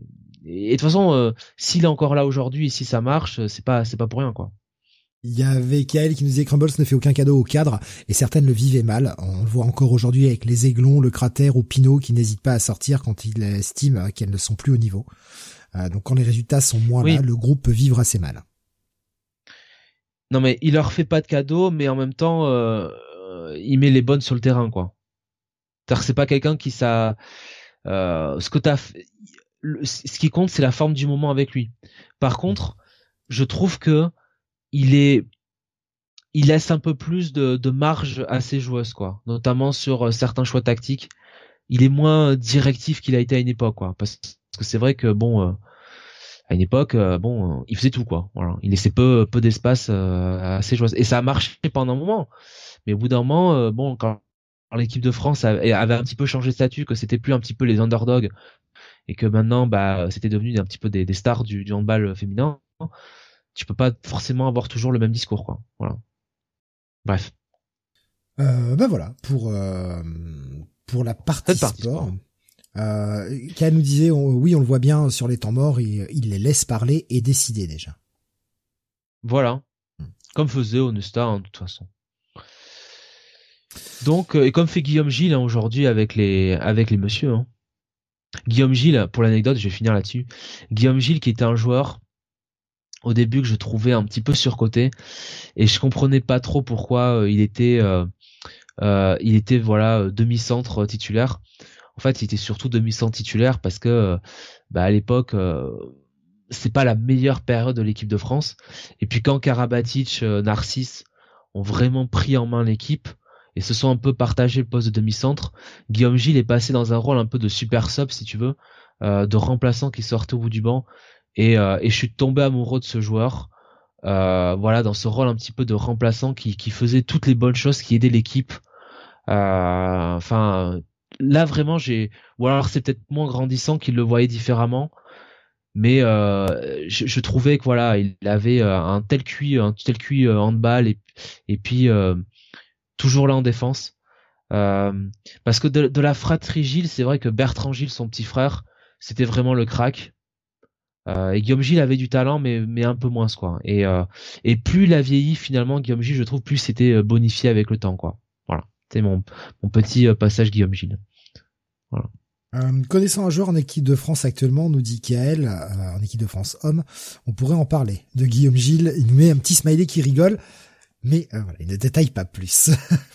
Et, de toute façon, s'il est encore là aujourd'hui et si ça marche, c'est pas c'est pas pour rien quoi. Il y avait Kael qui nous disait Crumbles ne fait aucun cadeau au cadre et certaines le vivaient mal. On le voit encore aujourd'hui avec les aiglons, le cratère ou Pinot qui n'hésitent pas à sortir quand ils estiment qu'elles ne sont plus au niveau. Euh, donc quand les résultats sont moins là, le groupe peut vivre assez mal. Non mais il leur fait pas de cadeau, mais en même temps, euh, il met les bonnes sur le terrain quoi. C'est pas quelqu'un qui ça. Euh, ce que t'as, ce qui compte c'est la forme du moment avec lui. Par contre, je trouve que il est il laisse un peu plus de, marge à ses joueuses quoi. Notamment sur euh, certains choix tactiques. Il est moins directif qu'il a été à une époque quoi. Parce que c'est vrai que bon euh, à une époque euh, bon il faisait tout quoi. Il laissait peu peu d'espace à ses joueuses. Et ça a marché pendant un moment. Mais au bout d'un moment bon quand l'équipe de France avait un petit peu changé de statut que c'était plus un petit peu les underdogs et que maintenant bah c'était devenu un petit peu des, stars du, du handball féminin tu peux pas forcément avoir toujours le même discours, quoi. Voilà. Bref. Euh, ben voilà pour euh, pour la partie, sport. Euh, nous disait oui on le voit bien sur les temps morts il, il les laisse parler et décider déjà. Voilà. Hmm. Comme faisait Onesta hein, de toute façon. Donc euh, et comme fait Guillaume Gilles hein, aujourd'hui avec les avec les messieurs. Hein. Guillaume Gilles pour l'anecdote je vais finir là-dessus. Guillaume Gilles qui était un joueur au début que je trouvais un petit peu surcoté et je comprenais pas trop pourquoi euh, il était euh, il était voilà demi-centre titulaire. En fait, il était surtout demi-centre titulaire parce que bah, à l'époque c'est pas la meilleure période de l'équipe de France. Et puis quand Karabatic, Narcisse ont vraiment pris en main l'équipe et se sont un peu partagé le poste de demi-centre, Guillaume Gilles est passé dans un rôle un peu de super sub si tu veux, de remplaçant qui sortait au bout du banc et, euh, et je suis tombé amoureux de ce joueur. Euh, voilà, dans ce rôle un petit peu de remplaçant qui, qui faisait toutes les bonnes choses, qui aidait l'équipe. Euh, enfin, là vraiment, j'ai, ou alors c'est peut-être moins grandissant qu'il le voyait différemment, mais euh, je, je, trouvais que voilà, il avait euh, un tel QI, un tel QI handball et, et puis toujours là en défense. parce que de, la fratrie Gilles, c'est vrai que Bertrand Gilles, son petit frère, c'était vraiment le crack. Euh, et Guillaume Gilles avait du talent, mais mais un peu moins quoi. Et euh, et plus il a vieilli finalement, Guillaume Gilles, je trouve, plus c'était euh, bonifié avec le temps quoi. Voilà, c'est mon petit passage Guillaume Gilles. Connaissant un joueur en équipe de France actuellement, nous dit Kael, en équipe de France homme, on pourrait en parler. De Guillaume Gilles, il nous met un petit smiley qui rigole, mais voilà, il ne détaille pas plus.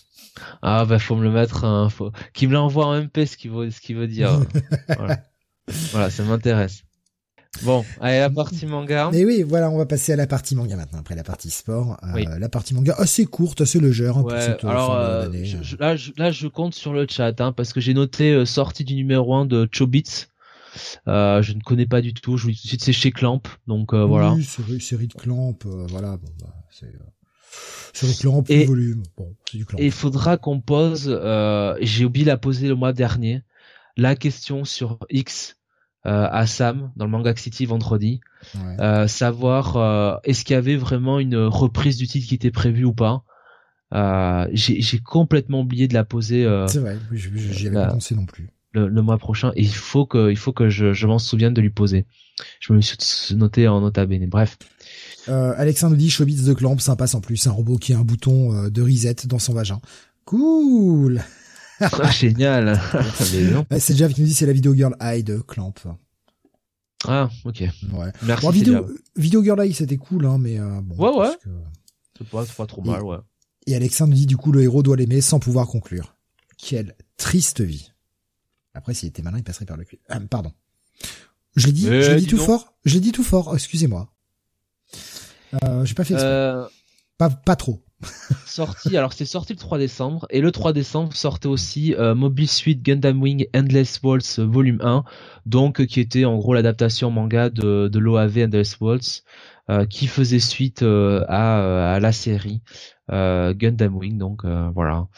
ah bah faut me le mettre, hein, faut qu'il me l'envoie en MP ce qu'il veut, ce qu'il veut dire. voilà. voilà, ça m'intéresse. Bon, allez, la partie manga. Mais oui, voilà, on va passer à la partie manga maintenant, après la partie sport. Euh, La partie manga assez courte, assez légère. Hein, ouais, alors, euh, là, je, là, je compte sur le chat, hein, parce que j'ai noté euh, sortie du numéro 1 de Chobits. Euh, je ne connais pas du tout. Je vous dis tout de suite, c'est chez Clamp, donc euh, voilà. Oui, série, série de Clamp, euh, voilà. Bon, bah, c'est Clamp, et, volume. Bon, c'est du. Et il faudra qu'on pose. j'ai oublié de la poser le mois dernier. La question sur X euh, à Sam dans le Manga City vendredi, euh, savoir euh, est-ce qu'il y avait vraiment une reprise du titre qui était prévue ou pas. J'ai complètement oublié de la poser. C'est vrai, j'y avais pas pensé non plus. Le, mois prochain, et il faut que, il faut que je, je m'en souvienne de lui poser. Je me suis noté en nota bene. Bref. Euh, Alexandre nous dit Chobits de Clamp, sympa sans plus, un robot qui a un bouton de reset dans son vagin. Cool ah, génial. c'est Jeff qui nous dit c'est la vidéo girl eye de Clamp. Ah, ok. Ouais. Merci. Bon, vidéo, vidéo girl eye c'était cool, hein, mais euh, bon. Ouais, ouais. C'est pas, pas trop mal, ouais. Et Alexandre nous dit du coup le héros doit l'aimer sans pouvoir conclure. Quelle triste vie. Après, s'il était malin, il passerait par le cul. Ah, pardon. Je l'ai dit, je l'ai dit tout fort. Je l'ai dit tout fort. Excusez-moi. Euh, j'ai pas fait euh... Pas, pas trop sorti, alors c'est sorti le 3 décembre, et le 3 décembre sortait aussi euh, Mobile Suit Gundam Wing Endless Waltz Volume 1, donc qui était en gros l'adaptation manga de, de l'OAV Endless Waltz, euh, qui faisait suite euh, à, à, la série Gundam Wing, donc voilà.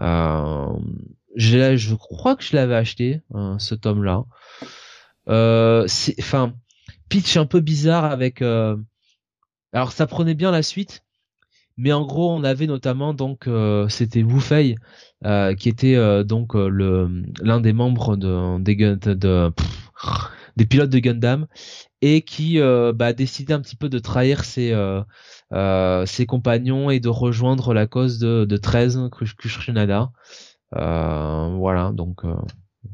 je, je crois que je l'avais acheté, ce tome-là. c'est, enfin, pitch un peu bizarre avec... alors ça prenait bien la suite, Mais en gros, on avait notamment donc c'était Wu Fei qui était donc le l'un des membres de des de, des pilotes de Gundam et qui bah, a décidé un petit peu de trahir ses ses compagnons et de rejoindre la cause de de 13 Kushinada. voilà, donc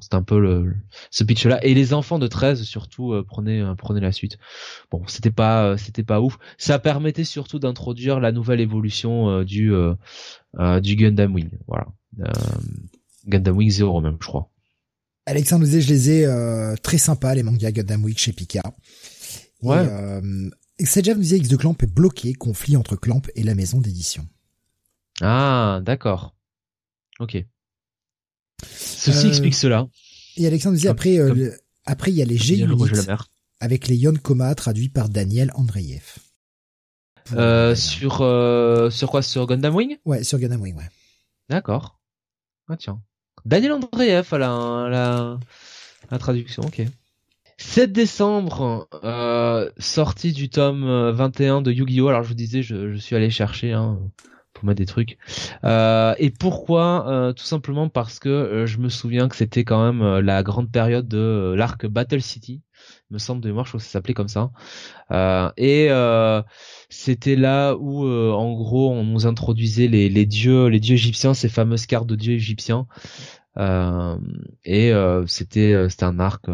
c'est un peu le, ce pitch là et les enfants de 13 surtout euh, prenaient euh, prenaient la suite. Bon, c'était pas euh, c'était pas ouf. Ça permettait surtout d'introduire la nouvelle évolution du du Gundam Wing, voilà. Gundam Wing 0 même, je crois. Alexandre nous dit je les ai très sympas les mangas Gundam Wing chez Pika. Ouais. Euh, Sedja nous disait X de Clamp est bloqué, conflit entre Clamp et la maison d'édition. Ah, d'accord. Ok. Ceci euh, explique cela. Et Alexandre disait après, euh, après il y a les G avec les Yon Koma traduits par Daniel Andreev. Euh, sur sur quoi? Sur Gundam Wing? Ouais, sur Gundam Wing, ouais. D'accord. Ah tiens. Daniel Andreev à la, la, la traduction, ok. 7 décembre, euh, sortie du tome 21 de Yu-Gi-Oh! Alors je vous disais, je, je suis allé chercher hein, pour mettre des trucs. Euh, et pourquoi euh, Tout simplement parce que euh, je me souviens que c'était quand même la grande période de l'arc Battle City, me semble de mémoire, je crois que ça s'appelait comme ça. et c'était là où, en gros, on nous introduisait les, les dieux, les dieux égyptiens, ces fameuses cartes de dieux égyptiens. et c'était c'était un arc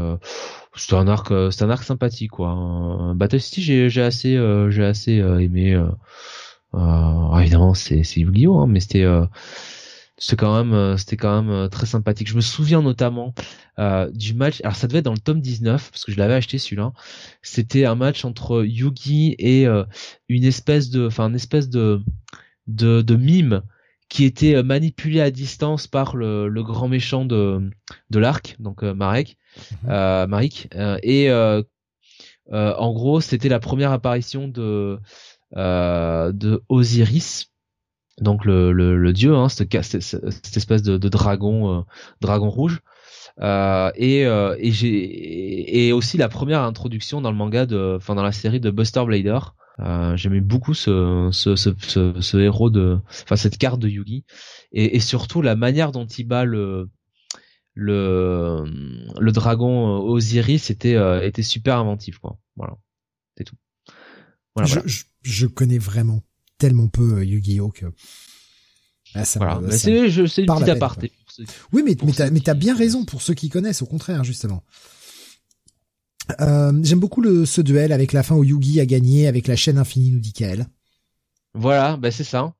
c'était un arc c'était un arc sympathique quoi Battle City j'ai j'ai assez j'ai assez aimé euh, évidemment, c'est c'est Yu-Gi-Oh, hein, mais c'était euh, c'était quand même euh, c'était quand même très sympathique. Je me souviens notamment du match. Alors ça devait être dans le tome 19 parce que je l'avais acheté celui-là. C'était un match entre Yugi et une espèce de enfin une espèce de de, de mime qui était manipulé à distance par le, le grand méchant de de l'arc, donc Marek, mhm. euh, Marek, et en gros c'était la première apparition de euh, de Osiris, donc le, le, dieu, hein, cette, cette, espèce de, dragon, euh, dragon rouge. Euh, et et j'ai et aussi la première introduction dans le manga de, enfin dans la série de Buster Blader. J'aimais beaucoup ce ce, ce, ce, héros de, enfin cette carte de Yugi, et, et surtout la manière dont il bat le le le dragon Osiris était était super inventif quoi. Voilà. Voilà, je connais vraiment tellement peu euh, Yu-Gi-Oh que ah, ça voilà, mais c'est je c'est une petite aparté. oui, mais mais t'as mais t'as bien raison pour ceux qui connaissent au contraire justement. Euh, J'aime beaucoup le ce duel avec la fin où Yugi a gagné avec la chaîne infinie nous dit Kael. Voilà, bah c'est ça.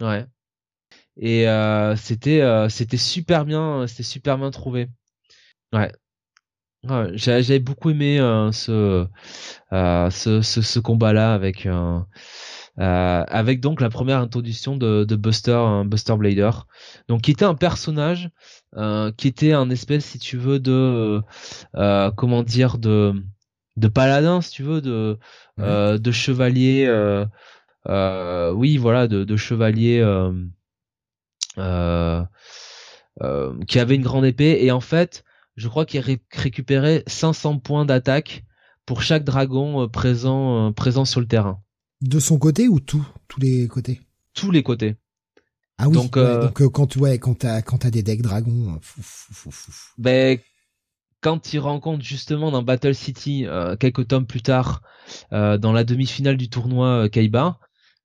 Ouais. Et euh, c'était euh, c'était super bien, c'était super bien trouvé. Ouais. Ouais, j'avais beaucoup aimé euh, ce, euh, ce, ce, ce combat-là avec euh, avec donc la première introduction de, de Buster Buster Blader, donc qui était un personnage qui était un espèce si tu veux de comment dire de de paladin si tu veux de de chevalier oui voilà de, de chevalier qui avait une grande épée. Et en fait je crois qu'il récupérait 500 points d'attaque pour chaque dragon euh, présent euh, présent sur le terrain. De son côté ou tout tous les côtés? Tous les côtés. Ah oui. Donc, euh, donc quand ouais quand t'as quand t'as des decks dragons. ben quand il rencontre justement dans Battle City quelques tomes plus tard dans la demi-finale du tournoi Kaiba,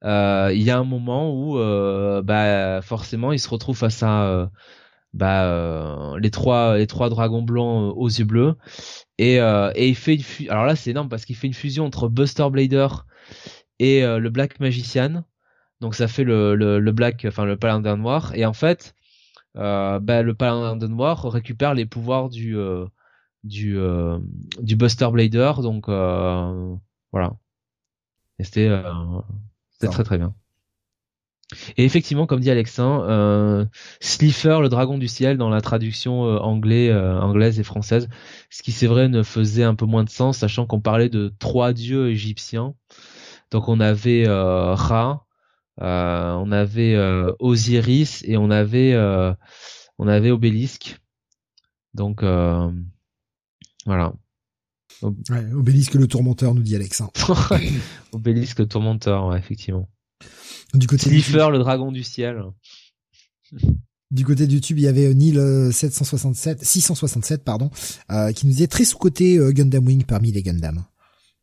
il y a un moment où bah forcément il se retrouve face à bah euh, les trois les trois dragons blancs euh, aux yeux bleus. Et euh, et il fait une alors là c'est énorme parce qu'il fait une fusion entre Buster Blader et le Black Magician. Donc ça fait le le, le Black enfin le paladin noir et en fait bah, le paladin noir récupère les pouvoirs du du du Buster Blader. Donc voilà. Et c'était c'était très très bien et effectivement, comme dit Alexin, euh, Slifer, le dragon du ciel, dans la traduction euh, anglais, euh, anglaise et française, ce qui c'est vrai ne faisait un peu moins de sens, sachant qu'on parlait de trois dieux égyptiens. Donc on avait euh, Ra, on avait Osiris et on avait on avait Obélisque. Donc voilà. obélisque le tourmenteur, nous dit Alexin. obélisque le tourmenteur, ouais, effectivement. Du côté Slifer, le dragon du ciel. Du côté du tube, il y avait Neil 767, 667 pardon, euh, qui nous disait très sous-côté euh, Gundam Wing parmi les Gundam.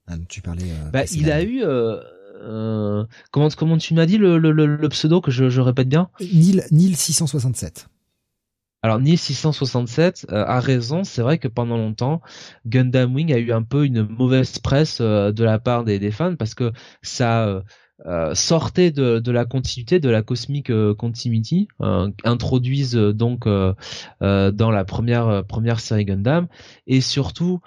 Ah, tu parlais. Euh, bah, il a eu. Euh, comment comment tu m'as dit le, le, le, pseudo que je, je répète bien? Neil Neil 667. Alors Neil 667 a raison, c'est vrai que pendant longtemps Gundam Wing a eu un peu une mauvaise presse de la part des, des fans parce que ça euh, sortaient de, de, la continuité de la Cosmic euh, Continuity, euh, introduisent donc dans la première première série Gundam et surtout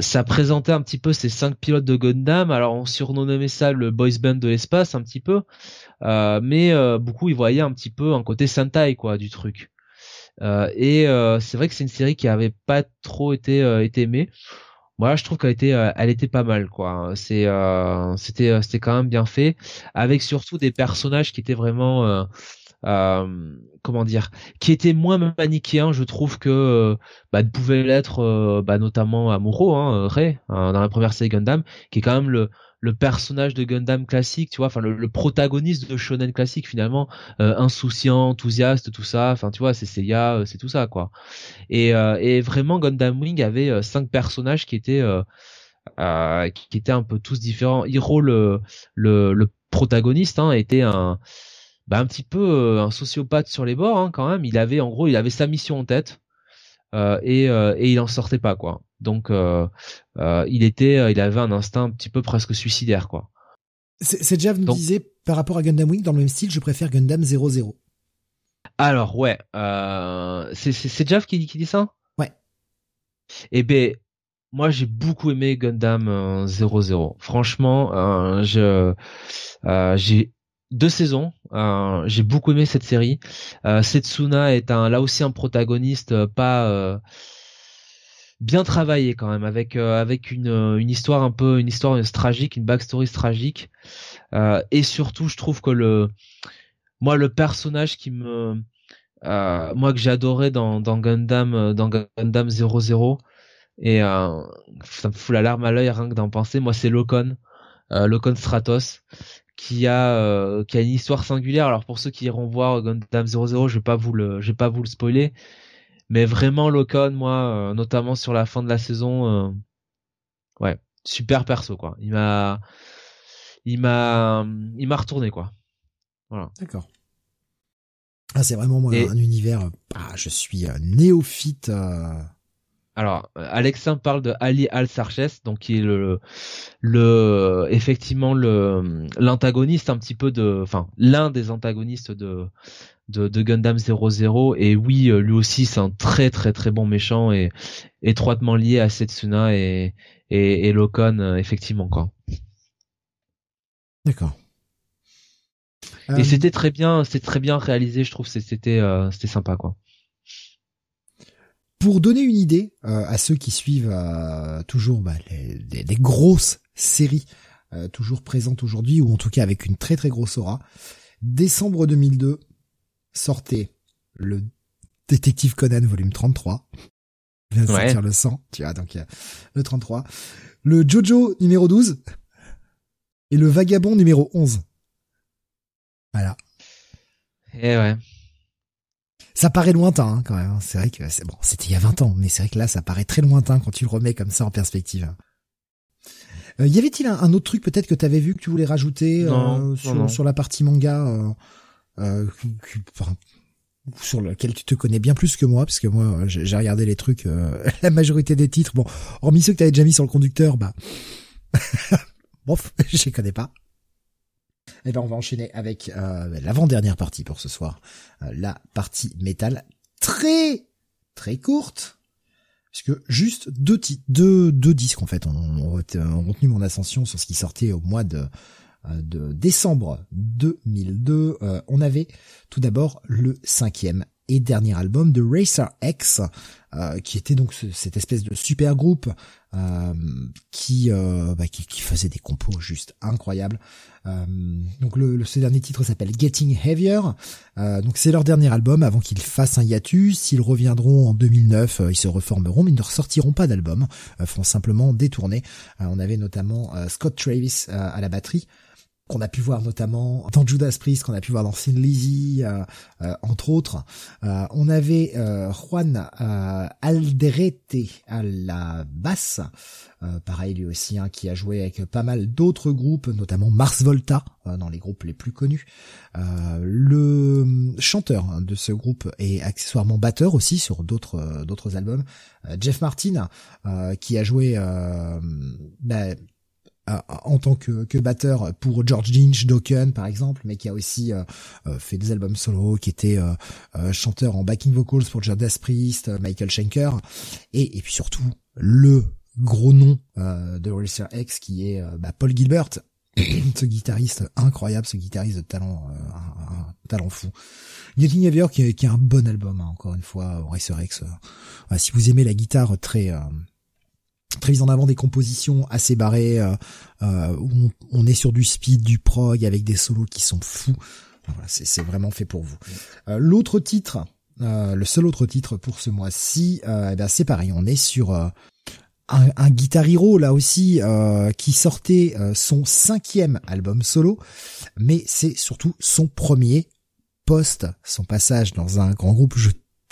ça présentait un petit peu ces cinq pilotes de Gundam. Alors on surnommait ça le boys band de l'espace un petit peu, mais beaucoup ils voyaient un petit peu un côté Sentai quoi du truc. et c'est vrai que c'est une série qui avait pas trop été été aimée moi je trouve qu'elle était euh, elle était pas mal quoi. C'est euh, c'était euh, c'était quand même bien fait avec surtout des personnages qui étaient vraiment comment dire qui étaient moins manichéens je trouve que bah, pouvait l'être bah, notamment Amuro hein, Ray hein, dans la première série Gundam qui est quand même le le personnage de Gundam classique, tu vois, enfin le, protagoniste de shonen classique finalement, euh, insouciant, enthousiaste, tout ça, enfin tu vois, c'est Seiya, euh, c'est tout ça quoi. Et, euh, et vraiment Gundam Wing avait cinq personnages qui étaient qui étaient un peu tous différents. Hiro le le, le protagoniste hein, était un bah, un petit peu un sociopathe sur les bords hein, quand même. Il avait en gros il avait sa mission en tête et et il en sortait pas quoi. Donc euh, euh, il était, euh, il avait un instinct un petit peu presque suicidaire quoi. C'est Jav nous disait par rapport à Gundam Wing dans le même style, je préfère Gundam 00. Alors ouais, euh, c'est Jav qui, qui dit ça? Ouais. Eh ben moi j'ai beaucoup aimé Gundam 00. Franchement, euh, je j'ai deux saisons. j'ai beaucoup aimé cette série. Setsuna est un là aussi un protagoniste pas bien travaillé quand même avec euh, avec une, euh, histoire un peu une histoire tragique une backstory tragique euh, et surtout je trouve que le moi le personnage qui me euh, moi que j'adorais dans dans Gundam dans Gundam 00 et ça me fout la larme à l'œil rien que d'en penser moi c'est Locon Locon Stratos qui a qui a une histoire singulière alors pour ceux qui iront voir Gundam 00 je vais pas vous le je vais pas vous le spoiler mais vraiment Locon, moi, euh, notamment sur la fin de la saison, euh, ouais, super perso quoi. Il m'a, il m'a, il m'a retourné quoi. Voilà. D'accord. Ah, c'est vraiment moi un univers. Ah, je suis néophyte. Alors, Alexin parle de Ali Al-Sarches, donc qui est le, le, effectivement le, l'antagoniste un petit peu de, enfin, l'un des antagonistes de, de, de Gundam 00 et oui euh, lui aussi c'est un très très très bon méchant et étroitement lié à Setsuna et et, et Locon euh, effectivement quoi. D'accord. Et euh, c'était très bien, c'était très bien réalisé, je trouve, c'était c'était sympa quoi. Pour donner une idée à ceux qui suivent toujours bah, les, les, grosses séries toujours présentes aujourd'hui ou en tout cas avec une très très grosse aura, décembre 2002, sortait le Détective Conan volume 33. Vient de sortir le 100, tu vois, donc le 33. Le Jojo numéro 12 et le Vagabond numéro 11. Voilà. Et eh ouais. Ça paraît lointain hein, quand même. C'est vrai que c'est bon, c'était il y a 20 ans, mais c'est vrai que là, ça paraît très lointain quand tu le remets comme ça en perspective. Euh, y avait-il un, autre truc peut-être que tu avais vu que tu voulais rajouter euh, sur, sur, la partie manga euh, euh, sur lequel tu te connais bien plus que moi, parce que moi j'ai regardé les trucs, euh, la majorité des titres, bon, hormis ceux que t'avais déjà mis sur le conducteur, bah, bof, je les connais pas. Eh ben on va enchaîner avec euh, l'avant-dernière partie pour ce soir, la partie métal, très très courte, puisque juste deux, deux, deux disques en fait. Ont, ont retenu mon ascension sur ce qui sortait au mois de euh, de décembre 2002, euh, on avait tout d'abord le cinquième et dernier album de Racer X, euh, qui était donc cette espèce de super groupe qui, bah, qui, faisait des compos juste incroyables. donc le, ce dernier titre s'appelle Getting Heavier. donc c'est leur dernier album avant qu'ils fassent un hiatus. Ils reviendront en 2009, ils se reformeront, mais ils ne ressortiront pas d'album, feront simplement des tournées. on avait notamment Scott Travis à la batterie qu'on a pu voir notamment dans Judas Priest, qu'on a pu voir dans Thin Lizzy, euh, euh, entre autres. Euh, on avait Juan Alderete à la basse, pareil lui aussi, hein, qui a joué avec pas mal d'autres groupes, notamment Mars Volta, dans les groupes les plus connus. le chanteur hein, de ce groupe est accessoirement batteur aussi sur d'autres d'autres albums. Jeff Martin, qui a joué bah, en tant que, que, batteur pour George Lynch, Dokken par exemple, mais qui a aussi euh, euh, fait des albums solo, qui était euh, chanteur en backing vocals pour Judas Priest, Michael Schenker, et, et puis surtout le gros nom de Racer X qui est bah, Paul Gilbert, ce guitariste incroyable, ce guitariste de talent, un, talent fou. Getting Heavier qui, est un bon album, hein, encore une fois, Racer X. si vous aimez la guitare très très en avant des compositions assez barrées euh, euh, où on, est sur du speed, du prog avec des solos qui sont fous. Voilà, c'est vraiment fait pour vous. Euh, l'autre titre, le seul autre titre pour ce mois-ci, eh ben c'est pareil, on est sur un, Guitar Hero là aussi qui sortait son cinquième album solo, mais c'est surtout son premier post son passage dans un grand groupe.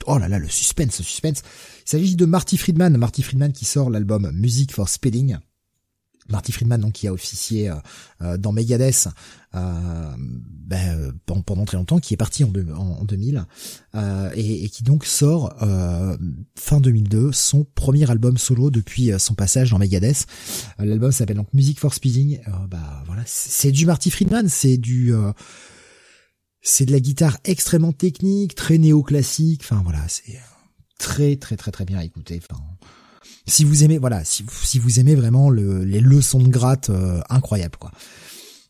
Oh là là, le suspense, le suspense. Il s'agit de Marty Friedman, Marty Friedman qui sort l'album Music for Speeding. Marty Friedman donc qui a officié euh, euh, dans Megadeth euh, ben, pendant très longtemps, qui est parti en, en, 2000 et, et, qui donc sort fin 2002 son premier album solo depuis son passage dans Megadeth. L'album s'appelle donc Music for Speeding. bah voilà, c'est du Marty Friedman, c'est du c'est de la guitare extrêmement technique, très néoclassique. Enfin voilà, c'est très très très très bien à écouter. Si vous aimez, voilà, si vous, aimez vraiment les leçons de gratte euh, quoi.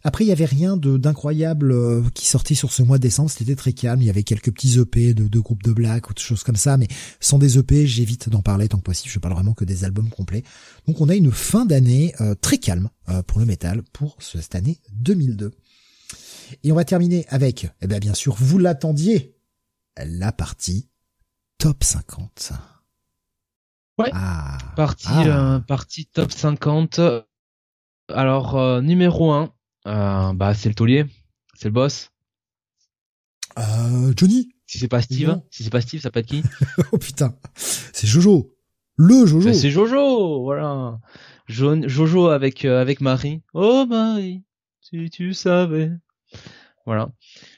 Après, il y avait rien d'incroyable euh, qui sortait sur ce mois de décembre. C'était très calme. Il y avait quelques petits EP de, de groupes de black ou de choses comme ça, mais sans des EP, j'évite d'en parler tant que possible. Je parle vraiment que des albums complets. Donc, on a une fin d'année euh, très calme pour le métal pour cette année 2002. Et on va terminer avec, eh bien, bien sûr, vous l'attendiez, la partie top 50. Ouais. Ah, partie, ah. Euh, partie top 50. Alors, euh, numéro 1, euh, bah, c'est le taulier. C'est le boss. Johnny. Si c'est pas Steve, si c'est pas Steve, ça peut être qui? oh putain. C'est Jojo. Le Jojo. Bah, c'est Jojo, voilà. Jojo avec, avec Marie. Oh Marie, si tu savais. Voilà.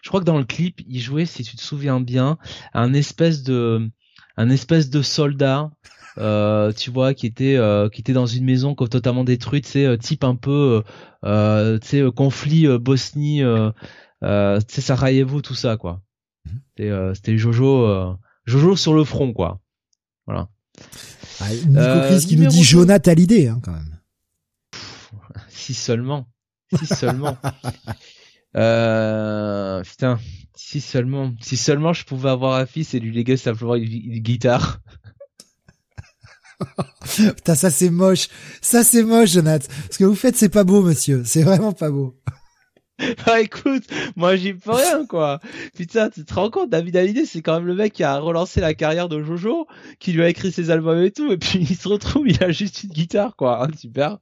Je crois que dans le clip, il jouait, si tu te souviens bien, un espèce de, un espèce de soldat, euh, tu vois, qui était, euh, qui était dans une maison totalement détruite, c'est euh, type un peu, euh, tu sais, conflit Bosnie, tu sais, Sarajevo, tout ça, quoi. Mhm. C'était, Jojo, Jojo sur le front, quoi. Voilà. Ah, Nico Chris qui nous dit Jonathan l'idée, hein, quand même. si seulement. Si seulement. Euh, putain, si seulement, si seulement je pouvais avoir un fils et lui léguer simplement une, une guitare. putain, ça c'est moche. Ça c'est moche, Jonathan. Ce que vous faites, c'est pas beau, monsieur. C'est vraiment pas beau. bah écoute, moi j'y peux rien quoi. Putain, tu te rends compte, David Hallyday, c'est quand même le mec qui a relancé la carrière de Jojo, qui lui a écrit ses albums et tout, et puis il se retrouve, il a juste une guitare quoi. Hein, super.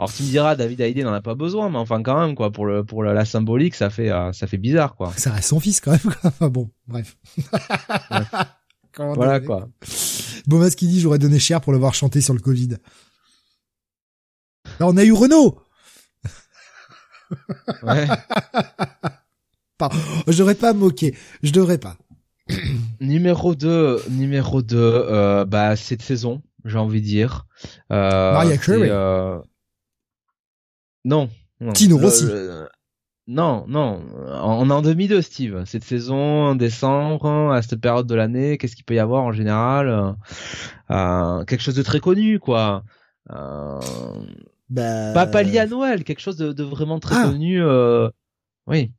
Alors tu me diras, David Hallyday n'en a pas besoin, mais enfin quand même quoi, pour le pour la, symbolique, ça fait euh, ça fait bizarre quoi. Ça reste son fils quand même. Enfin bon, bref. voilà quoi. Bomas qui dit j'aurais donné cher pour le voir chanter sur le Covid. Là, on a eu Renault. ouais. Je devrais pas moquer. Je devrais pas. numéro 2, numéro 2, euh, bah cette saison, j'ai envie de dire. Euh, Maria Carey. Euh, non. non. Tino Rossi. non, non. On est en 2002, Steve. Cette saison, en décembre, à cette période de l'année, qu'est-ce qu'il peut y avoir en général euh, Quelque chose de très connu, quoi. Euh, bah... Pas, lié à Noël, quelque chose de, vraiment très ah. connu. Euh... Oui.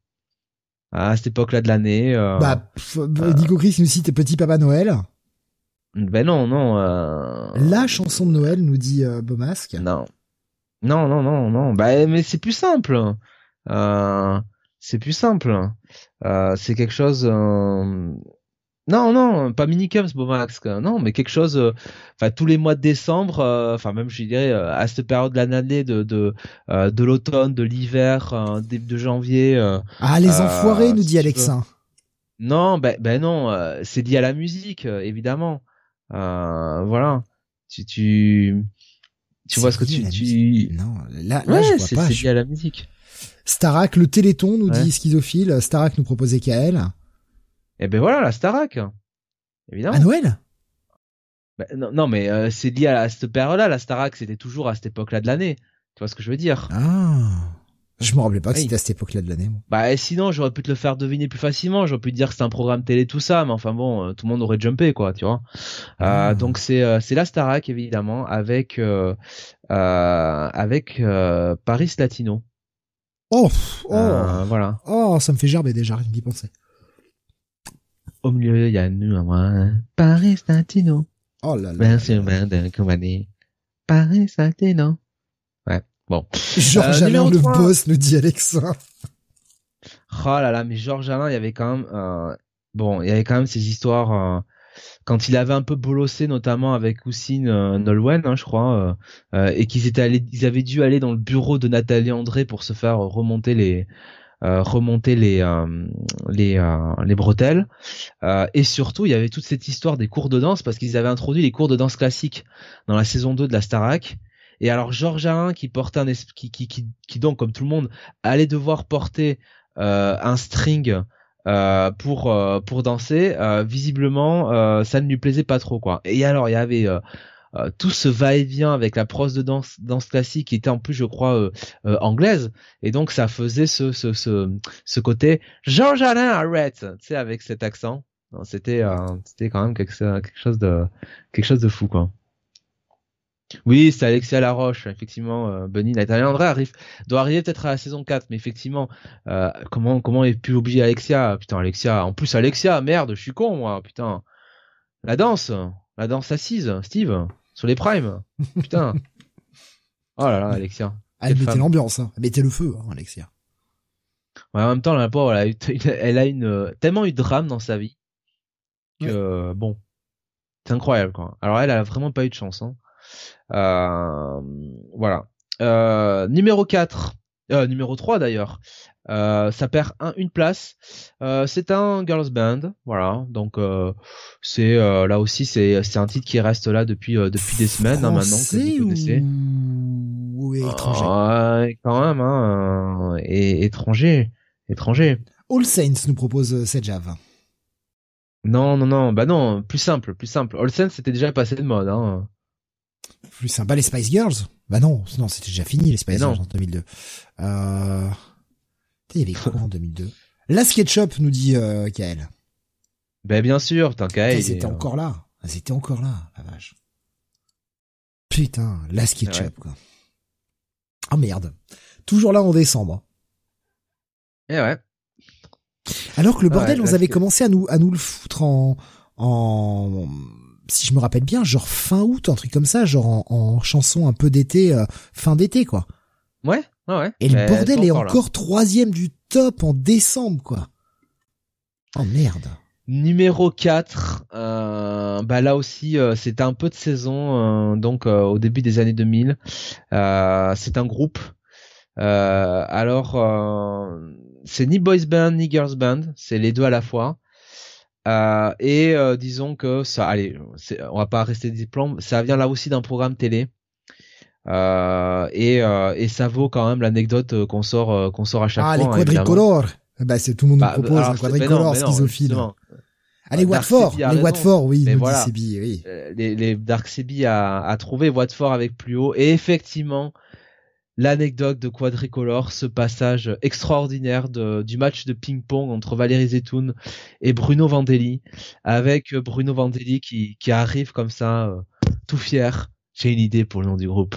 À cette époque-là de l'année. Euh... Bah, euh, Nico Chris nous cite Petit Papa Noël. Ben non, non. Euh... La chanson de Noël, nous dit euh, Beaumasque. Non. Non, non, non, non. Bah, mais c'est plus simple. Euh, c'est plus simple. Euh, c'est quelque chose. Euh... Non, non, pas minicums, Bomax. Non, mais quelque chose. euh, Enfin, tous les mois de décembre. Enfin, même je dirais à cette période de l'année, de de de l'automne, de l'hiver, début de janvier. Ah, les enfoirés, nous si dit tu Alexa. Non, ben ben non, c'est lié à la musique, évidemment. Voilà. Tu tu tu vois ce que tu tu. Non, là, là, Ouais, je vois pas. c'est Je- lié à la musique. Starak, le Téléthon, nous Ouais. dit Schizophile. Starak nous proposait KL. Et ben voilà, la Starac. Évidemment. À Noël? Ben, non, non, mais euh, c'est lié à, à cette période-là. La Starac, c'était toujours à cette époque-là de l'année. Tu vois ce que je veux dire? Ah. Je me rappelais pas que Oui. c'était à cette époque-là de l'année. Bah sinon, j'aurais pu te le faire deviner plus facilement. J'aurais pu te dire que c'est un programme télé tout ça, mais enfin bon, euh, tout le monde aurait jumpé quoi, tu vois. Ah. Euh, donc c'est euh, c'est la Starac évidemment avec euh, avec Paris Latino. Oh, oh, voilà. oh, ça me fait gerber déjà, rien d'y penser. Au milieu, il y a nous à moi. Paris Latino. Oh là là. Compagnie. Paris Latino. Bon. Georges Euh, Alain, le boss, nous dit Alexa. Oh là là, mais Georges Alain, il y avait quand même, euh, bon, il y avait quand même ces histoires euh, quand il avait un peu bolossé, notamment avec Houssine Nolwenn, hein, je crois, et qu'ils étaient allés, ils avaient dû aller dans le bureau de Nathalie André pour se faire remonter les euh, remonter les euh, les euh, les bretelles. Et surtout, il y avait toute cette histoire des cours de danse parce qu'ils avaient introduit les cours de danse classique dans la saison 2 de la Starac. Et alors Georges Alain qui portait un qui, qui qui qui donc comme tout le monde allait devoir porter euh, un string euh, pour euh, pour danser, euh, visiblement euh, ça ne lui plaisait pas trop quoi. Et alors il y avait euh, tout ce va-et-vient avec la prose de danse danse classique qui était en plus je crois anglaise et donc ça faisait ce ce ce ce côté Georges Alain arrête, tu sais avec cet accent. C'était c'était quand même quelque chose de quelque chose de fou quoi. Oui, c'est Alexia Laroche, effectivement. Euh, Bunny, Nathalie André arrive, doit arriver peut-être à la saison 4, mais effectivement, euh, comment comment est pu oublier Alexia? Putain, Alexia. En plus, Alexia, merde, je suis con, moi. Putain, la danse, la danse assise, Steve, sur les primes. Putain. oh là là, Alexia. Ah, elle mettait l'ambiance, hein. Elle mettait le feu, hein, Alexia. Ouais, en même temps, la pauvre, elle a, eu, elle a une, euh, tellement eu de drame dans sa vie que, bon, c'est incroyable, quoi. Alors elle, elle a vraiment pas eu de chance. Hein. Euh, voilà. Euh, numéro 4, euh, numéro 3 d'ailleurs, euh, ça perd un, une place. Euh, c'est un girls band, voilà. Donc euh, c'est euh, là aussi c'est c'est un titre qui reste là depuis euh, depuis des semaines hein, maintenant que vous connaissez. ou... étranger? Ouais, quand même, hein, et étranger, étranger. All Saints nous propose euh, Sejave. Non, non, non, bah non, plus simple, plus simple. Olsen c'était déjà passé de mode, hein. Plus sympa, les Spice Girls Bah non, non, c'était déjà fini, les Spice. Girls en 2002. Euh... Il y avait quoi en 2002 La SketchUp, nous dit euh, Kael. Ben bien sûr, putain, Kael, étaient euh, encore là. Ils étaient encore là, la vache. Putain, la SketchUp, quoi. Oh merde. Toujours là en décembre. Eh ouais. Alors que le bordel, on avait commencé à nous, à nous le foutre en, en, si je me rappelle bien, genre fin août, un truc comme ça, genre en, en chanson un peu d'été, euh, fin d'été, quoi. Ouais, ouais, ouais. Et le bordel est encore troisième du top en décembre, quoi. Oh merde. Numéro 4, euh, bah là aussi euh, c'était un peu de saison, euh, donc au début des années 2000. Euh, c'est un groupe. Alors c'est ni boys band ni girls band, c'est les deux à la fois. Euh, et euh, disons que ça, allez, on va pas rester des plombs, ça vient là aussi d'un programme télé. Euh, et, et ça vaut quand même l'anecdote qu'on sort qu'on sort à chaque Ah, fois. les hein, quadricolores. Bah, c'est tout le monde Bah, nous propose alors, un quadricolore schizophile. Ah, les Watford, les. Watford, oui, nous voilà. dit Sebi, oui. Les, les Dark Sebi a, a trouvé Watford avec plus haut et effectivement l'anecdote de Quadricolore, ce passage extraordinaire du match de ping-pong entre Valérie Zetoun et Bruno Vandelli avec Bruno Vandelli qui, qui arrive comme ça euh, tout fier. J'ai une idée pour le nom du groupe.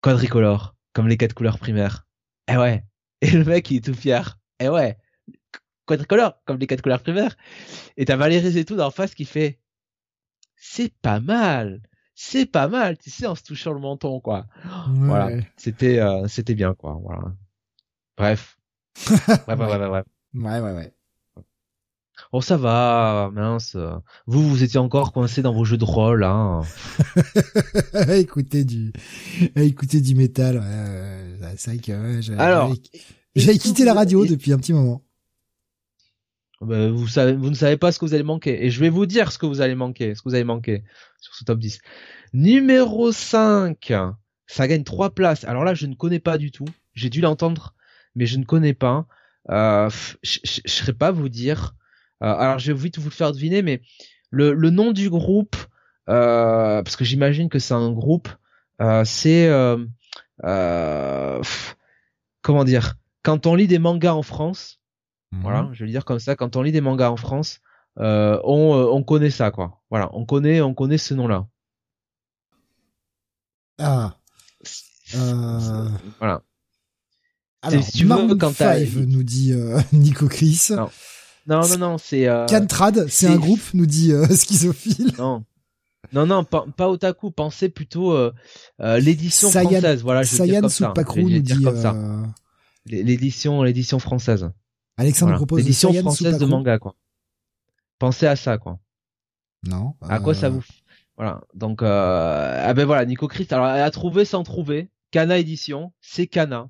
Quadricolore, comme les quatre couleurs primaires. Eh ouais. Et le mec il est tout fier. Eh ouais. Quadricolore, comme les quatre couleurs primaires. Et t'as Valérie Zetoun en face qui fait c'est pas mal, c'est pas mal, tu sais, en se touchant le menton, quoi. Voilà, Ouais. c'était, euh, c'était bien, quoi. Voilà. Bref. Ouais, ouais, ouais, ouais, ouais. Ouais, ouais, ouais. Oh ça va, mince. Vous, vous étiez encore coincé dans vos jeux de rôle, hein. écoutez du, écoutez du métal. c'est vrai que Alors, j'ai quitté la radio depuis un petit moment. Ben, vous savez, vous ne savez pas ce que vous allez manquer. Et je vais vous dire ce que vous allez manquer, ce que vous allez manquer sur ce top 10. Numéro 5. Ça gagne trois places. Alors là, je ne connais pas du tout. J'ai dû l'entendre, mais je ne connais pas. Euh, je ne saurais pas vous dire. Euh, alors, je vais vite vous le faire deviner, mais le, le nom du groupe, euh, parce que j'imagine que c'est un groupe, euh, c'est euh, comment dire Quand on lit des mangas en France, Mhm. Voilà, je vais le dire comme ça. Quand on lit des mangas en France, euh, on, euh, on connaît ça, quoi. Voilà, on connaît, on connaît ce nom-là. Ah. Euh... Voilà. Alors, si tu veux, quand nous dit euh, Nico Chris. Non, non, non, non c'est. Euh... Cantrad, c'est un groupe, nous dit euh, Schizophile. Non. Non, non, pas, pas otaku. Pensez plutôt euh, l'édition française. Voilà, je vais dire comme ça. Je vais dire comme ça. L'édition, l'édition française. Alexandre propose l'édition française de manga quoi. Pensez à ça quoi. Non. À quoi ça euh, vous Voilà. Donc euh... ah ben voilà, Nico Christ alors elle a trouvé sans trouver. Kana édition, c'est Kana.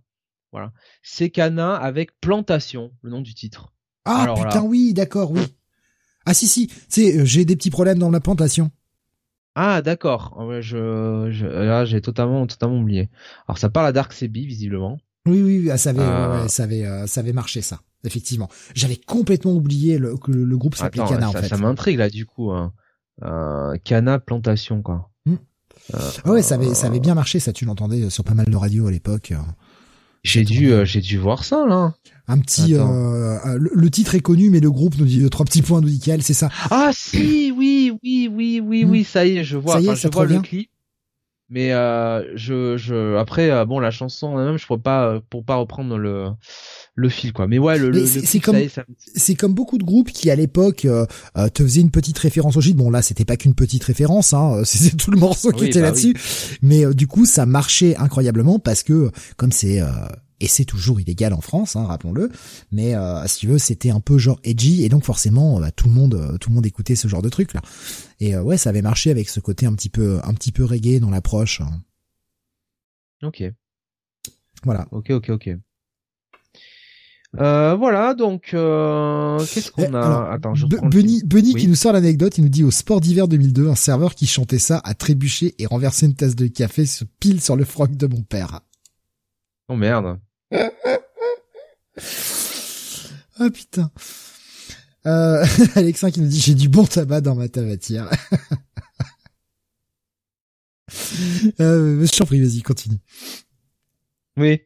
Voilà. C'est Kana avec plantation, le nom du titre. Ah putain oui, d'accord, oui. Ah si si, c'est euh, j'ai des petits problèmes dans la plantation. Ah d'accord, ah je, je là j'ai totalement totalement oublié. Alors ça parle à Dark Sebi visiblement. Oui oui, oui ça avait euh. ça avait ça avait marché ça effectivement. J'avais complètement oublié le, que le groupe s'appelait Cana ça, en fait. Ça m'intrigue là du coup. Hein. Euh, Cana plantation quoi. Hmm. Euh, ah ouais, ça avait ça avait bien marché ça. Tu l'entendais sur pas mal de radios à l'époque. J'ai dû euh, j'ai dû voir ça là. Un petit euh, le, titre est connu mais le groupe nous dit trois petits points nous dit c'est ça. Ah si oui oui oui oui oui ça y est je vois. Ça y est, je vois le clip. Mais euh, je, je après euh, bon la chanson même je pourrais pas pour pas reprendre le le fil quoi. Mais ouais le, le c'est comme c'est comme beaucoup de groupes qui à l'époque euh, euh, te faisaient une petite référence au gîte. Bon là c'était pas qu'une petite référence hein, c'est tout le morceau qui était bah là-dessus. Mais du coup ça marchait incroyablement parce que comme c'est et c'est toujours illégal en France, hein, rappelons-le. Mais euh, si tu veux, c'était un peu genre edgy et donc forcément, bah, tout le monde, euh, tout le monde écoutait ce genre de truc là. Et euh, ouais, ça avait marché avec ce côté un petit peu, un petit peu reggae dans l'approche. Hein. Ok. Voilà. Ok, ok, ok. Euh, voilà, donc qu'est-ce qu'on eh, a Attends, je Benny, Benny qui nous sort l'anecdote, il nous dit au Sport d'hiver 2002, un serveur qui chantait ça a trébuché et renversé une tasse de café pile sur le froc de mon père. Oh merde ah putain. Euh, Alexin qui nous dit j'ai du bon tabac dans ma tabatière. euh, je t'en prie, vas-y, continue. Oui.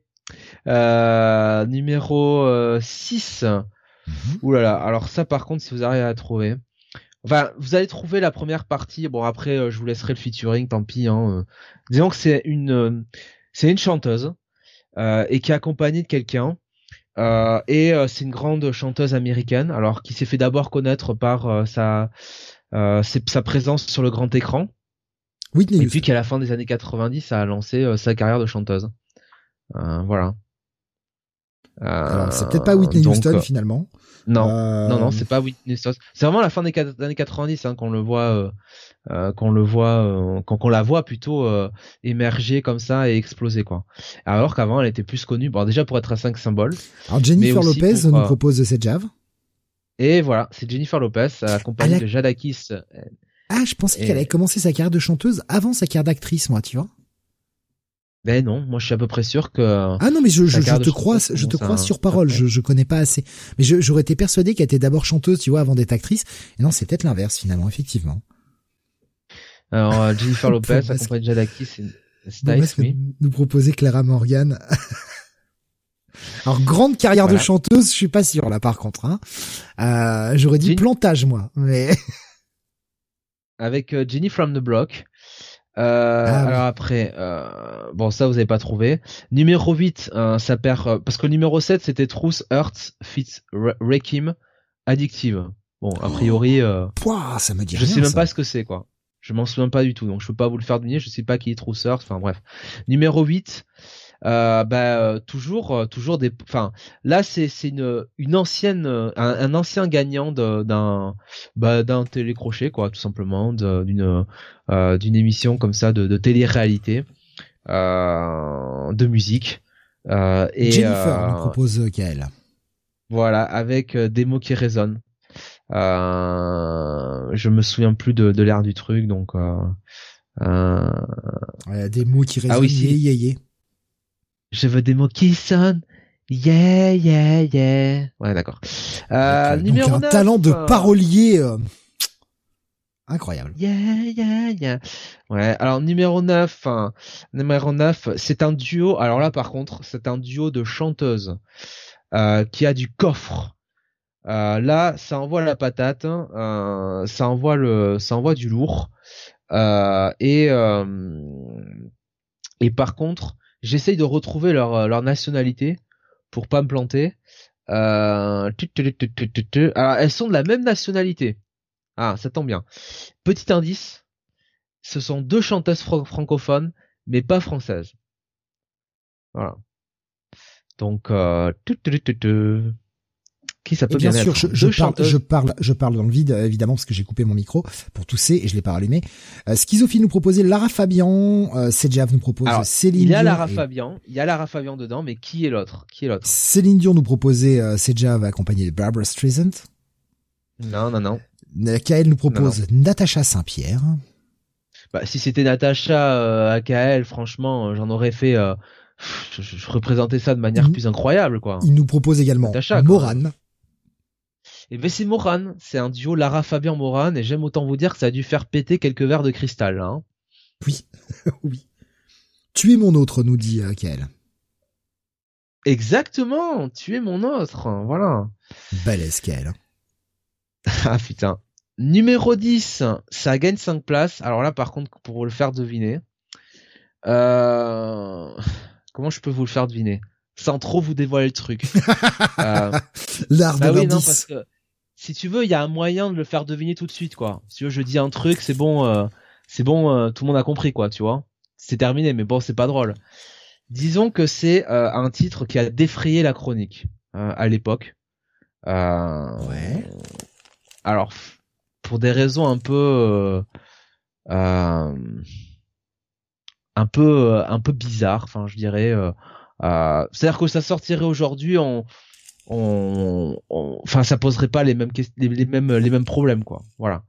Euh, numéro 6. Euh, mhm. Ouh là là. Alors ça par contre, si vous arrivez à trouver. Enfin, vous allez trouver la première partie. Bon après, euh, je vous laisserai le featuring, tant pis. Hein. Disons que c'est une, c'est une chanteuse euh, et qui est accompagnée de quelqu'un. Euh, et euh, c'est une grande chanteuse américaine, alors qui s'est fait d'abord connaître par sa sa présence sur le grand écran. Whitney et puis qu'à la fin des années 90, a lancé sa carrière de chanteuse. voilà. C'est peut-être pas Whitney Houston finalement. Non, non, non, c'est pas Whitney Houston. C'est vraiment la fin des années 90 hein, qu'on le voit euh, qu'on le voit, euh, quand on la voit plutôt euh, émerger comme ça et exploser quoi. Alors qu'avant elle était plus connue, bon déjà pour être un 5 symbole. Alors Jennifer Lopez nous propose de cette Jave. Et voilà, c'est Jennifer Lopez accompagnée de Jadakis. Ah, je pensais qu'elle avait commencé sa carrière de chanteuse avant sa carrière d'actrice, moi, tu vois. Ben non, moi je suis à peu près sûr que. Ah non, mais je, je, te crois, je te crois sur parole. Je, je connais pas assez, mais j'aurais été persuadé qu'elle était d'abord chanteuse, tu vois, avant d'être actrice. Et non, c'est peut-être l'inverse finalement, effectivement. Alors, euh, Jennifer Lopez, accompagnée de Jadaki, c'est oui. Nous proposer Clara Morgan. Alors, grande carrière de chanteuse, je suis pas sûr, là, par contre, hein. Euh, j'aurais dit plantage, moi, mais. Avec euh, Jenny from the Block. Euh, ah alors après, euh, bon ça vous avez pas trouvé. Numéro 8, euh, ça perd parce que le numéro 7 c'était Truth, Earth, Fits, Rekim, Addictive. Bon, a priori, euh, Pouah, ça me dit je sais même pas ce que c'est quoi. Je m'en souviens pas du tout, donc je peux pas vous le faire deviner. Je sais pas qui est Trousseur. Enfin bref. Numéro 8, euh, bah, toujours, toujours des. Enfin, là, c'est une une ancienne, un, ancien gagnant d'un bah, d'un télécrochet, quoi, tout simplement, d'une d'une émission comme ça de, de télé-réalité, de musique. et, Jennifer nous propose Kael. Voilà, avec des mots qui résonnent. Euh, je me souviens plus de, de l'air du truc, donc. Euh, euh... des mots qui résonnent. Ah oui, yeah, yeah, yeah. Je veux des mots qui sonnent. Yeah, yeah, yeah. Ouais, d'accord. Euh, numéro un talent de euh, parolier euh, incroyable. Yeah, yeah, yeah. Ouais, alors numéro 9, hein, numéro 9, c'est un duo. Alors là, par contre, c'est un duo de chanteuses euh, qui a du coffre. Euh, là, ça envoie la patate, hein. euh, ça envoie le, ça envoie du lourd. Euh, et et par contre, j'essaye de retrouver leur leur nationalité pour pas me planter. alors, elles sont de la même nationalité. Ah, ça tombe bien. Petit indice, ce sont deux chanteuses francophones, mais pas françaises. Voilà. Donc, euh, qui ça peut bien, sûr, je, je, parle, je, parle, je parle dans le vide évidemment parce que j'ai coupé mon micro pour tousser et je l'ai pas rallumé. Euh, Schizophile nous proposait Lara Fabian, euh, nous propose Céline. Il y a Lara Fabian, il y a Lara Fabian dedans, mais qui est l'autre? Qui est l'autre? Céline Dion nous proposait euh, Sejav accompagné de Barbara Streisand. Non, non, non. Kael nous propose Natacha Saint-Pierre. Bah, si c'était Natacha euh, à Kael, franchement, j'en aurais fait. Euh, je, représentais ça de manière plus incroyable, quoi. Il nous propose également Natacha, Morane. Et ben c'est Moran, c'est un duo Lara Fabian Moran et j'aime autant vous dire que ça a dû faire péter quelques verres de cristal. Hein. Oui, oui. Tu es mon autre, nous dit euh, Kael. Exactement, tu es mon autre, voilà. Balèze Kael. ah putain. Numéro 10, ça gagne 5 places. Alors là par contre, pour le faire deviner, euh... comment je peux vous le faire deviner? Sans trop vous dévoiler le truc. euh... L'art bah oui, non, parce que si tu veux, il y a un moyen de le faire deviner tout de suite, quoi. Si tu veux, je dis un truc, c'est bon, euh, c'est bon, euh, tout le monde a compris, quoi, tu vois. C'est terminé, mais bon, c'est pas drôle. Disons que c'est euh, un titre qui a défrayé la chronique à l'époque. ouais. Alors, pour des raisons un peu, un peu, un peu bizarres, enfin, je dirais. C'est-à-dire que ça sortirait aujourd'hui en on, enfin ça poserait pas les mêmes les, mêmes les mêmes problèmes quoi. Voilà.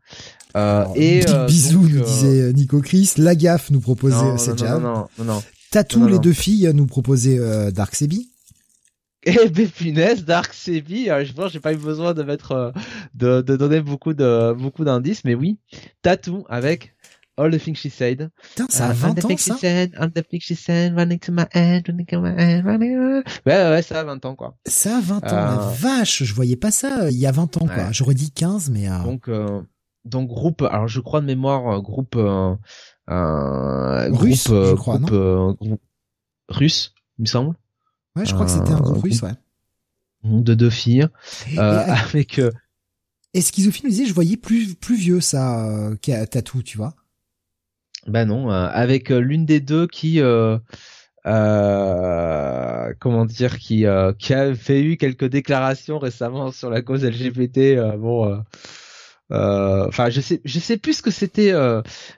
Euh, et euh, bisous nous euh, disait Nico Chris. La gaffe nous proposait cette non, non, non, non, Tatou les deux filles nous proposait Dark Sebi. Et ben punaise Dark Sebi je pense j'ai pas eu besoin de mettre de, de donner beaucoup de beaucoup d'indices mais oui. Tatou avec All the things she said. Putain, ça a 20 uh, ans, ça? Said, all the things she said, running to my head, running to my head, running... Ouais, ouais, ça a 20 ans, quoi. Ça a 20 ans, la euh, vache, je voyais pas ça euh, il y a 20 ans, quoi. J'aurais dit 15, mais... Euh... Donc, euh, donc groupe, alors je crois de mémoire, groupe... Euh, russe, groupe, je crois, groupe, non groupe russe, il me semble. Ouais, je crois que c'était un groupe russe, ouais. De deux filles, avec... Et Schizophile disait, je voyais plus, plus vieux, ça, qu'à Tatou, tu vois. Ben non, euh, avec euh, l'une des deux qui euh, euh, comment dire qui qui a fait eu quelques déclarations récemment sur la cause LGBT bon enfin je sais je sais plus ce que c'était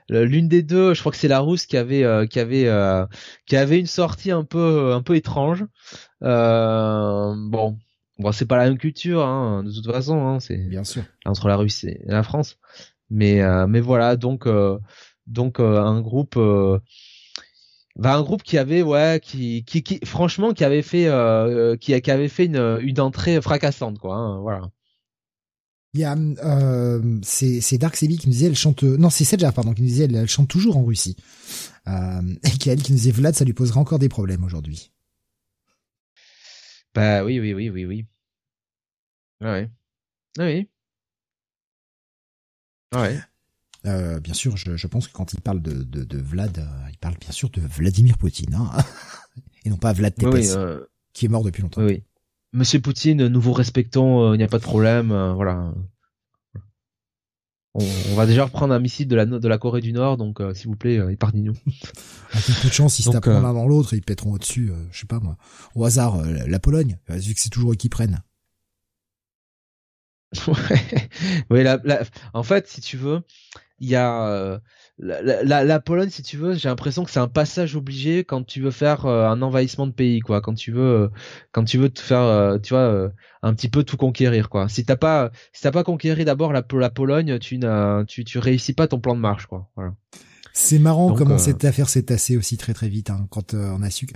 l'une des deux je crois que c'est la rousse qui avait qui avait qui avait une sortie un peu un peu étrange. Bon bon c'est pas la même culture hein, de toute façon hein, c'est bien sûr. entre la Russie et la France. Mais mais voilà donc donc euh, un groupe euh, bah, un groupe qui avait ouais qui qui, qui franchement qui avait fait euh, qui, qui avait fait une, une entrée fracassante quoi hein, voilà. Il y a euh, c'est c'est Dark Sebi qui nous disait elle chante non c'est Sedja pardon qui nous disait elle, chante toujours en Russie. Euh, et qui elle qui nous disait Vlad ça lui posera encore des problèmes aujourd'hui. Bah oui oui oui oui oui. Ouais. Oui. Ouais euh, bien sûr, je, je, pense que quand il parle de, de, de Vlad, euh, il parle bien sûr de Vladimir Poutine, hein et non pas Vlad Tepes, euh, qui est mort depuis longtemps. Oui, Monsieur Poutine, nous vous respectons, il n'y a pas de problème, voilà. on, va déjà reprendre un missile de la de la Corée du Nord, donc s'il vous plaît, épargnez-nous. Avec peu de chance, si se tapent l'un dans l'autre, ils pèteront au-dessus, je sais pas moi. Au hasard, la Pologne, vu que c'est toujours eux qui prennent. Ouais, la, en fait, si tu veux, il y a euh, la, la, Pologne, si tu veux, j'ai l'impression que c'est un passage obligé quand tu veux faire euh, un envahissement de pays, quoi. Quand tu veux, euh, quand tu veux te faire, tu vois, un petit peu tout conquérir, quoi. Si t'as pas, si t'as pas conquéri d'abord la, la Pologne, tu n'as, tu, tu réussis pas ton plan de marche, quoi. Voilà. C'est marrant comment cette affaire s'est tassée aussi très très vite hein, quand on a su.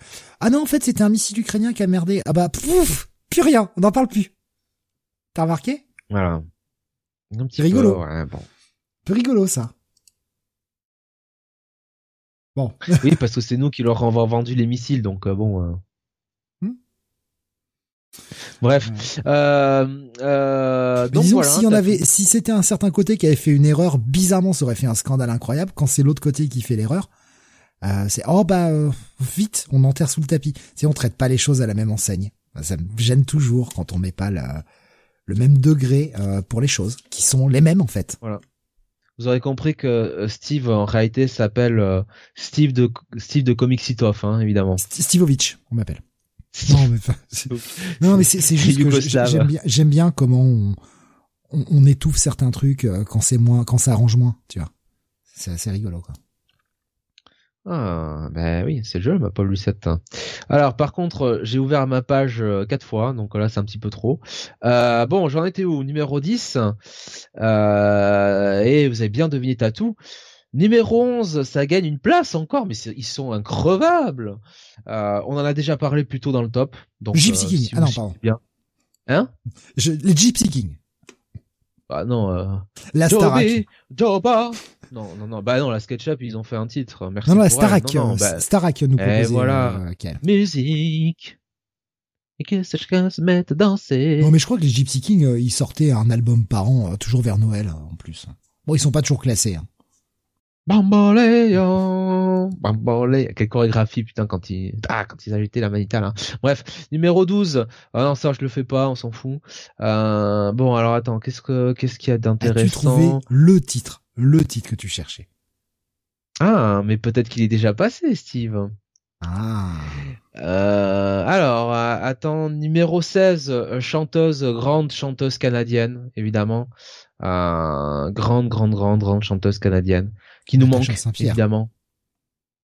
Ah non, en fait, c'était un missile ukrainien qui a merdé. Ah bah, pouf, plus rien, on n'en parle plus. T'as remarqué? Voilà. Un petit rigolo. Peu, ouais, bon. Peu rigolo ça. Bon. oui, parce que c'est nous qui leur avons vendu les missiles, donc euh, bon. Euh... Hmm. Bref, euh, euh, donc disons si on avait, si c'était un certain côté qui avait fait une erreur, bizarrement, ça aurait fait un scandale incroyable. Quand c'est l'autre côté qui fait l'erreur, euh, c'est oh bah euh, vite, on enterre sous le tapis. Si on traite pas les choses à la même enseigne, ça me gêne toujours quand on met pas la, le même degré euh, pour les choses, qui sont les mêmes en fait. Voilà. Vous aurez compris que euh, Steve en réalité s'appelle euh, Steve de Steve de Comic hein, évidemment. Steveovich, on m'appelle. Non mais, non mais c'est juste que j'aime bien comment on, on, on, étouffe certains trucs quand c'est moins quand ça arrange moins, tu vois. C'est assez rigolo quoi. Ah, ben oui, c'est le jeu, ma Paul Lucette. Alors, par contre, euh, j'ai ouvert ma page euh, quatre fois, donc là, c'est un petit peu trop. Euh, bon, j'en étais où? Numéro 10. Euh, et vous avez bien deviné tout. Numéro 11, ça gagne une place encore, mais ils sont increvables. Euh, on en a déjà parlé plus tôt dans le top. Donc, Gypsy King. ah non, pardon. Bien. Hein? Je, Les Gypsy King. Bah non. Euh... La Starac. Non, non, non. Bah non, la SketchUp, ils ont fait un titre. Merci. Non, non, la Starac. Non, bah... Starac nous proposait. voilà. Euh, Musique. Et que chacun se mette à danser. Non, mais je crois que les Gypsy King, euh, ils sortaient un album par an, euh, toujours vers Noël, en plus. Bon, ils sont pas toujours classés. Hein. Bamboléon, Bamboléon. Quelle chorégraphie, putain, quand ils, ah, quand ils ajoutaient la manita, là. Bref. Numéro 12. Ah non, ça, je le fais pas, on s'en fout. Euh, bon, alors attends, qu'est-ce que, qu'est-ce qu'il y a d'intéressant? As-tu trouvé le titre? Le titre que tu cherchais? Ah, mais peut-être qu'il est déjà passé, Steve. Ah. Euh, alors, euh, attends, numéro 16, euh, chanteuse, grande chanteuse canadienne, évidemment. Euh, grande, grande, grande, grande chanteuse canadienne qui nous manque évidemment.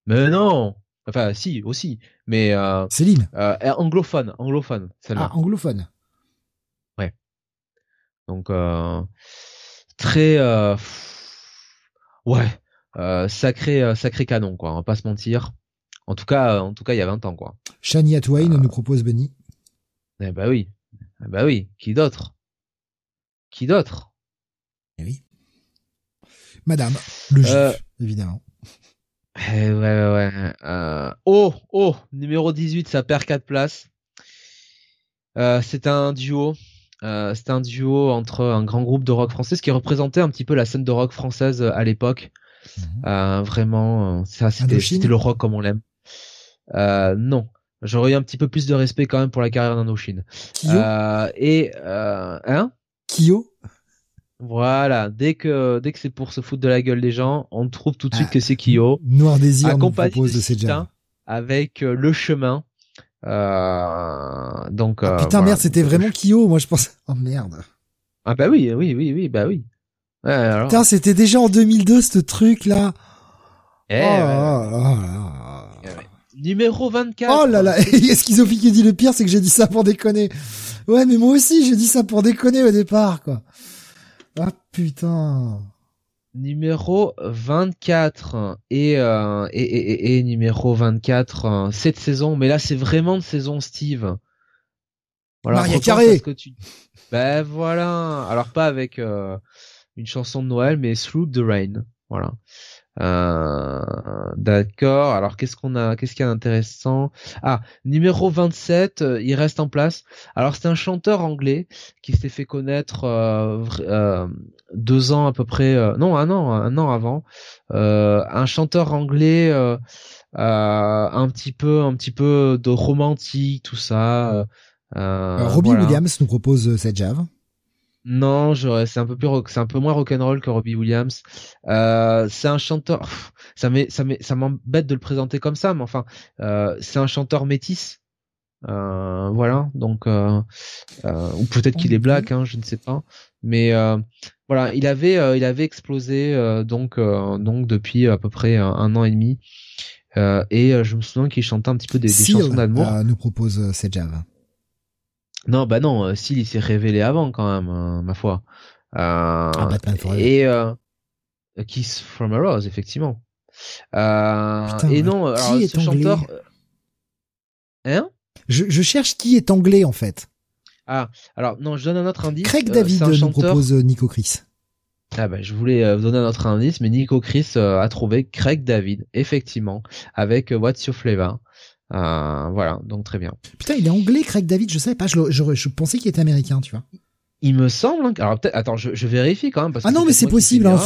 Mais non, enfin si aussi, mais euh, Céline. Anglophone, anglophone, celle-là. Ah, anglophone. Ouais. Donc très ouais, euh, sacré euh, sacré canon quoi, on va pas se mentir. En tout cas, en tout cas, il y a 20 ans quoi. Shania Twain nous propose Benny. Eh bah oui. Eh bah oui, qui d'autre? Qui d'autre? Eh oui. Madame, le juif, euh, évidemment. Eh, ouais, ouais, ouais. Euh, oh, oh, numéro 18, ça perd 4 places. Euh, c'est un duo. Euh, c'est un duo entre un grand groupe de rock français, ce qui représentait un petit peu la scène de rock française à l'époque. Mhm. vraiment, ça c'était, c'était le rock comme on l'aime. non, j'aurais eu un petit peu plus de respect quand même pour la carrière d'Indochine. Kyo et hein? Kyo? Voilà, dès que dès que c'est pour se foutre de la gueule des gens, on trouve tout de suite ah, que c'est Kyo. Noir Désir nous propose de ces avec euh, le chemin. Euh, donc ah, putain merde, c'était vraiment Kyo, moi je pense. Oh merde. Ah bah oui, oui, oui, oui, bah oui. Putain, c'était déjà en 2002 ce truc là. Eh, oh, Numéro 24. Oh là là, Schizophie qui dit le pire, c'est que j'ai dit ça pour déconner. Ouais, mais moi aussi, j'ai dit ça pour déconner au départ, quoi. Ah putain. Numéro 24 et, euh, et, et, et, numéro 24 euh, cette saison, mais là c'est vraiment de saison Steve. Voilà, Maria Carré. Que tu... Ben voilà. Alors pas avec euh, une chanson de Noël, mais Through the Rain. Voilà. Euh, d'accord. Alors qu'est-ce qu'on a Qu'est-ce qu'il y a d'intéressant? Ah, numéro 27, euh, il reste en place. Alors c'est un chanteur anglais qui s'est fait connaître euh, euh, deux ans à peu près, non un an, un an avant. un chanteur anglais, un petit peu, un petit peu de romantique, tout ça. Robbie Williams nous propose cette jave. Non, c'est un peu plus c'est un peu moins rock'n'roll que Robbie Williams. Euh, c'est un chanteur. Ça m'embête de le présenter comme ça, mais enfin, euh, c'est un chanteur métis. Euh, voilà, donc ou peut-être qu'il est black, hein, je ne sais pas. Mais voilà, il avait, il avait explosé donc donc depuis à peu près un, an et demi. et je me souviens qu'il chantait un petit peu des, des chansons d'amour. nous propose Sejav. Non, bah non, euh, Seal il s'est révélé avant quand même, hein, ma foi. Euh, ah, et euh, Kiss from a Rose, effectivement. Euh, et non, alors, ce chanteur. Euh, hein? Je, je, cherche qui est anglais en fait. Ah, alors non, je donne un autre indice. Craig David nous propose Nico Chris. Ah bah, je voulais vous donner un autre indice, mais Nico Chris a trouvé Craig David, effectivement, avec What's Your Flavor. Euh, voilà, donc très bien. Putain, il est anglais, Craig David, je savais pas, je, je, pensais qu'il était américain, tu vois. Il me semble. Alors peut-être. Attends, je, je, vérifie quand même. Parce ah non, mais c'est possible. Hein,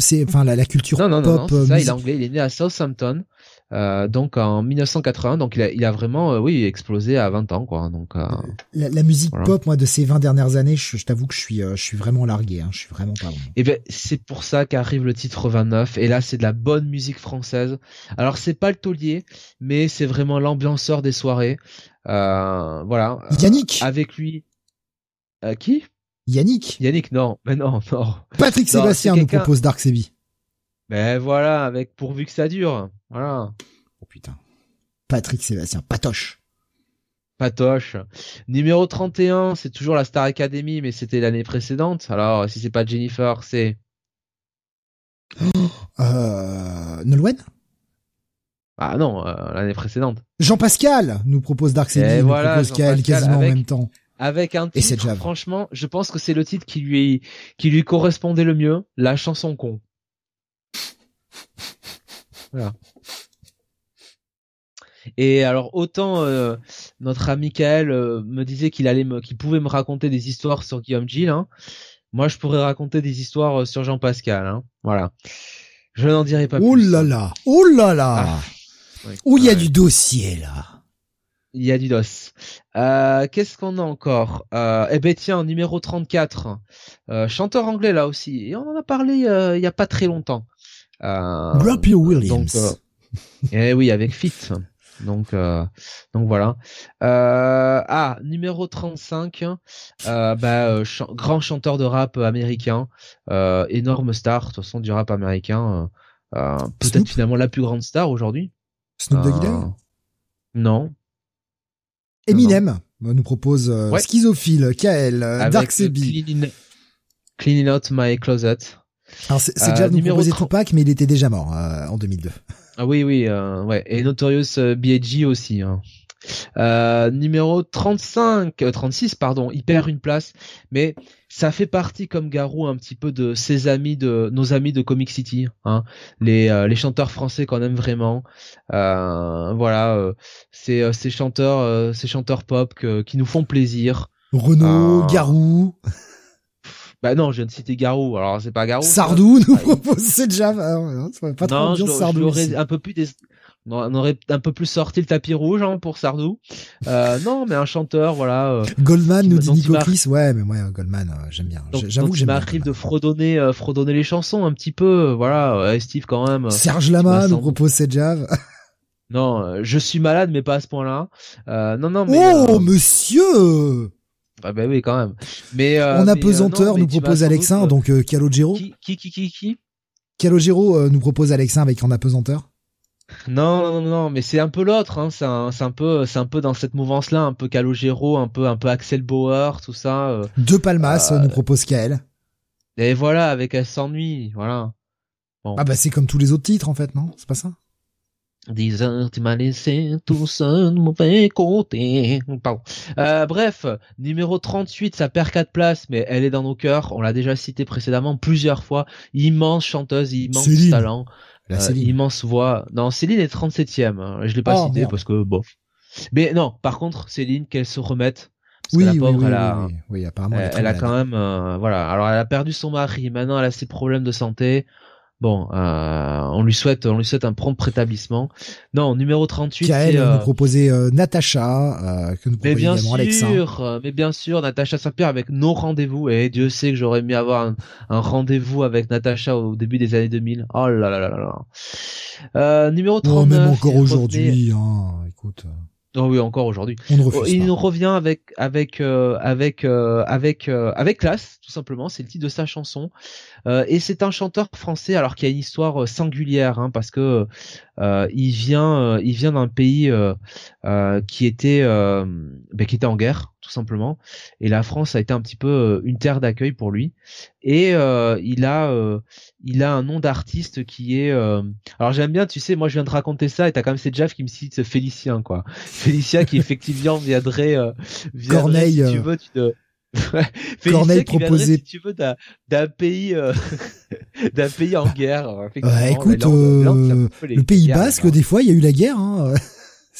c'est enfin la, la, culture non, non, pop. Non, non, ça, il est anglais. Il est né à Southampton. Euh, donc en 1980, donc il a, il a vraiment, euh, oui, explosé à 20 ans, quoi. Donc euh, la, la, musique pop, moi, de ces 20 dernières années, je, je t'avoue que je suis, euh, je suis vraiment largué. Hein, je suis vraiment pas bon. Et eh ben, c'est pour ça qu'arrive le titre 29. Et là, c'est de la bonne musique française. Alors c'est pas le taulier, mais c'est vraiment l'ambianceur des soirées. voilà. Yannick. avec lui. qui? Yannick? Yannick, non, mais non, non. Patrick Sébastien nous propose Dark Sebi. Ben voilà, avec pourvu que ça dure. Voilà. Oh putain. Patrick Sébastien, Patoche. Patoche. Numéro 31, c'est toujours la Star Academy, mais c'était l'année précédente. Alors, si c'est pas Jennifer, c'est... euh, Nolwenn? Ah non, euh, l'année précédente. Jean-Pascal nous propose Dark Sebi, nous propose quasiment en même temps. Avec un titre, franchement, je pense que c'est le titre qui lui, qui lui correspondait le mieux, la chanson con. Voilà. Et alors autant euh, notre ami Kael euh, me disait qu'il allait me, qu'il pouvait me raconter des histoires sur Guillaume Gilles, hein. moi je pourrais raconter des histoires euh, sur Jean Pascal. Hein. Voilà. Je n'en dirai pas oh plus. Oh là là, oh là là. Ah. Où il y a du dossier là? Il y a du dos. Qu'est-ce qu'on a encore? Eh ben tiens, numéro 34, chanteur anglais là aussi. Et on en a parlé il y a pas très longtemps. Euh, Williams. Donc, euh, eh oui, avec Fit. Donc, euh, donc voilà. Euh, ah, numéro 35, euh, bah, grand chanteur de rap américain, énorme star, de toute façon du rap américain, peut-être finalement la plus grande star aujourd'hui. Snoop Dogg Non. Eminem nous propose Schizophile, KL, Dark Sebi. Out My Closet. C'est déjà euh, nous proposé Tupac, mais il était déjà mort euh, en 2002. Ah oui, oui, euh, ouais. Et Notorious B.I.G. aussi. Hein. Euh, numéro 35, 36 pardon, il perd une place, mais ça fait partie comme Garou un petit peu de ses amis de nos amis de Comic City, hein, les les chanteurs français qu'on aime vraiment, euh, voilà, ces ces chanteurs ces chanteurs pop qui nous font plaisir. Renaud, Garou. Bah non, je viens de citer Garou. Alors c'est pas Garou. Sardou nous propose c'est déjà pas trop bien Sardou. un peu plus des... on aurait un peu plus sorti le tapis rouge hein, pour Sardou. Euh, non, mais un chanteur, voilà. Euh, Goldman nous dit Nico Chris, ouais, mais moi Goldman, euh, j'aime bien. J'avoue que j'aime bien. m'arrive de fredonner, euh, fredonner les chansons un petit peu, voilà. Steve quand même. Serge Lama nous propose cette jave. non, je suis malade, mais pas à ce point-là. non, non, mais. Oh, monsieur. Ah bah oui quand même. Mais euh, on a pesanteur euh, nous propose Alexin donc euh, Calogero. Qui qui qui qui, qui? Calogero euh, nous propose Alexin avec en apesanteur. Non non non mais c'est un peu l'autre hein c'est un c'est un peu c'est un peu dans cette mouvance là un peu Calogero un peu un peu Axel Bauer tout ça. Euh, De Palmas nous propose Kael. Et voilà avec Elle s'ennuie voilà. Bon. Ah bah c'est comme tous les autres titres en fait non? C'est pas ça? 10 heures, tu m'as laissé tout seul, mauvais côté. Euh, bref, numéro 38, ça perd 4 places, mais elle est dans nos cœurs. On l'a déjà cité précédemment plusieurs fois. Immense chanteuse, immense talent. Euh, immense voix. Non, Céline est 37ème. Hein. Je l'ai pas oh, cité parce que bon. Mais non, par contre, Céline, qu'elle se remette. oui, la pauvre, oui, elle a, apparemment, elle, a quand même, euh, voilà. Alors, elle a perdu son mari. Maintenant, elle a ses problèmes de santé. Bon, euh, on lui souhaite, on lui souhaite un prompt rétablissement. Non, numéro 38. Kael c'est, nous euh, proposait euh, Natacha, euh, que nous mais bien sûr, euh, mais bien sûr, Natacha Saint-Pierre avec nos rendez-vous. Et Dieu sait que j'aurais aimé avoir un, un rendez-vous avec Natacha au début des années 2000. Oh là là là là là. Euh, numéro Oh, 39. même il encore aujourd'hui, hein, écoute, Oh oui, encore aujourd'hui. on Oh, il nous revient avec avec euh, avec euh, avec euh, avec classe tout simplement c'est le titre de sa chanson et c'est un chanteur français alors qu'il y a une histoire euh, singulière hein, parce que euh, il vient euh, il vient d'un pays euh, euh, qui était euh, ben, qui était en guerre tout simplement. Et la France a été un petit peu euh, une terre d'accueil pour lui. Et euh, il a euh, il a un nom d'artiste qui est euh, alors j'aime bien tu sais moi je viens de raconter ça et t'as quand même cette Jeff qui me cite Félicien quoi. Félicia qui effectivement viendrait, euh, viendrait, Corneille, si tu euh, veux, tu te... Corneille proposait- si tu veux, d'un, d'un pays, euh, d'un pays en guerre. effectivement. Ouais, écoute, langue, c'est un euh, peu les Le Pays Basque, des fois, il y a eu la guerre. Hein.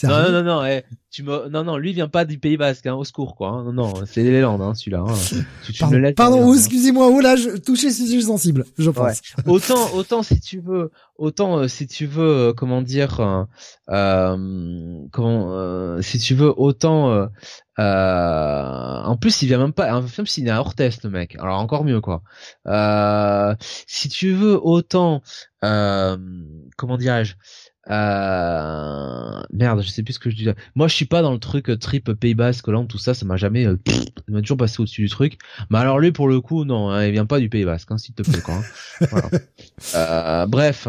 Non, non, non, non, eh, tu me, non, non, lui vient pas du Pays Basque, hein, au secours, quoi. hein. Non, non, c'est les Landes, hein, celui-là. hein. Tu, tu me Pardon, aller, oh, hein. excusez-moi, oh là, je touchais ce sujet sensible, je pense. autant autant si tu veux autant euh, si tu veux euh, comment dire euh, euh, comment euh, si tu veux autant euh, euh, en plus il vient même pas en plus il est à test le mec alors encore mieux quoi euh, si tu veux autant euh, comment dirais-je euh, merde, je sais plus ce que je dis là. Moi, je suis pas dans le truc euh, trip Pays Basque, Hollande, tout ça, ça m'a jamais, euh, pff, ça m'a toujours passé au-dessus du truc. Mais alors lui, pour le coup, non, hein, il vient pas du Pays Basque, hein, s'il te plaît, quoi. hein. Voilà. Euh, bref,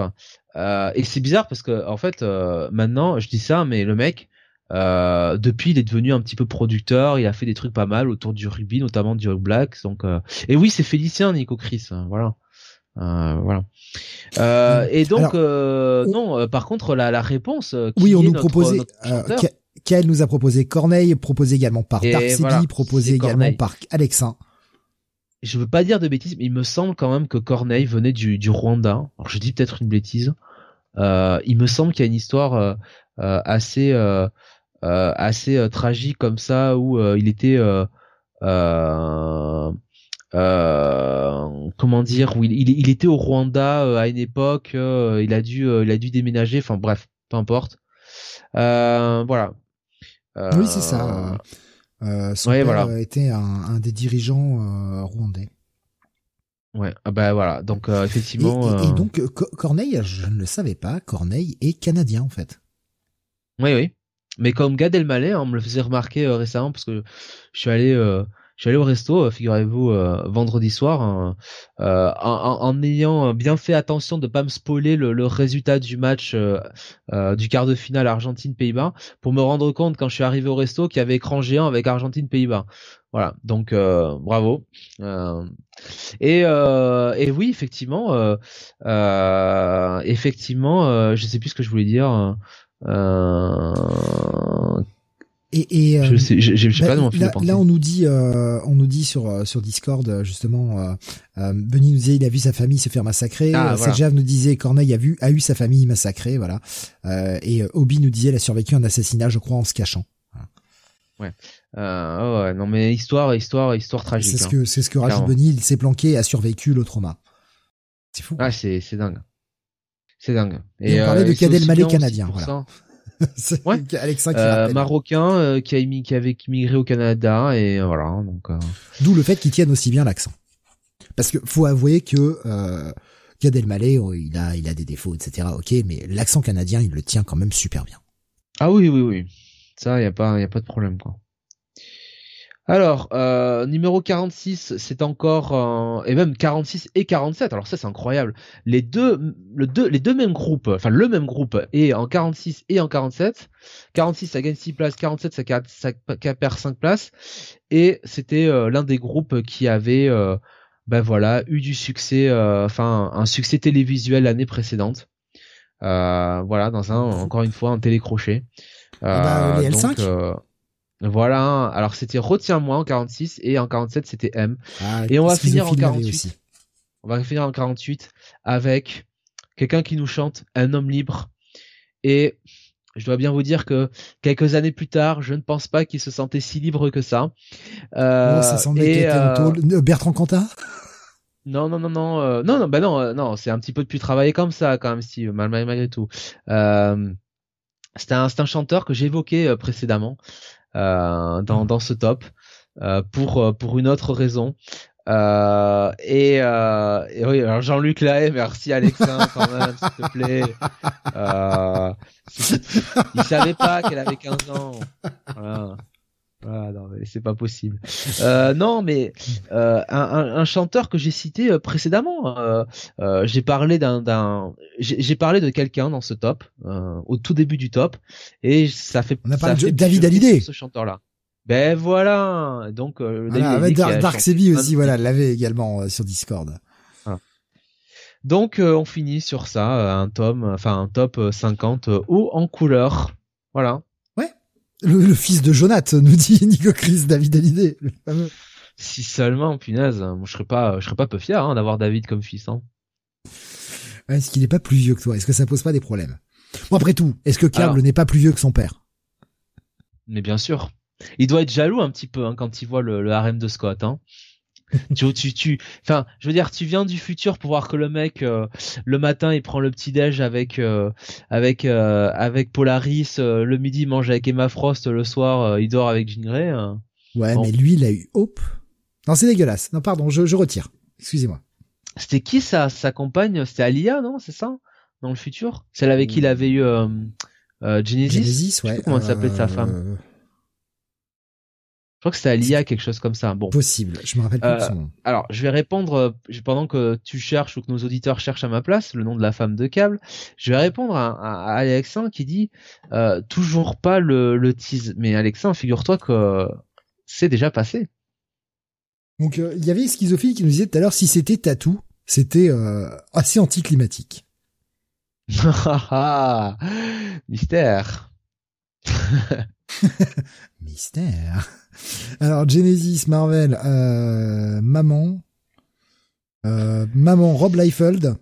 euh, et c'est bizarre parce que en fait, euh, maintenant, je dis ça, mais le mec, euh, depuis, il est devenu un petit peu producteur. Il a fait des trucs pas mal autour du rugby, notamment du All Blacks. Donc, euh, et oui, c'est Félicien, Nico Chris. hein, voilà. Euh, voilà. Euh, et donc, Alors, euh, on- non. euh, par contre, la, la réponse. euh, qui Oui, on est nous notre- proposait, notre euh, chanteur, Kael nous a proposé Corneille, proposé également par Darcy voilà, proposé également Corneille. par Alexin. je veux pas dire de bêtises, mais il me semble quand même que Corneille venait du, du Rwanda. Alors je dis peut-être une bêtise. Euh, il me semble qu'il y a une histoire euh, euh, assez euh, euh, assez euh, tragique comme ça où euh, il était euh, euh, euh, comment dire où il, il, il était au Rwanda euh, à une époque euh, il a dû euh, il a dû déménager enfin bref peu importe euh, voilà Euh, Oui, c'est ça. Euh, son ouais, père voilà. euh, était un, un des dirigeants euh, rwandais. ouais ah bah voilà donc euh, effectivement et- et euh, donc, euh, Co- Corneille, je ne le savais pas, Corneille est canadien en fait. Oui, oui. Mais comme Gad Elmaleh, hein, on me le faisait remarquer euh, récemment parce que je suis allé, euh, je suis allé au resto, euh, figurez-vous, euh, vendredi soir, hein, euh, en, ayant bien fait attention de pas me spoiler le, résultat du match du quart de finale Argentine-Pays-Bas, pour me rendre compte quand je suis arrivé au resto qu'il y avait écran géant avec Argentine-Pays-Bas. Voilà, donc bravo. Et, oui, effectivement, effectivement, je sais plus ce que je voulais dire. Euh, Et, et euh, je sais, j'ai bah, pas là, on nous dit, euh, on nous dit sur euh, sur Discord euh, justement, euh, euh, Benny nous disait il a vu sa famille se faire massacrer. Ah, Euh, voilà. Nous disait Corneille a vu a eu sa famille massacrée, voilà. Euh, et euh, Obi nous disait elle a survécu à un assassinat, je crois, en se cachant. Euh, oh ouais, non mais histoire, histoire, histoire tragique. C'est ce hein. que c'est ce que rajoute. Benny. Il s'est planqué et a survécu le trauma. C'est fou. Ah c'est c'est dingue. C'est dingue. Et on parlait de bien aussi canadien, voilà. Ouais. Alexin qui Euh, marocain euh, qui a émi- qui avait immigré au Canada et euh, voilà donc. euh, D'où le fait qu'il tienne aussi bien l'accent. Parce que faut avouer que euh, Gad Elmaleh, oh, il a il a des défauts, etc. Ok, mais l'accent canadien, il le tient quand même super bien. Ah oui oui oui. Ça y a pas y a pas de problème quoi. Alors, euh, numéro 46, c'est encore euh, et même 46 et 47. Alors ça c'est incroyable. Les deux le deux les deux mêmes groupes, enfin le même groupe est en 46 et en 47. 46 ça gagne 6 places, 47 ça, perd 5 places et c'était euh, l'un des groupes qui avait euh, ben voilà, eu du succès euh, enfin un succès télévisuel l'année précédente. Euh, voilà, dans un encore une fois un télécrochet. Ah bah, les donc, L5? euh, voilà, alors c'était Retiens-moi en 46 et en 47 c'était M. Ah, Et on va finir en Schizophile l'avait 48. aussi. On va finir en 48 avec quelqu'un qui nous chante Un homme libre. Et je dois bien vous dire que quelques années plus tard, je ne pense pas qu'il se sentait si libre que ça. Euh, Oh, ça semblait et, euh, euh, Bertrand Cantat? Non, non, non, non, euh, non, non, bah non, euh, non, c'est un petit peu depuis travailler comme ça, quand même, Steve, mal, mal- malgré tout. Euh, c'est un, un chanteur que j'ai évoqué euh, précédemment dans, dans ce top euh, pour euh, pour une autre raison. Euh, et, euh, et oui, alors Jean-Luc Lahaye, merci Alexin quand même, s'il te plaît. Euh, il savait pas qu'elle avait 15 ans. Voilà. Voilà, non, mais c'est pas possible. Euh, non, mais euh, un, un- un chanteur que j'ai cité euh, précédemment, euh, euh, j'ai parlé d'un, d'un, j'ai parlé de quelqu'un dans ce top, euh, au tout début du top, et ça fait. On a parlé de David Hallyday. Ce chanteur-là. Ben voilà. Donc euh, David Voilà, qui Dark, a Dark Sebi aussi, voilà, l'avait également euh, sur Discord. Donc euh, on finit sur ça, un tome, enfin un top euh, 50 euh, haut en couleur. Voilà. Le, le fils de Jonath, nous dit Nico Chris, David Hallyday. le fameux. Si seulement, punaise, moi je serais pas, je serais pas peu fier hein, d'avoir David comme fils. Hein. Est-ce qu'il est pas plus vieux que toi? Est-ce que ça pose pas des problèmes? Bon, après tout, est-ce que Cable n'est pas plus vieux que son père? Mais bien sûr. Il doit être jaloux un petit peu hein, quand il voit le, le harem de Scott. Hein. tu, tu, tu, enfin, je veux dire, tu viens du futur pour voir que le mec, euh, le matin, il prend le petit déj avec, euh, avec, euh, avec Polaris, le midi, il mange avec Emma Frost, le soir, il dort avec Jean Grey. hein. Ouais, Bon. mais lui, il a eu Hope. Non, c'est dégueulasse. Non, pardon, je, je retire. Excusez-moi. C'était qui sa, sa compagne? C'était Alia, non? C'est ça? Dans le futur? Celle avec qui il avait eu Genesis? Genesis, Je sais ouais. comment s'appelait sa femme. Euh, Je crois que c'était Alia, quelque chose comme ça. Bon. Possible. Je me rappelle plus de Euh, son nom. Alors, je vais répondre euh, pendant que tu cherches ou que nos auditeurs cherchent à ma place le nom de la femme de câble. Je vais répondre à, à, à Alexin qui dit euh, toujours pas le, le tease. Mais Alexin, figure-toi que c'est déjà passé. Donc, euh, il y avait Schizophile qui nous disait tout à l'heure, si c'était Tatou, c'était euh, assez anticlimatique. Ah, Mystère. Mystère. Alors, Genesis, Marvel, euh, maman, euh, maman Rob Liefeld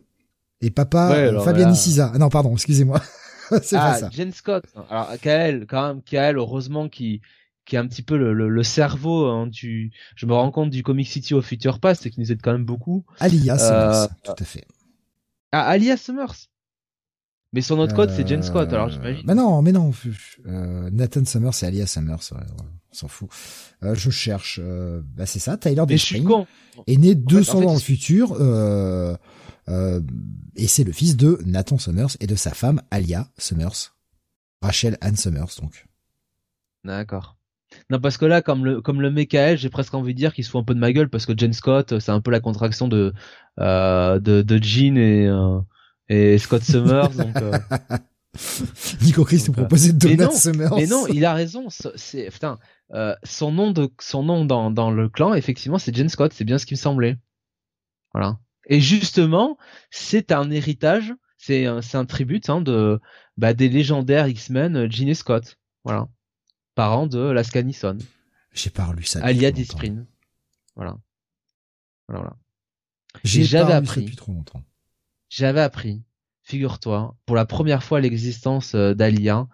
et papa Ouais, alors Fabian Icisa. Ah non, pardon, excusez-moi. c'est pas ah, ça. Jen Scott. Alors Kael, quand même, Kael, heureusement qui qui est un petit peu le, le, le cerveau hein, du. Je me rends compte du Comic City au Future Past et qui nous aide quand même beaucoup. Alia Summers, Euh, tout à fait. Ah, Alias Summers. Mais son autre code, c'est Jen Scott, alors Euh, j'imagine. Mais non, mais non. Euh, Nathan Summers et Alia Summers, ouais, ouais, on s'en fout. Euh, je cherche. bah c'est ça. Tyler Despring est né 200 en fait, ans dans le futur. Et c'est le fils de Nathan Summers et de sa femme Alia Summers. Rachel Ann Summers, donc. D'accord. Non, parce que là, comme le, comme le Michael, j'ai presque envie de dire qu'il se fout un peu de ma gueule parce que Jen Scott, c'est un peu la contraction de, euh, de, de Jean et, euh, et Scott Summers, donc, euh, Nico Chris nous euh, proposait Donald Summers. Mais non, il a raison. ce- C'est putain. euh, son nom de son nom dans dans le clan, effectivement, c'est Jen Scott. C'est bien ce qui me semblait. Voilà. Et justement, c'est un héritage. C'est un c'est un tribute hein, de bah, des légendaires X-Men, euh, Jean et Scott. Voilà. Parents de Laska Nisson, J'ai pas relu ça. Alia. Desprin. Voilà. Voilà. voilà. J'ai ça appris. depuis trop longtemps. J'avais appris, figure-toi, pour la première fois l'existence euh, d'Alia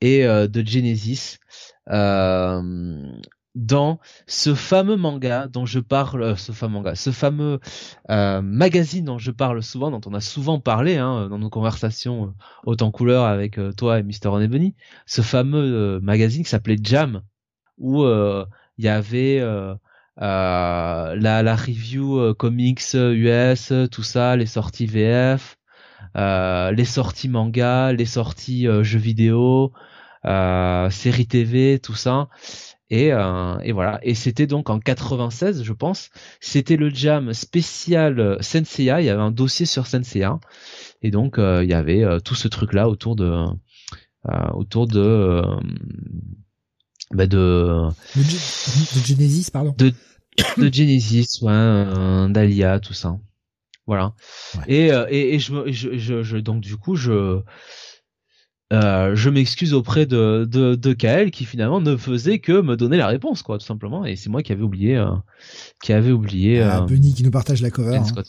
et euh, de Genesis euh, dans ce fameux manga dont je parle, ce fameux magazine dont je parle souvent, dont on a souvent parlé hein, dans nos conversations haute en couleur avec toi et Mr. Ron Ebony, ce fameux magazine qui s'appelait Jam, où il y avait la, la review euh, comics euh, US, euh, tout ça, les sorties VF, euh, les sorties manga, les sorties euh, jeux vidéo, euh, séries TV, tout ça. Et, euh, et voilà. Et c'était donc en 96, je pense. C'était le jam spécial euh, Senseiya. Il y avait un dossier sur Senseiya. Et donc euh, il y avait euh, tout ce truc-là autour de euh, autour de euh, bah, de De, Ge- de Genesis, pardon. de Genesis, ouais, euh, d'Alia, tout ça. Voilà. Ouais. Et, euh, et, et je, me- je, je, je- donc du coup, je, euh, je m'excuse auprès de, de, de Kael qui finalement ne faisait que me donner la réponse, quoi, tout simplement. Et c'est moi qui avais oublié, euh, qui avait oublié. Ah, euh, Bunny qui nous partage la cover. Hein.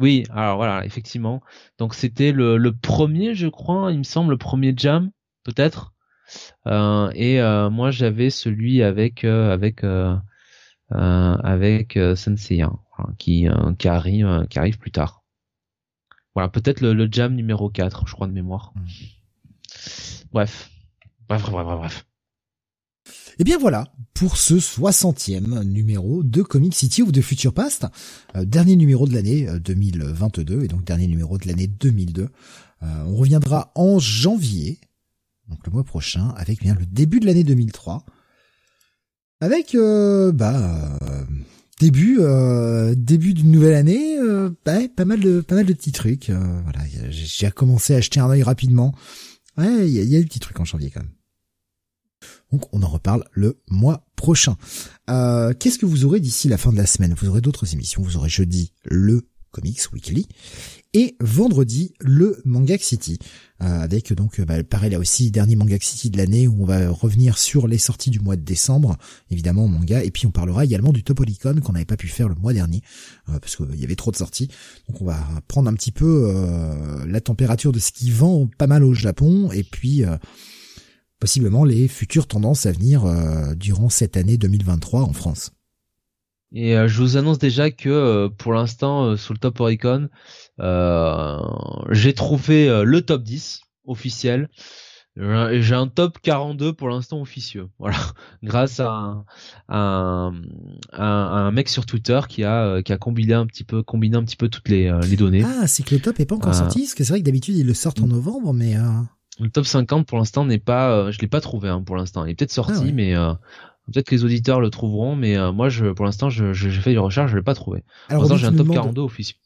Oui, alors voilà, effectivement. Donc c'était le, le premier, je crois, il me semble, le premier jam, peut-être. Et moi j'avais celui avec avec avec euh, Senseiya. qui qui arrive qui arrive plus tard. Voilà, peut-être le, jam numéro 4, je crois de mémoire. Hmm. Bref. Bref, bref, bref, bref. Et eh bien voilà, pour ce 60e numéro de Comic City of the Future Past, euh, dernier numéro de l'année 2022 et donc dernier numéro de l'année 2002. Euh, on reviendra en janvier, donc le mois prochain, avec bien le début de l'année 2003, avec euh, bah début début d'une nouvelle année, bah, pas mal de pas mal de petits trucs. voilà, j'ai commencé à acheter un œil rapidement. Ouais, il y a, y a des petits trucs en janvier quand même. Donc on en reparle le mois prochain. Euh, qu'est-ce que vous aurez d'ici la fin de la semaine? Vous aurez d'autres émissions. Vous aurez jeudi le Comics Weekly et vendredi le Manga City. Euh, avec donc bah, pareil là aussi dernier Manga City de l'année où on va revenir sur les sorties du mois de décembre évidemment manga. Et puis on parlera également du Top Topolicon qu'on n'avait pas pu faire le mois dernier euh, parce qu'il y avait trop de sorties. Donc on va prendre un petit peu la température de ce qui vend pas mal au Japon et puis possiblement les futures tendances à venir euh, durant cette année 2023 en France. Et euh, je vous annonce déjà que euh, pour l'instant sur le top Oricon, j'ai trouvé le top 10 officiel. J'ai un top 42 pour l'instant officieux. Voilà, grâce à un, un, mec sur Twitter qui a qui a combiné un petit peu combiné un petit peu toutes les, les données. Ah, c'est que le top est pas encore sorti, parce que c'est vrai que d'habitude ils le sortent en novembre, mais le top 50 pour l'instant n'est pas, euh, je l'ai pas trouvé hein, pour l'instant. Il est peut-être sorti, ah mais euh, peut-être que les auditeurs le trouveront. Mais euh, moi, je, pour l'instant, j'ai fait des recherches, je l'ai pas trouvé. Alors, j'ai un top 42 officiel.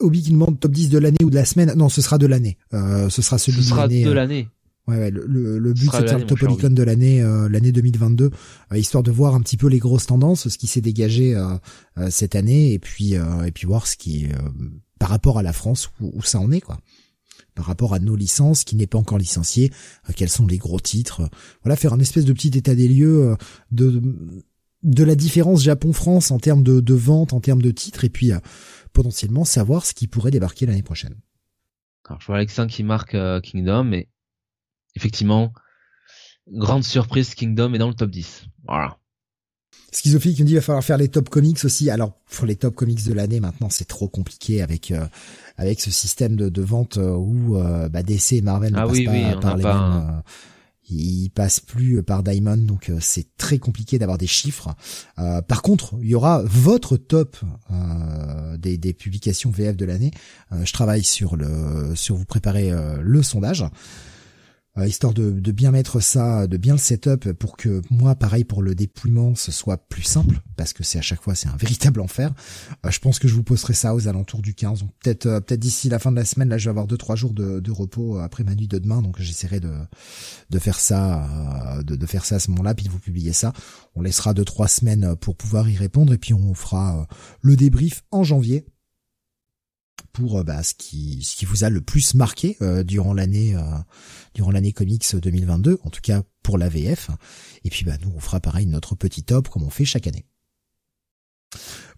Obi qui demande top 10 de l'année ou de la semaine. Non, ce sera de l'année. Euh, ce sera celui ce de l'année. Ouais, ouais, le, le, but c'est de faire le Topolicon de l'année l'année 2022, histoire de voir un petit peu les grosses tendances, ce qui s'est dégagé cette année, et puis et puis voir ce qui par rapport à la France où, où ça en est quoi par rapport à nos licences, qui n'est pas encore licencié, euh, quels sont les gros titres. Voilà, faire un espèce de petit état des lieux euh, de de la différence Japon-France en termes de, de vente, en termes de titres, et puis euh, potentiellement savoir ce qui pourrait débarquer l'année prochaine. Alors, je vois Alexin qui marque Kingdom, mais effectivement, grande surprise, Kingdom est dans le top 10. Voilà. Schizophile qui me dit il va falloir faire les top comics aussi. Alors pour les top comics de l'année maintenant c'est trop compliqué avec avec ce système de, de vente euh, où euh, bah, DC et Marvel ne ah passent pas par les mêmes, euh, ils passent plus par Diamond, donc c'est très compliqué d'avoir des chiffres. par contre, il y aura votre top des, des, publications VF de l'année. je travaille sur le sur vous préparer le sondage. Euh, histoire de, bien mettre ça, de bien le setup pour que moi, pareil pour le dépouillement, ce soit plus simple, parce que c'est à chaque fois c'est un véritable enfer. Euh, je pense que je vous posterai ça aux alentours du 15, peut-être euh, peut-être d'ici la fin de la semaine. Là, je vais avoir deux trois jours de, repos après ma nuit de demain, donc j'essaierai de de faire ça, de, de faire ça à ce moment-là, puis de vous publier ça. On laissera deux trois semaines pour pouvoir y répondre, et puis on fera le débrief en janvier pour euh, bah, ce qui ce qui vous a le plus marqué euh, durant l'année euh, durant l'année comics 2022 en tout cas pour la VF et puis bah nous on fera pareil notre petit top comme on fait chaque année.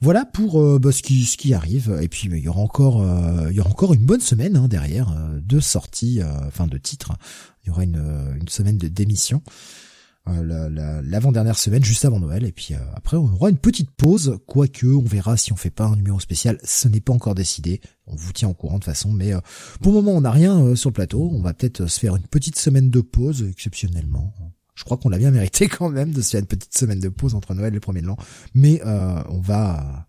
Voilà pour bah, ce qui arrive. Et puis il y aura encore il y aura encore une bonne semaine hein, derrière de sorties enfin de titres. Il y aura une une semaine de démission euh, l'avant-dernière semaine, juste avant Noël, et puis euh, après on aura une petite pause, quoique on verra si on fait pas un numéro spécial, ce n'est pas encore décidé, on vous tient au courant de façon, mais euh, pour le moment on n'a rien sur le plateau, on va peut-être se faire une petite semaine de pause exceptionnellement. Je crois qu'on l'a bien mérité quand même de se faire une petite semaine de pause entre Noël et le premier de l'an, mais on va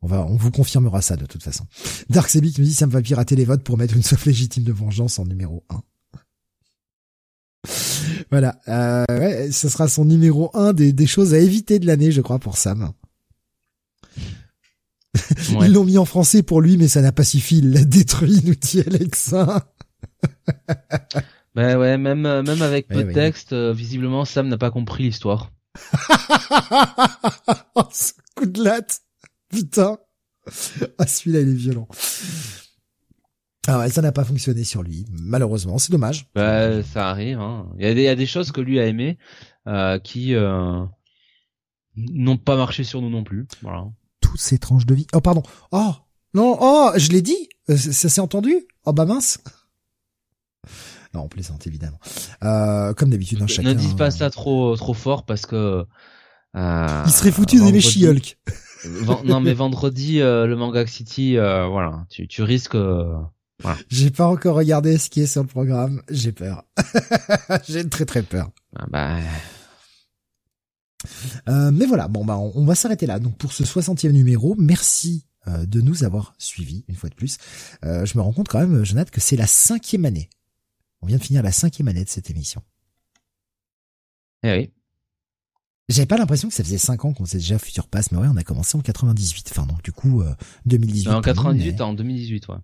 on va, on vous confirmera ça de toute façon. Dark Sebic me dit ça me va pirater les votes pour mettre une sauf légitime de vengeance en numéro 1. Voilà, euh, ouais, ce sera son numéro un des, des choses à éviter de l'année, je crois, pour Sam. Ils l'ont mis en français pour lui, mais ça n'a pas suffi. Il l'a détruit, nous dit Alexa. ben ouais, même même avec peu de texte, euh, visiblement Sam n'a pas compris l'histoire. oh, ce coup de latte, putain. Ah celui-là il est violent. Ah ouais, ça n'a pas fonctionné sur lui, malheureusement. C'est dommage. Bah, ça arrive. Hein. Il, y a des, il y a des choses que lui a aimé euh, qui euh, n'ont pas marché sur nous non plus. Voilà. Toutes ces tranches de vie. Oh pardon. Oh non. Oh, je l'ai dit. Euh, ça s'est entendu. Oh bah mince. Non, on plaisante évidemment. Euh, comme d'habitude, hein, chacun. Ne dis pas ça trop trop fort parce que. Euh, Il serait foutu d'aimer She-Hulk. non mais vendredi le Manga City, voilà, tu, tu risques. Voilà. J'ai pas encore regardé ce qui est sur le programme. J'ai peur. J'ai très très peur. Ah bah. Euh, mais voilà, bon bah on, va s'arrêter là. Donc pour ce 60e numéro, merci euh, de nous avoir suivis une fois de plus. Euh, je me rends compte quand même, Jonathan, que c'est la cinquième année. On vient de finir la cinquième année de cette émission. Eh oui. J'avais pas l'impression que ça faisait 5 ans qu'on faisait déjà Future Pass, mais ouais, on a commencé en 98. Enfin donc du coup 2018. En 98, en 2018, ouais.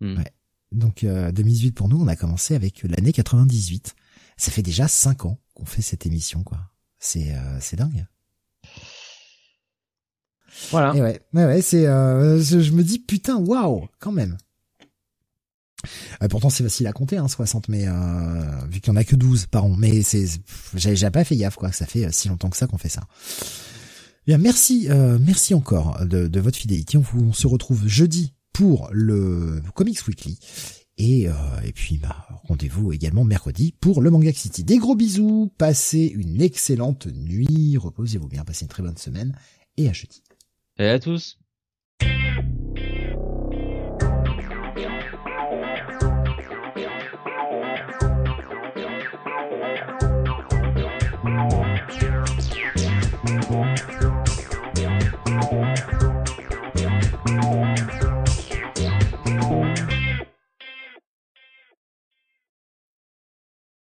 Hmm. ouais. Donc 2018 pour nous, on a commencé avec l'année 98. Ça fait déjà 5 ans qu'on fait cette émission, quoi. C'est euh, c'est dingue. Voilà. Et ouais, ouais, ouais c'est. Euh, je, me dis putain, waouh, quand même. Euh, pourtant c'est facile à compter, hein, 60, mais euh, vu qu'il y en a que 12 par an. Mais c'est, j'ai pas fait gaffe quoi. Ça fait si longtemps que ça qu'on fait ça. Bien, merci, euh, merci encore de, de votre fidélité. On, on se retrouve jeudi pour le Comics Weekly. Et, euh, et puis bah, rendez-vous également mercredi pour le Manga City. Des gros bisous, passez une excellente nuit, reposez-vous bien, passez une très bonne semaine et à jeudi. Et à tous.